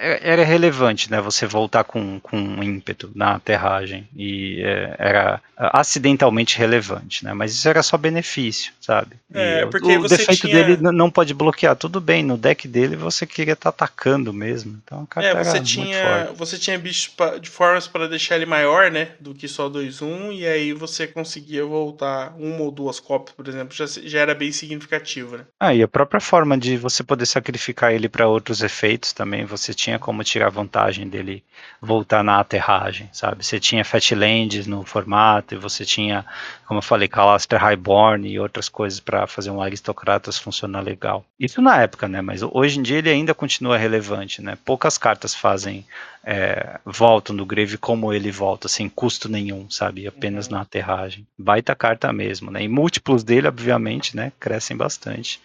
era relevante, né? Você voltar com, com um ímpeto na aterragem e é, era acidentalmente relevante, né? Mas isso era só benefício, sabe? É, e porque o defeito tinha... dele não pode bloquear, tudo bem. No deck dele você queria estar tá atacando mesmo. Então a é, você tinha você tinha bichos de formas para deixar ele maior, né? Do que só 2-1 e aí você conseguia voltar uma ou duas cópias, por exemplo, já, já era bem significativo, né? Ah, e a própria forma de você poder sacrificar ele para outros efeitos também você tinha como tirar vantagem dele voltar na aterragem, sabe? Você tinha Fatlands no formato e você tinha, como eu falei, Calastra Highborn e outras coisas para fazer um Aristocratas funcionar legal. Isso na época, né? Mas hoje em dia ele ainda continua relevante, né? Poucas cartas fazem é, voltam do Grave como ele volta, sem custo nenhum, sabe? Apenas uhum. na aterragem. Baita carta mesmo, né? E múltiplos dele, obviamente, né? Crescem bastante.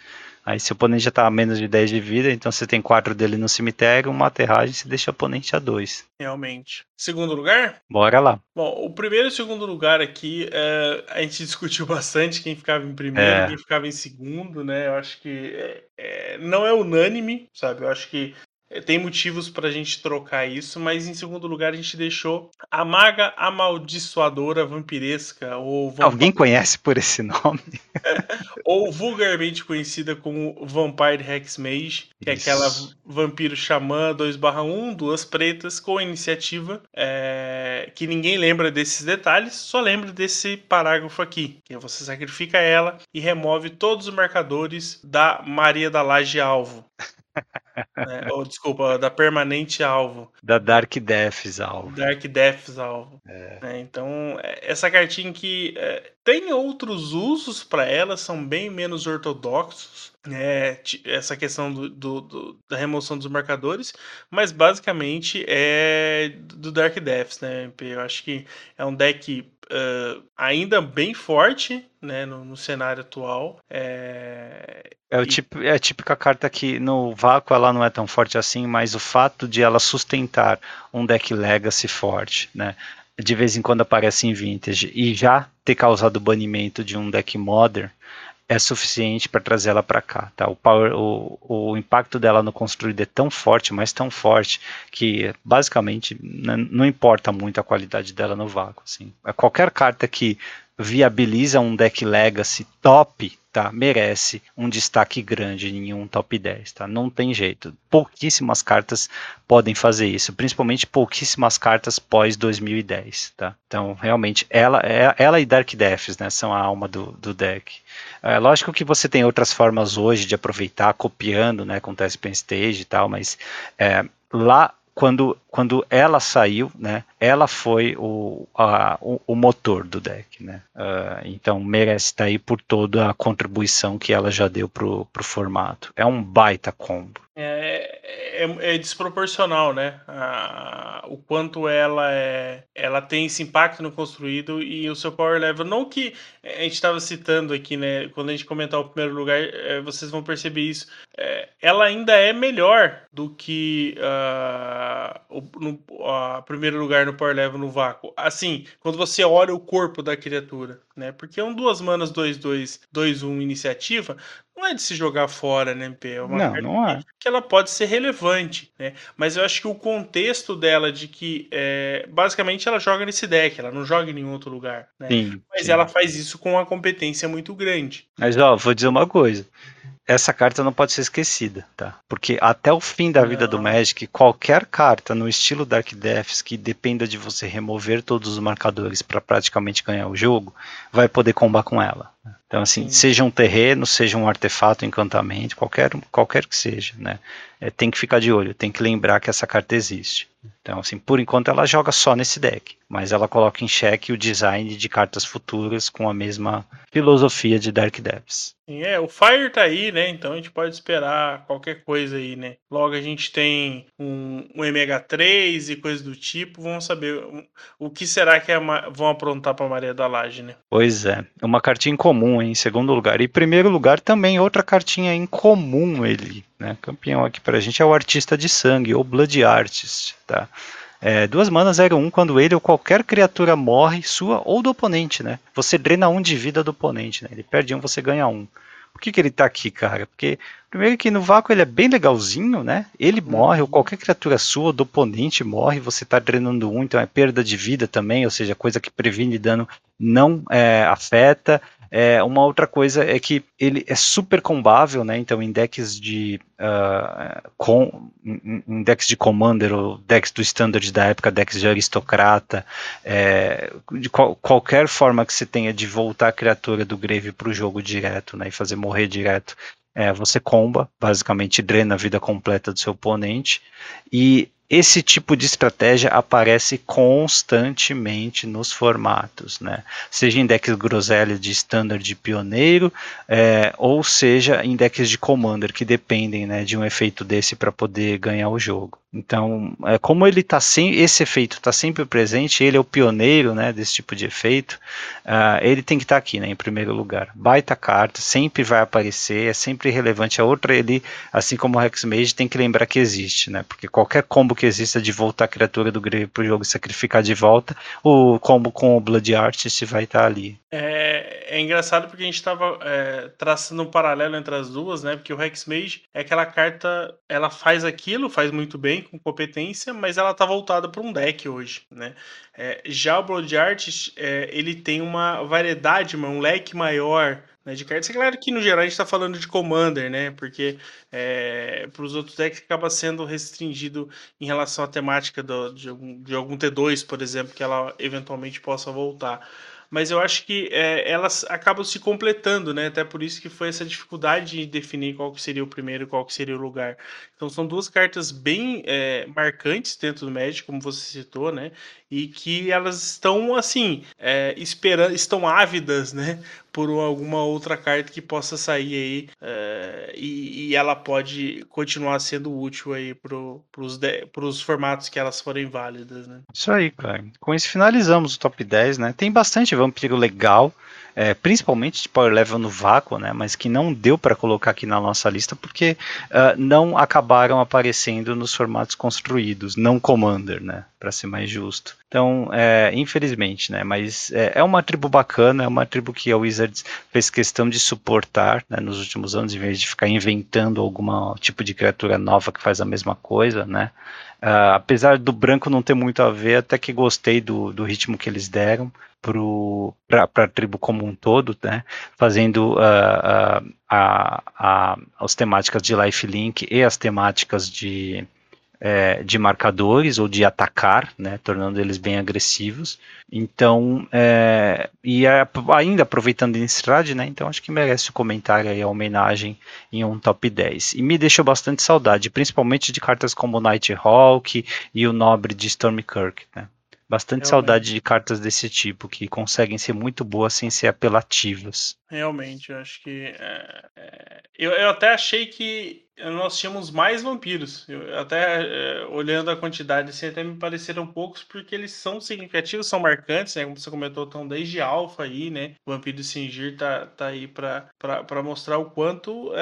Aí se o oponente já tá a menos de 10 de vida, então você tem 4 dele no cemitério, uma aterragem, você deixa o oponente a 2. Realmente. Segundo lugar? Bora lá. Bom, o primeiro e o segundo lugar aqui, é, a gente discutiu bastante quem ficava em primeiro e é. quem ficava em segundo, né? Eu acho que é, é, não é unânime, sabe? Eu acho que tem motivos para a gente trocar isso, mas em segundo lugar a gente deixou a maga amaldiçoadora vampiresca. Ou Alguém conhece por esse nome? ou vulgarmente conhecida como Vampire Hex Mage, que isso. é aquela vampiro xamã 2/1, duas pretas, com iniciativa, é... que ninguém lembra desses detalhes, só lembra desse parágrafo aqui, que você sacrifica ela e remove todos os marcadores da Maria da Laje alvo. né? Ou, desculpa, da permanente alvo. Da Dark Deaths alvo. Dark Deaths alvo. É. É, então, é, essa cartinha que é, tem outros usos para ela, são bem menos ortodoxos. É, essa questão do, do, do, da remoção dos marcadores, mas basicamente é do Dark Deaths, né? Eu acho que é um deck uh, ainda bem forte né, no, no cenário atual. É, é, o tipo, é a típica carta que no vácuo ela não é tão forte assim, mas o fato de ela sustentar um deck Legacy forte, né? De vez em quando aparece em Vintage e já ter causado banimento de um deck Modern é suficiente para trazer ela para cá, tá? O, power, o, o impacto dela no construído é tão forte, mas tão forte que basicamente não importa muito a qualidade dela no vácuo, assim. Qualquer carta que viabiliza um deck legacy top, tá? Merece um destaque grande em um top 10, tá? Não tem jeito. Pouquíssimas cartas podem fazer isso, principalmente pouquíssimas cartas pós 2010, tá? Então, realmente, ela, é, ela e Dark Deaths, né, são a alma do, do deck. É lógico que você tem outras formas hoje de aproveitar, copiando, né, com Test Stage e tal, mas é, lá quando, quando ela saiu, né, ela foi o, a, o, o, motor do deck, né, uh, então merece estar aí por toda a contribuição que ela já deu pro, pro formato. É um baita combo. É, é, é desproporcional, né? o quanto ela é, ela tem esse impacto no construído e o seu power level. Não que a gente estava citando aqui, né? Quando a gente comentar o primeiro lugar, é, vocês vão perceber isso. É, ela ainda é melhor do que uh, o no, uh, primeiro lugar no power level no vácuo. Assim, quando você olha o corpo da criatura, né? Porque um duas manas 2-2, 2-1 iniciativa não é de se jogar fora, né, MP? É uma não, não é. que ela pode ser relevante, né? Mas eu acho que o contexto dela de que é, basicamente ela joga nesse deck, ela não joga em nenhum outro lugar, né? Sim, Mas sim. ela faz isso com uma competência muito grande. Mas ó, vou dizer uma coisa essa carta não pode ser esquecida, tá? Porque até o fim da vida não. do Magic, qualquer carta no estilo Dark Deaths que dependa de você remover todos os marcadores para praticamente ganhar o jogo, vai poder combar com ela. Então, assim, Sim. seja um terreno, seja um artefato, um encantamento, qualquer, qualquer que seja, né? É, tem que ficar de olho, tem que lembrar que essa carta existe. Então, assim, por enquanto ela joga só nesse deck, mas ela coloca em xeque o design de cartas futuras com a mesma filosofia de Dark Depths. É, o Fire tá aí, né? Então a gente pode esperar qualquer coisa aí, né? Logo a gente tem um, um MH3 e coisas do tipo. Vamos saber o, o que será que é vão aprontar para Maria da Laje, né? Pois é, uma cartinha incomum em segundo lugar. E primeiro lugar também outra cartinha incomum ele, né? Campeão aqui pra gente é o Artista de Sangue, ou Blood Artist, tá? É, duas manas 01 quando ele ou qualquer criatura morre, sua ou do oponente, né? Você drena um de vida do oponente, né? Ele perde um, você ganha um. Por que, que ele tá aqui, cara? Porque, primeiro que no vácuo ele é bem legalzinho, né? Ele morre, ou qualquer criatura sua do oponente morre, você tá drenando um, então é perda de vida também, ou seja, coisa que previne dano não é, afeta. É, uma outra coisa é que ele é super combável, né? Então, em decks de uh, com, em decks de Commander ou decks do Standard da época, decks de aristocrata, é, de qual, qualquer forma que você tenha de voltar a criatura do Grave para o jogo direto, né? E fazer morrer direto. É, você comba, basicamente drena a vida completa do seu oponente. E esse tipo de estratégia aparece constantemente nos formatos, né? seja em decks groselha de standard de pioneiro, é, ou seja em decks de commander que dependem né, de um efeito desse para poder ganhar o jogo. Então, é, como ele tá sem, esse efeito está sempre presente, ele é o pioneiro né, desse tipo de efeito, uh, ele tem que estar tá aqui né, em primeiro lugar. Baita carta, sempre vai aparecer, é sempre relevante. A outra, ele, assim como o Hexmage, tem que lembrar que existe, né? Porque qualquer combo que exista de voltar a criatura do grave para o jogo e sacrificar de volta, o combo com o Blood Artist vai estar tá ali. É, é, engraçado porque a gente estava é, traçando um paralelo entre as duas, né? Porque o Hexmage é aquela carta, ela faz aquilo, faz muito bem, com competência, mas ela tá voltada para um deck hoje, né? É, já o Blood Artist, é, ele tem uma variedade, um leque maior né, de cartas. É claro que no geral a gente está falando de Commander, né? Porque é, para os outros decks acaba sendo restringido em relação à temática do, de, algum, de algum T2, por exemplo, que ela eventualmente possa voltar. mas eu acho que é, elas acabam se completando, né? Até por isso que foi essa dificuldade de definir qual que seria o primeiro e qual que seria o lugar. Então são duas cartas bem é, marcantes dentro do Magic, como você citou, né? E que elas estão assim, é, esperando, estão ávidas, né? Por alguma outra carta que possa sair aí é, e, e, ela pode continuar sendo útil aí para os formatos que elas forem válidas, né? Isso aí, cara. Com isso finalizamos o top 10, né? Tem bastante vampiro legal é, principalmente de power level no vácuo, né, mas que não deu para colocar aqui na nossa lista porque uh, não acabaram aparecendo nos formatos construídos, não Commander, né, para ser mais justo. Então, é, infelizmente, né, mas é, é, uma tribo bacana, é uma tribo que a Wizards fez questão de suportar né, nos últimos anos, em vez de ficar inventando algum tipo de criatura nova que faz a mesma coisa, né. Uh, apesar do branco não ter muito a ver, até que gostei do, do ritmo que eles deram para a tribo como um todo, né? fazendo uh, uh, a, a, as temáticas de lifelink e as temáticas de, é, de marcadores ou de atacar, né? tornando eles bem agressivos. Então, é, e ainda aproveitando Innistrad, né? então acho que merece o comentário e a homenagem em um top 10. E me deixou bastante saudade, principalmente de cartas como Nighthawk e o Nobre de Stormkirk. Né? Bastante Realmente. saudade de cartas desse tipo, que conseguem ser muito boas sem ser apelativas. Realmente, eu acho que. É, é, eu, eu até achei que nós tínhamos mais vampiros. Eu, até é, olhando a quantidade, assim, até me pareceram poucos, porque eles são significativos, são marcantes, né? Como você comentou, estão desde alfa aí, né? O Vampiro Singir tá, tá aí para mostrar o quanto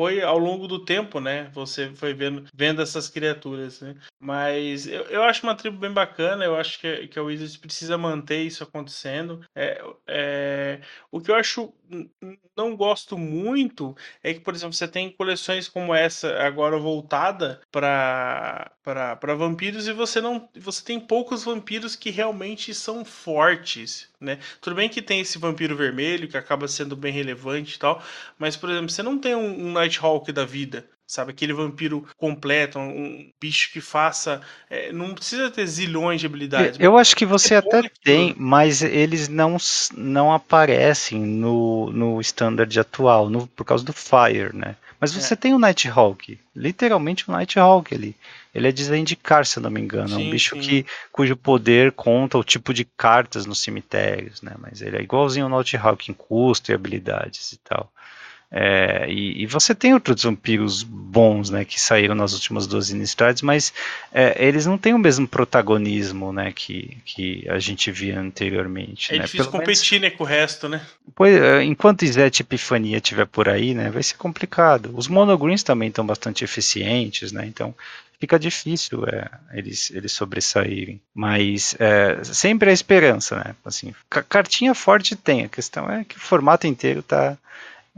foi ao longo do tempo, né? Você foi vendo, vendo essas criaturas, né? Mas eu, eu acho uma tribo bem bacana, eu acho que, que a Wizards precisa manter isso acontecendo. É, é, o que eu acho não gosto muito é que, por exemplo, você tem coleções como essa agora voltada para para vampiros e você não você tem poucos vampiros que realmente são fortes, né? Tudo bem que tem esse vampiro vermelho que acaba sendo bem relevante e tal, mas por exemplo, você não tem um, um Nighthawk da vida, sabe? Aquele vampiro completo, um bicho que faça. É, não precisa ter zilhões de habilidades. Eu acho que você é até tem, mas eles não, não aparecem no, no standard atual, no, por causa do Fire, né? Mas você é. tem o Nighthawk, literalmente o Nighthawk ali. Ele é de Zendikar, se eu não me engano. Sim, é um bicho que, cujo poder conta o tipo de cartas nos cemitérios, né? Mas ele é igualzinho ao Nighthawk em custo e habilidades e tal. É, e, e, você tem outros vampiros bons, né, que saíram nas últimas duas iniciativas, mas é, eles não têm o mesmo protagonismo, né, que, que a gente via anteriormente. É né? difícil Pelo competir, menos, né, com o resto, né? Pois, é, enquanto Izete Epifania estiver por aí, né, vai ser complicado. Os monogreens também estão bastante eficientes, né, então fica difícil é, eles, eles sobressaírem. Mas é, sempre a esperança, né? Assim, cartinha forte tem, a questão é que o formato inteiro está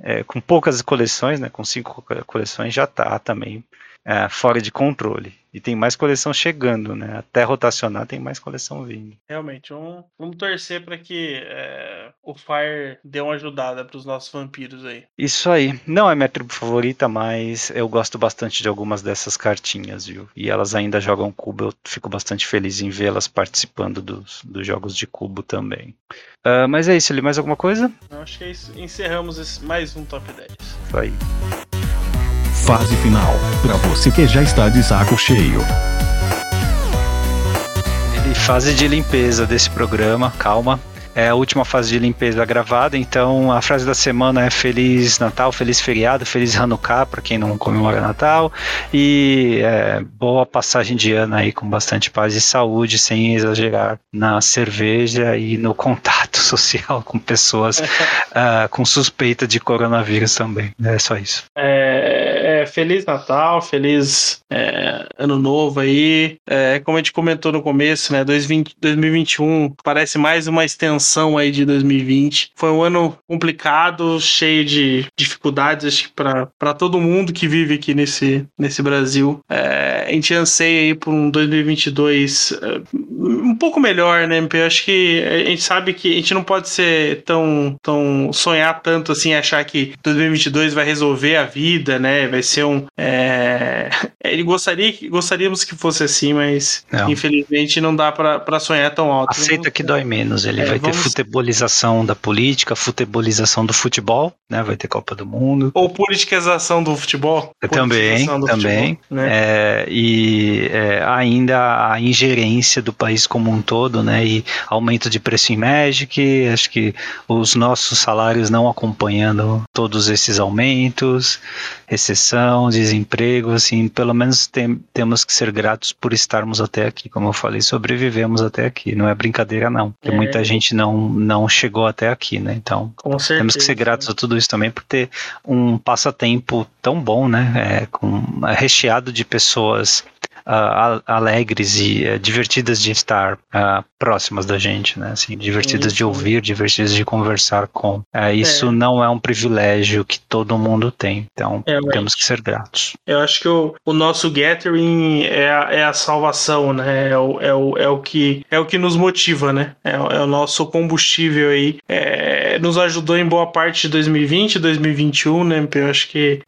é, com poucas coleções, né, com cinco coleções, já está também é, fora de controle. E tem mais coleção chegando, né? Até rotacionar tem mais coleção vindo. Realmente, vamos, vamos torcer para que é, o Fire dê uma ajudada para os nossos vampiros aí. Isso aí. Não é minha tribo favorita, mas eu gosto bastante de algumas dessas cartinhas, viu? E elas ainda jogam cubo, eu fico bastante feliz em vê-las participando dos, dos jogos de cubo também. Uh, mas é isso, ali mais alguma coisa? Eu acho que é isso. Encerramos esse, mais um Top 10. Isso aí. Fase final, para você que já está de saco cheio. E fase de limpeza desse programa, calma. É a última fase de limpeza gravada, então a frase da semana é Feliz Natal, Feliz Feriado, Feliz Hanukkah para quem não comemora Natal e é, boa passagem de ano aí com bastante paz e saúde, sem exagerar na cerveja e no contato social com pessoas uh, com suspeita de coronavírus também. É só isso. É, Feliz Natal, Feliz é, Ano Novo aí. É, como a gente comentou no começo, né? 2020, 2021 parece mais uma extensão aí de 2020. Foi um ano complicado, cheio de dificuldades, acho que para todo mundo que vive aqui nesse, nesse Brasil. É, a gente anseia aí por um 2022 é, um pouco melhor, né, MP? Eu acho que a gente sabe que a gente não pode ser tão, tão sonhar tanto assim, achar que 2022 vai resolver a vida, né? Vai ser um. É... Ele gostaria gostaríamos que fosse assim, mas não. infelizmente não dá para sonhar tão alto. Aceita que dói menos. Ele é, vai vamos... ter futebolização da política, futebolização do futebol, né? Vai ter Copa do Mundo. Ou politização do futebol. Também, do também. Futebol, né? é, e é, ainda a ingerência do país como um todo, né? E aumento de preço em Magic, acho que os nossos salários não acompanhando todos esses aumentos, recessão, desemprego, assim, pelo menos tem, temos que ser gratos por estarmos até aqui, como eu falei, sobrevivemos até aqui, não é brincadeira não, é. muita gente não, não chegou até aqui, né, então temos que ser gratos a tudo isso também por ter um passatempo tão bom, né, é, com, recheado de pessoas was uh, alegres e uh, divertidas de estar uh, próximas da gente, né? Assim, divertidas de ouvir, divertidas de conversar com. É, isso é. não é um privilégio que todo mundo tem, então é, temos que ser gratos. Eu acho que o, o nosso gathering é a, é a salvação, né? É o, é, o, é, o que, é o que nos motiva, né? É, é o nosso combustível aí. É, nos ajudou em boa parte de 2020, 2021, né? Eu acho que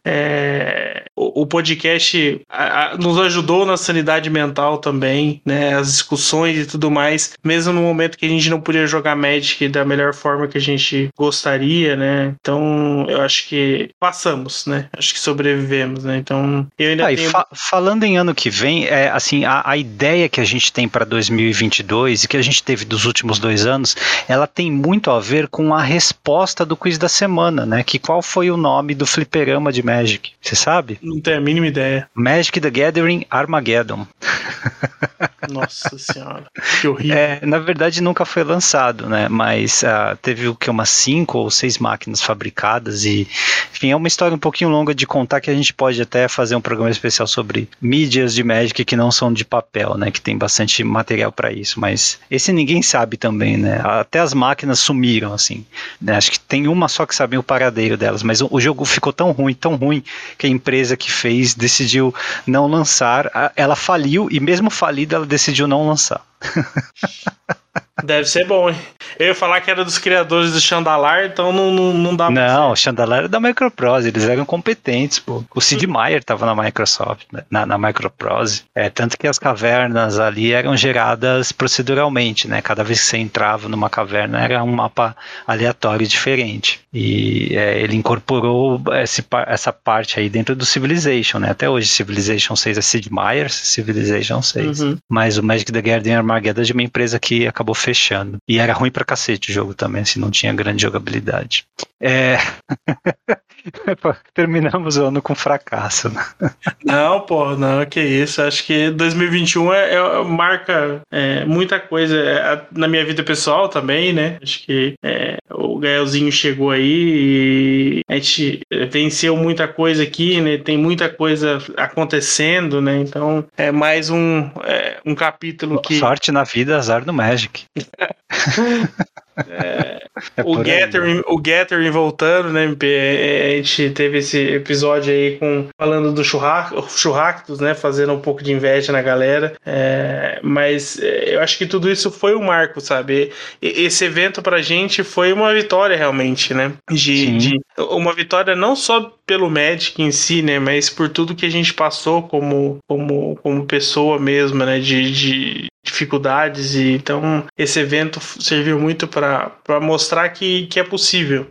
o, o podcast a, a, nos ajudou na sanidade mental também, né? As discussões e tudo mais, mesmo no momento que a gente não podia jogar Magic da melhor forma que a gente gostaria, né? Então, eu acho que passamos, né? Acho que sobrevivemos, né? Então, eu ainda ah, tenho... fa falando em ano que vem, é assim, a, a ideia que a gente tem para 2022 e que a gente teve dos últimos dois anos, ela tem muito a ver com a resposta do quiz da semana, né? Que qual foi o nome do fliperama de Magic? Você sabe? Não tenho a mínima ideia. Magic the Gathering Armageddon. Nossa senhora, que horrível. É, na verdade nunca foi lançado, né? Mas uh, teve o que umas cinco ou seis máquinas fabricadas e, enfim, é uma história um pouquinho longa de contar que a gente pode até fazer um programa especial sobre mídias de Magic que não são de papel, né? Que tem bastante material para isso. Mas esse ninguém sabe também, né? Até as máquinas sumiram, assim. Né? Acho que tem uma só que sabe o paradeiro delas, mas o, o jogo ficou tão ruim, tão ruim que a empresa que fez decidiu não lançar. Ela faliu e mesmo falida ela decidiu não lançar. Deve ser bom, hein? Eu ia falar que era dos criadores do Chandalar, então não, não, não dá Não, o Chandalar era da Microprose, eles eram competentes, pô. O Sid Meier tava na Microsoft, né? na, na Microprose. É, tanto que as cavernas ali eram geradas proceduralmente, né? Cada vez que você entrava numa caverna era um mapa aleatório diferente. E é, ele incorporou esse, essa parte aí dentro do Civilization, né? Até hoje Civilization 6 é Sid Meier, Civilization 6. Uhum. Mas o Magic the Gathering Armageddon é de uma empresa que acabou fechando. E era ruim pra cacete o jogo também, assim, não tinha grande jogabilidade. É. Terminamos o ano com fracasso. Né? Não, pô, não, que isso. Acho que 2021 é, é marca é, muita coisa é, na minha vida pessoal também, né? Acho que é, o Gaelzinho chegou aí e a gente venceu muita coisa aqui, né? Tem muita coisa acontecendo, né? Então é mais um, é, um capítulo que. Sorte na vida, azar no Magic. É, é o, Gathering, o Gathering voltando, né, MP? É, a gente teve esse episódio aí com falando do churrascos, né? Fazendo um pouco de inveja na galera. É, mas é, eu acho que tudo isso foi um marco, sabe? Esse evento pra gente foi uma vitória realmente, né? De, de, uma vitória não só pelo Magic em si, né? Mas por tudo que a gente passou como, como, como pessoa mesmo, né? De, de dificuldades e então esse evento serviu muito para mostrar que, que é possível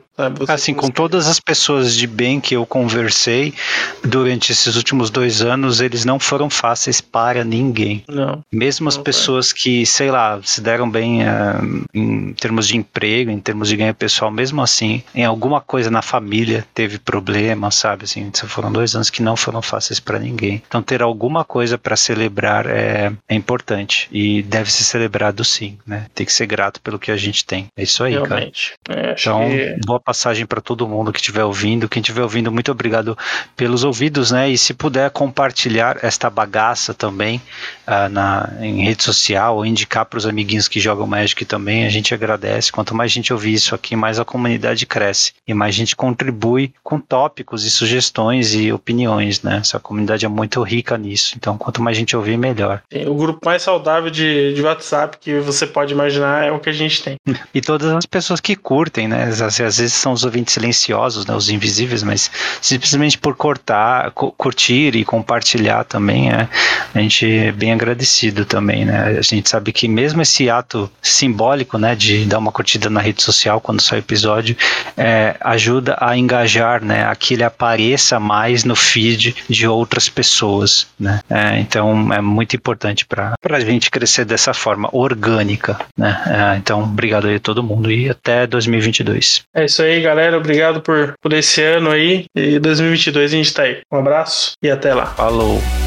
assim, com todas as pessoas de bem que eu conversei durante esses últimos dois anos, eles não foram fáceis para ninguém. Não. Mesmo as pessoas foi. que, sei lá, se deram bem uh, em termos de emprego, em termos de ganho pessoal, mesmo assim, em alguma coisa na família teve problema, sabe? Assim, foram dois anos que não foram fáceis para ninguém. Então, ter alguma coisa para celebrar é, é importante e deve ser celebrado sim, né? Tem que ser grato pelo que a gente tem. É isso aí, Realmente. cara. É, então, que... boa passagem para todo mundo que estiver ouvindo. Quem estiver ouvindo, muito obrigado pelos ouvidos, né? E se puder compartilhar esta bagaça também uh, na, em rede social ou indicar para os amiguinhos que jogam Magic também, a gente agradece. Quanto mais gente ouvir isso aqui, mais a comunidade cresce e mais gente contribui com tópicos e sugestões e opiniões, né? Essa comunidade é muito rica nisso. Então, quanto mais gente ouvir, melhor. O grupo mais saudável de, de WhatsApp que você pode imaginar é o que a gente tem. E todas as pessoas que curtem, né? Às, às vezes são os ouvintes silenciosos, né? Os invisíveis, mas simplesmente por cortar, curtir e compartilhar também, é, a gente é bem agradecido também, né? A gente sabe que mesmo esse ato simbólico, né, de dar uma curtida na rede social quando sai o episódio, é, ajuda a engajar, né, a que ele apareça mais no feed de outras pessoas, né? É, então é muito importante para a gente crescer dessa forma orgânica, né? É, então obrigado aí a todo mundo e até 2022. É isso aí, galera. Obrigado por, por esse ano aí e 2022 a gente tá aí. Um abraço e até lá. Falou.